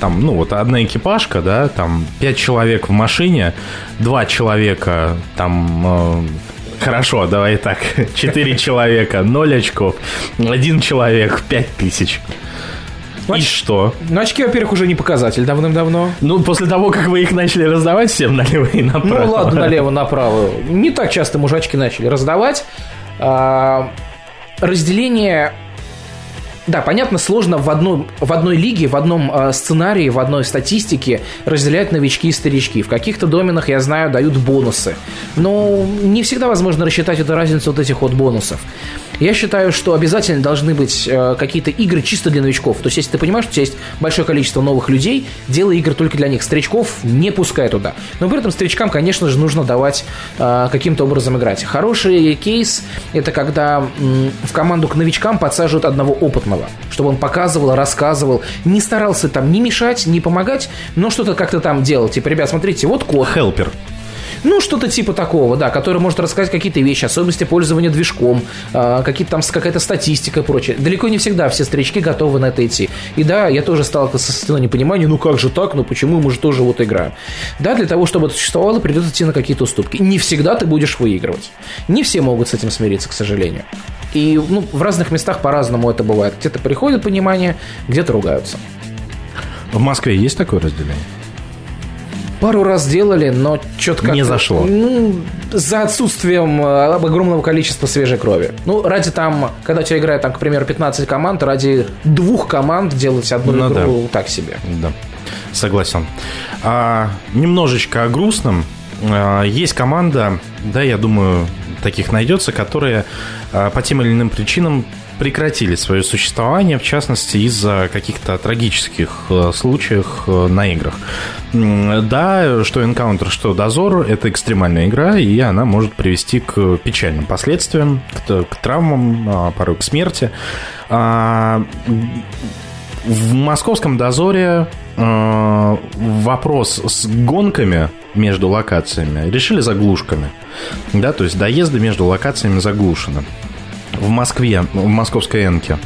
там, ну, вот одна экипажка, да, там пять человек в машине, два человека там э, Хорошо, давай так. *laughs* Четыре *laughs* человека, ноль очков. Один человек, пять тысяч. И что? Ну, очки, во-первых, уже не показатель давным-давно. Ну, после того, как вы их начали раздавать всем налево и направо. Ну, ладно, налево-направо. Не так часто мы уже очки начали раздавать. А, разделение да, понятно, сложно в, одной в одной лиге, в одном э, сценарии, в одной статистике разделять новички и старички. В каких-то доменах, я знаю, дают бонусы. Но не всегда возможно рассчитать эту разницу вот этих вот бонусов. Я считаю, что обязательно должны быть э, какие-то игры чисто для новичков. То есть, если ты понимаешь, что у тебя есть большое количество новых людей, делай игры только для них. Старичков не пускай туда. Но при этом старичкам, конечно же, нужно давать э, каким-то образом играть. Хороший кейс – это когда м, в команду к новичкам подсаживают одного опытного, чтобы он показывал, рассказывал, не старался там не мешать, не помогать, но что-то как-то там делал. Типа, ребят, смотрите, вот код. Хелпер. Ну, что-то типа такого, да, который может рассказать какие-то вещи, особенности пользования движком, э, какие-то там какая-то статистика и прочее. Далеко не всегда все старички готовы на это идти. И да, я тоже сталкивался со стеной непонимания, ну как же так, ну почему мы же тоже вот играем. Да, для того, чтобы это существовало, придется идти на какие-то уступки. Не всегда ты будешь выигрывать. Не все могут с этим смириться, к сожалению. И ну, в разных местах по-разному это бывает. Где-то приходит понимание, где-то ругаются. В Москве есть такое разделение? Пару раз делали, но что-то Не зашло. Ну, за отсутствием э, огромного количества свежей крови. Ну, ради там, когда у тебя играет, там, к примеру, 15 команд, ради двух команд делать одну ну, игру да. так себе. Да, согласен. А, немножечко о грустном. А, есть команда, да, я думаю, таких найдется, которые а, по тем или иным причинам прекратили свое существование, в частности, из-за каких-то трагических э, случаев э, на играх. Да, что Encounter, что Дозор – это экстремальная игра, и она может привести к печальным последствиям, к, к травмам, а, порой к смерти. А, в московском дозоре э, вопрос с гонками между локациями решили заглушками. Да, то есть доезды между локациями заглушены в Москве, в московской Энке,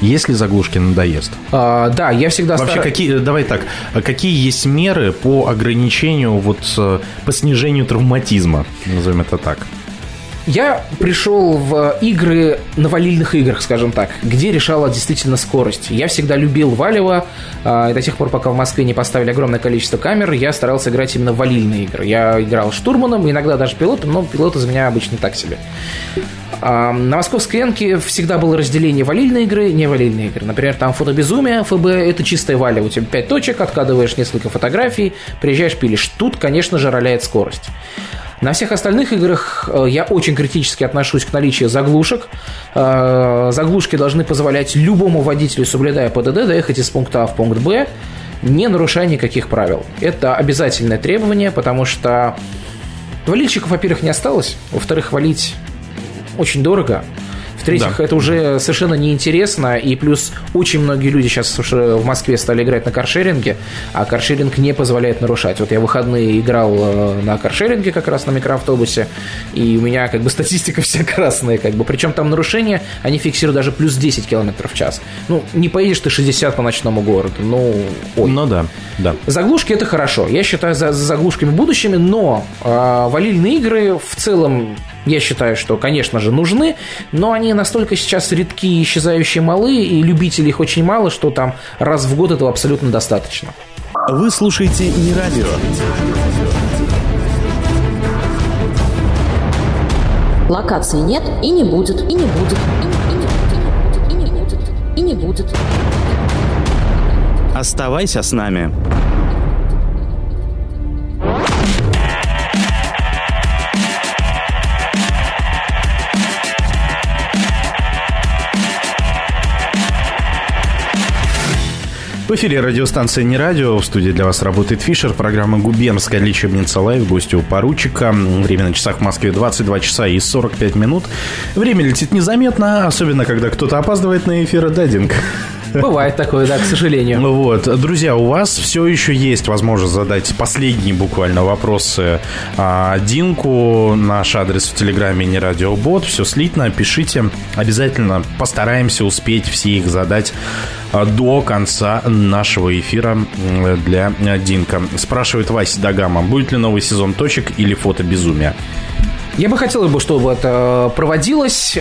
есть ли заглушки на доезд? А, да, я всегда Вообще, стар... какие, давай так, какие есть меры по ограничению, вот, э, по снижению травматизма, назовем это так? Я пришел в игры на валильных играх, скажем так, где решала действительно скорость. Я всегда любил Валево, а, и до тех пор, пока в Москве не поставили огромное количество камер, я старался играть именно в валильные игры. Я играл штурманом, иногда даже пилотом, но пилот из меня обычно так себе. А, на московской Энке всегда было разделение валильные игры, не валильные игры. Например, там фотобезумие, ФБ, это чистая валя. У тебя 5 точек, откладываешь несколько фотографий, приезжаешь, пилишь. Тут, конечно же, роляет скорость. На всех остальных играх э, я очень критически отношусь к наличию заглушек. Э, заглушки должны позволять любому водителю, соблюдая ПДД, доехать из пункта А в пункт Б, не нарушая никаких правил. Это обязательное требование, потому что валильщиков, во-первых, не осталось, во-вторых, валить очень дорого, в-третьих, да. это уже совершенно неинтересно, и плюс очень многие люди сейчас уже в Москве стали играть на каршеринге, а каршеринг не позволяет нарушать. Вот я в выходные играл э, на каршеринге как раз на микроавтобусе, и у меня как бы статистика *laughs* вся красная, как бы. Причем там нарушения, они фиксируют даже плюс 10 км в час. Ну, не поедешь ты 60 по ночному городу, ну, ой. Ну да, да. Заглушки это хорошо. Я считаю за, за заглушками будущими, но э, валильные игры в целом я считаю, что, конечно же, нужны, но они настолько сейчас редкие, исчезающие малы, и любителей их очень мало, что там раз в год этого абсолютно достаточно. Вы слушаете не радио. Локации нет и не будет, и не будет, и не, будет, и не будет, и не будет. Оставайся с нами. В эфире радиостанция «Не радио». В студии для вас работает Фишер. Программа «Губернская лечебница live». Гости у поручика. Время на часах в Москве 22 часа и 45 минут. Время летит незаметно, особенно когда кто-то опаздывает на эфир. Да, Динка? Бывает такое, да, к сожалению. Вот, друзья, у вас все еще есть возможность задать последние буквально вопросы а, Динку. Наш адрес в Телеграме не радиобот. Все слитно, пишите. Обязательно постараемся успеть все их задать а, до конца нашего эфира для Динка. Спрашивает Вася Дагама, будет ли новый сезон точек или фото безумия? Я бы хотел, чтобы это проводилось.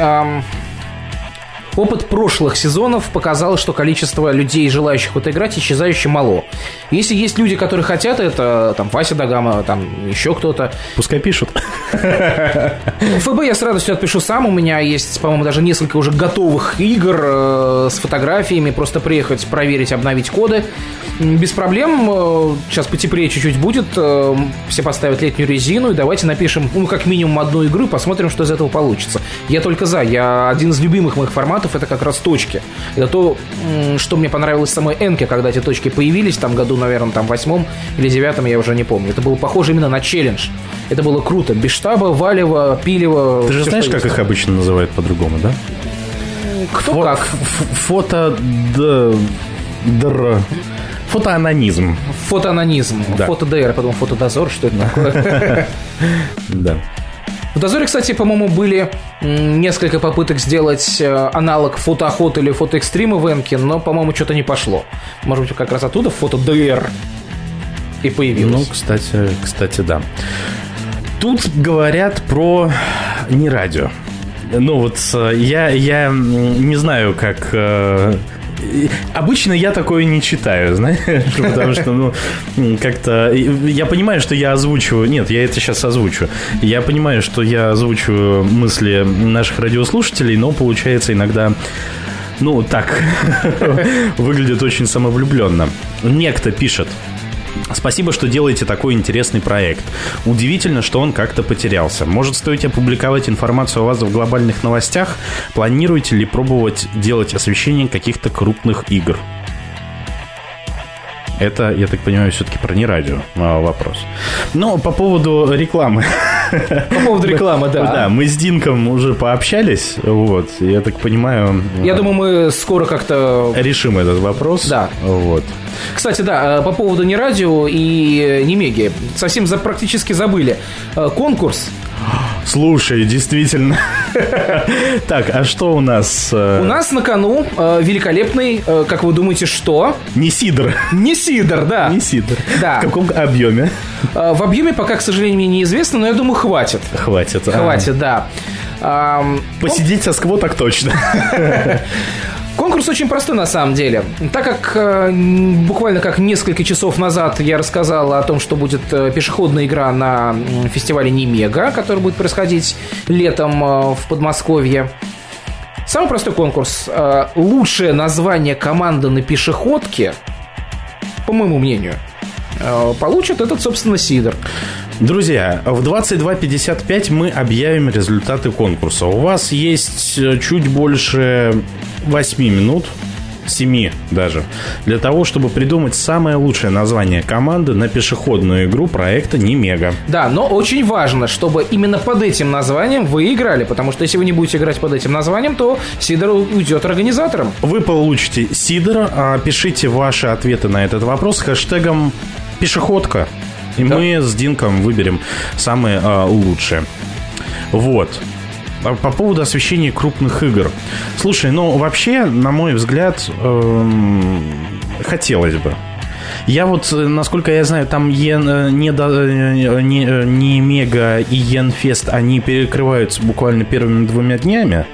Опыт прошлых сезонов показал, что количество людей, желающих это играть, исчезающе мало. Если есть люди, которые хотят это, там, Вася Дагама, там, еще кто-то... Пускай пишут. ФБ я с радостью отпишу сам. У меня есть, по-моему, даже несколько уже готовых игр э, с фотографиями. Просто приехать, проверить, обновить коды. Без проблем. Э, сейчас потеплее чуть-чуть будет. Э, все поставят летнюю резину. И давайте напишем, ну, как минимум одну игру и посмотрим, что из этого получится. Я только за. Я один из любимых моих форматов это как раз точки. Это то, что мне понравилось в самой Энке, когда эти точки появились, там году, наверное, там восьмом или девятом, я уже не помню. Это было похоже именно на челлендж. Это было круто. Без штаба, валево, пилево. Ты же знаешь, как их обычно называют по-другому, да? Кто Фо- как? Фото... Др... Фотоанонизм. Фотоанонизм. Да. Фото-ДР, подумал, фотодозор, что это такое? *laughs* Да. В Дозоре, кстати, по-моему, были несколько попыток сделать э, аналог фотоохоты или фотоэкстрима в Энке, но, по-моему, что-то не пошло. Может быть, как раз оттуда фото ДР и появилось. Ну, кстати, кстати, да. Тут говорят про не радио. Ну вот э, я, я не знаю, как э, Обычно я такое не читаю, знаешь, *laughs* потому что, ну, как-то... Я понимаю, что я озвучиваю... Нет, я это сейчас озвучу. Я понимаю, что я озвучиваю мысли наших радиослушателей, но получается иногда... Ну, так, *laughs* выглядит очень самовлюбленно. Некто пишет, Спасибо, что делаете такой интересный проект. Удивительно, что он как-то потерялся. Может, стоит опубликовать информацию о вас в глобальных новостях? Планируете ли пробовать делать освещение каких-то крупных игр? Это, я так понимаю, все-таки про не радио а, вопрос. Но по поводу рекламы. По поводу рекламы, да. Да, мы с Динком уже пообщались, вот, я так понимаю... Я думаю, мы скоро как-то... Решим этот вопрос. Да. Вот. Кстати, да, по поводу не радио и не меги. Совсем за, практически забыли. Конкурс Слушай, действительно. *laughs* Так, а что у нас? Э? У нас на кону э, великолепный, э, как вы думаете, что? Не сидр. Не сидр, да. Не сидр. Да. В каком объеме? В объеме пока, к сожалению, мне неизвестно, но я думаю, хватит. Хватит. Хватит, да. Посидеть со скво так точно. *laughs* Конкурс очень простой на самом деле. Так как э, буквально как несколько часов назад я рассказал о том, что будет э, пешеходная игра на фестивале Немега, который будет происходить летом э, в Подмосковье. Самый простой конкурс. Лучшее название команды на пешеходке, по моему мнению, э, получит этот, собственно, Сидор. Друзья, в 22.55 мы объявим результаты конкурса. У вас есть э, чуть больше 8 минут 7 даже, для того, чтобы придумать самое лучшее название команды на пешеходную игру проекта Немега. Да, но очень важно, чтобы именно под этим названием вы играли, потому что если вы не будете играть под этим названием, то Сидор уйдет организатором. Вы получите Сидор, а пишите ваши ответы на этот вопрос хэштегом «Пешеходка». И да. мы с Динком выберем самые а, лучшие. Вот. А по поводу освещения крупных игр. Слушай, ну вообще, на мой взгляд, эм, хотелось бы. Я вот, насколько я знаю, там Йен, э, не, э, не, э, не Мега и Йенфест, они перекрываются буквально первыми двумя днями.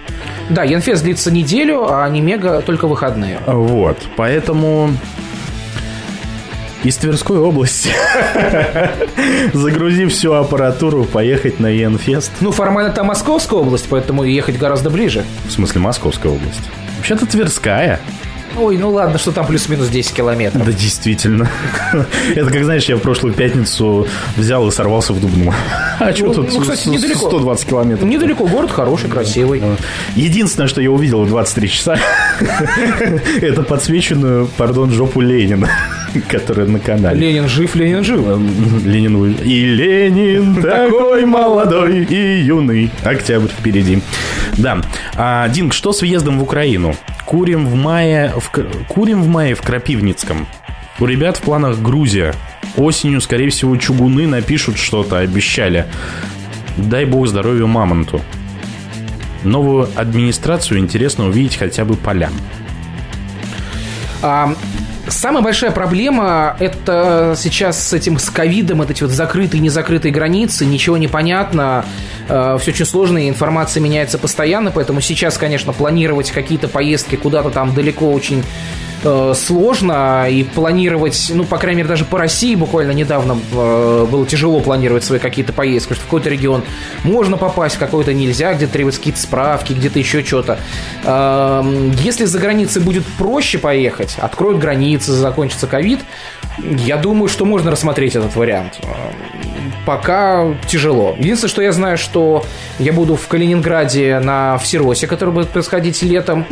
Да, Йенфест длится неделю, а не Мега только выходные. Вот, поэтому из Тверской области. *laughs* Загрузив всю аппаратуру, поехать на Енфест. Ну, формально там Московская область, поэтому ехать гораздо ближе. В смысле Московская область? Вообще-то Тверская. Ой, ну ладно, что там плюс-минус 10 километров. Да, действительно. *laughs* Это как, знаешь, я в прошлую пятницу взял и сорвался в Дубну. *laughs* А что Ну, тут ну, кстати, недалеко. 120 километров? Недалеко, город хороший, красивый. Единственное, что я увидел в 23 часа, это подсвеченную, пардон, жопу Ленина, *laughs* которая на канале. Ленин жив, Ленин жив. Ленин вы- И Ленин *laughs* такой молодой и юный. Октябрь впереди. Да. А, Динг, что с въездом в Украину? Курим в мае в, курим в мае в Крапивницком. У ребят в планах Грузия. Осенью, скорее всего, чугуны напишут что-то, обещали. Дай бог здоровью Мамонту. Новую администрацию интересно увидеть хотя бы полям. А, самая большая проблема это сейчас с этим с ковидом, вот эти вот закрытые, незакрытые границы, ничего не понятно, все очень сложно, и информация меняется постоянно, поэтому сейчас, конечно, планировать какие-то поездки куда-то там далеко очень э, сложно, и планировать, ну, по крайней мере, даже по России буквально недавно э, было тяжело планировать свои какие-то поездки, что в какой-то регион можно попасть, в какой-то нельзя, где требуются какие-то справки, где-то еще что-то. Эм, Если за границей будет проще поехать, откроют границы, закончится ковид, я думаю, что можно рассмотреть этот вариант. Пока тяжело. Единственное, что я знаю, что я буду в Калининграде на Всеросе, который будет происходить летом.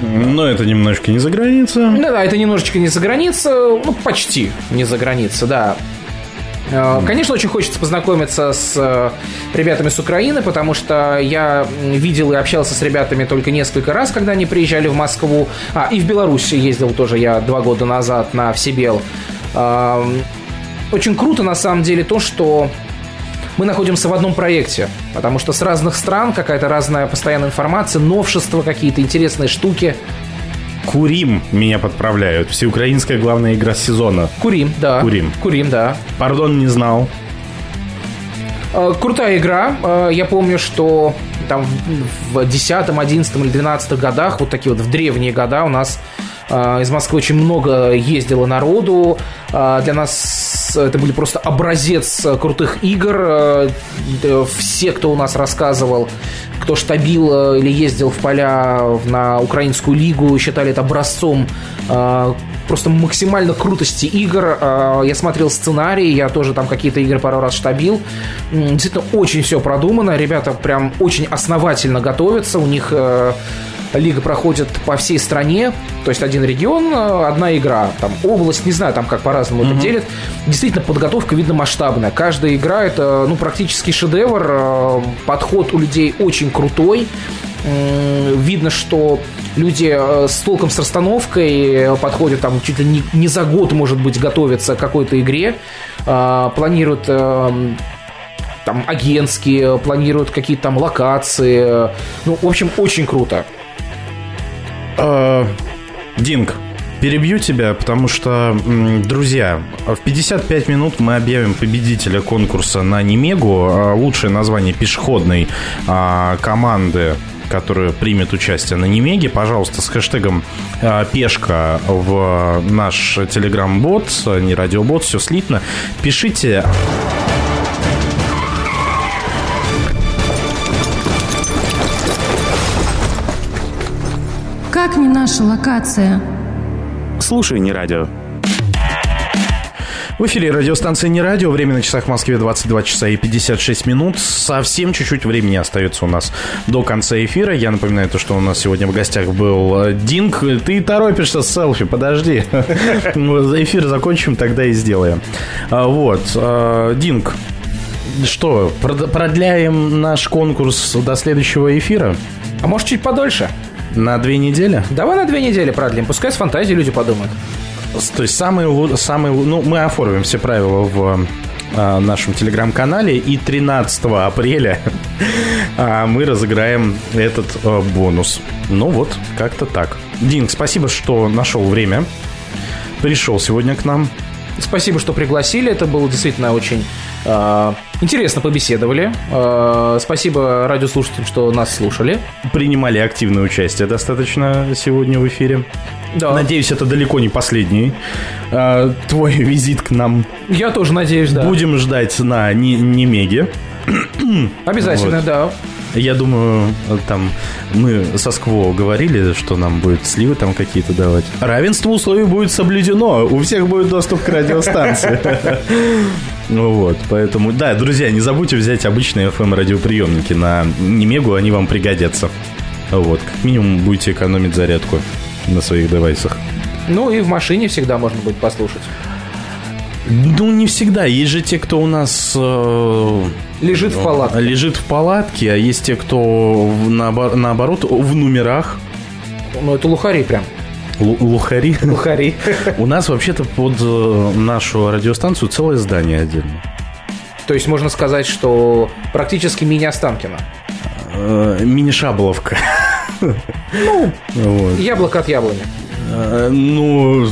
Но это немножко не за граница. Ну да, это немножечко не за граница, ну почти не за граница, да. Э, Конечно, очень хочется познакомиться с э, ребятами с Украины, потому что я видел и общался с ребятами только несколько раз, когда они приезжали в Москву. А, и в Беларусь ездил тоже я два года назад на Всебел. Очень круто, на самом деле, то, что мы находимся в одном проекте, потому что с разных стран какая-то разная постоянная информация, новшества какие-то, интересные штуки. Курим меня подправляют. Всеукраинская главная игра сезона. Курим, да. Курим. Курим, да. Пардон, не знал. Э, Крутая игра. Э, Я помню, что там в- в 10, 11 или 12 годах, вот такие вот в древние года у нас из Москвы очень много ездило народу. Э, Для нас это были просто образец крутых игр. Да, Все, кто у нас рассказывал, кто штабил или ездил в поля на украинскую лигу, считали это образцом просто максимально крутости игр. Я смотрел сценарий, я тоже там какие-то игры пару раз штабил. Действительно, очень все продумано. Ребята прям очень основательно готовятся. У них э, лига проходит по всей стране. То есть один регион, э, одна игра. Там область, не знаю, там как по-разному это делят. Действительно, подготовка, видно, масштабная. Каждая игра это ну, практически шедевр. Э, Подход у людей очень крутой. Видно, что люди э, с толком с расстановкой подходят там чуть ли не, не за год, может быть, готовятся к какой-то игре, планируют там агентские, планируют какие-то там локации. Ну, в общем, очень круто. Э, Динг, перебью тебя, потому что, друзья, в 55 минут мы объявим победителя конкурса на Немегу. А, Лучшее название пешеходной а, команды которая примет участие на Немеге, пожалуйста, с хэштегом а, «Пешка» в наш телеграм-бот, не радиобот, все слитно. Пишите Как не наша локация? Слушай, не радио. В эфире радиостанция «Не радио». Время на часах в Москве 22 часа и 56 минут. Совсем чуть-чуть времени остается у нас до конца эфира. Я напоминаю то, что у нас сегодня в гостях был э, Динг. Ты торопишься с селфи, подожди. *laughs* Эфир закончим, тогда и сделаем. А, Вот. э, Динг, что, прод- продляем наш конкурс до следующего эфира? А может, чуть подольше? На две недели? Давай на две недели продлим. Пускай с фантазией люди подумают. То есть самые, самые, ну, мы оформим все правила в э, нашем телеграм-канале, и 13 апреля *laughs* а, мы разыграем этот э, бонус. Ну вот, как-то так. Динг, спасибо, что нашел время. Пришел сегодня к нам. Спасибо, что пригласили. Это было действительно очень интересно побеседовали. Э, спасибо радиослушателям, что нас слушали. Принимали активное участие достаточно сегодня в эфире. Да. Надеюсь, это далеко не последний э, твой *laughs* визит к нам. Я тоже надеюсь, да. Будем ждать на Не- Немеге. *clears throat* Обязательно, Вот. да. Я думаю, там мы со Скво говорили, что нам будет сливы там какие-то давать. Равенство условий будет соблюдено. У всех будет доступ к радиостанции. Ну вот, поэтому, да, друзья, не забудьте взять обычные FM-радиоприемники на Немегу, они вам пригодятся. Вот, как минимум будете экономить зарядку на своих девайсах. Ну и в машине всегда можно будет послушать. Ну, не всегда. Есть же те, кто у нас... Э, лежит в палатке. Лежит в палатке, а есть те, кто в, наобор- наоборот в номерах. Ну, это лухари прям. Лу- лухари? Лухари. У нас вообще-то под э, нашу радиостанцию целое здание отдельно. То есть можно сказать, что практически мини-Останкино. Э, Мини-шабловка. Ну, яблоко от яблони. Э, Ну,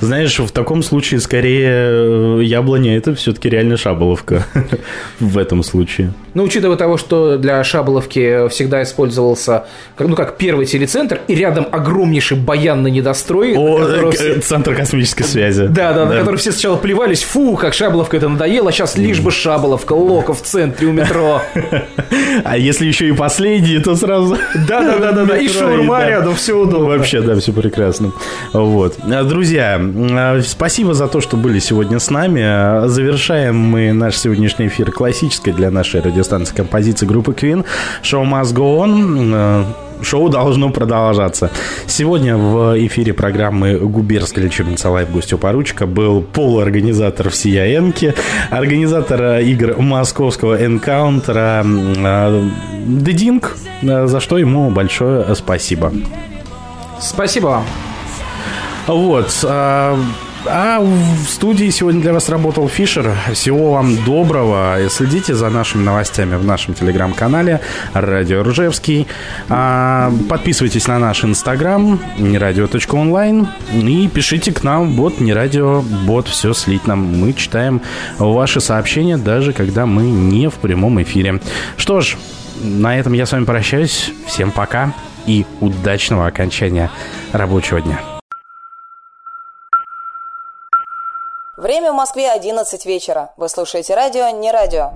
знаешь, в таком случае скорее э, яблоня это все-таки реально шаболовка *laughs* в этом случае. Ну, учитывая того, что для Шаболовки всегда использовался, ну, как первый телецентр, и рядом огромнейший недострой. на О, которого э, все- Центр космической связи. Да, да, на который все сначала плевались, фу, как Шаболовка это надоело, а сейчас лишь бы Шаболовка, локо в центре у метро. *laughs* А если еще и последний, то сразу... Да, да, да, да, *laughs* и шаурма рядом, все удобно. Вообще, да, все прекрасно. Вот. А, Друзья, спасибо за то, что были сегодня с нами. Завершаем мы наш сегодняшний эфир классической для нашей радиостанции композиции группы Queen «Show must go on». Шоу должно продолжаться. Сегодня в эфире программы «Губерская лечебница Лайв» гостю поручика был полуорганизатор всея Энки, организатор э, игр московского энкаунтера э, Дединг, э, за что ему большое спасибо. Спасибо вам. Вот. А, а в студии сегодня для вас работал Фишер. Всего вам доброго. Следите за нашими новостями в нашем телеграм-канале Радио Ржевский. А, Подписывайтесь на наш инстаграм нерадио.онлайн и пишите к нам бот не радио, бот все слить нам. Мы читаем ваши сообщения, даже когда мы не в прямом эфире. Что ж, на этом я с вами прощаюсь. Всем пока и удачного окончания рабочего дня. Время в Москве 11 вечера. Вы слушаете радио «Не радио».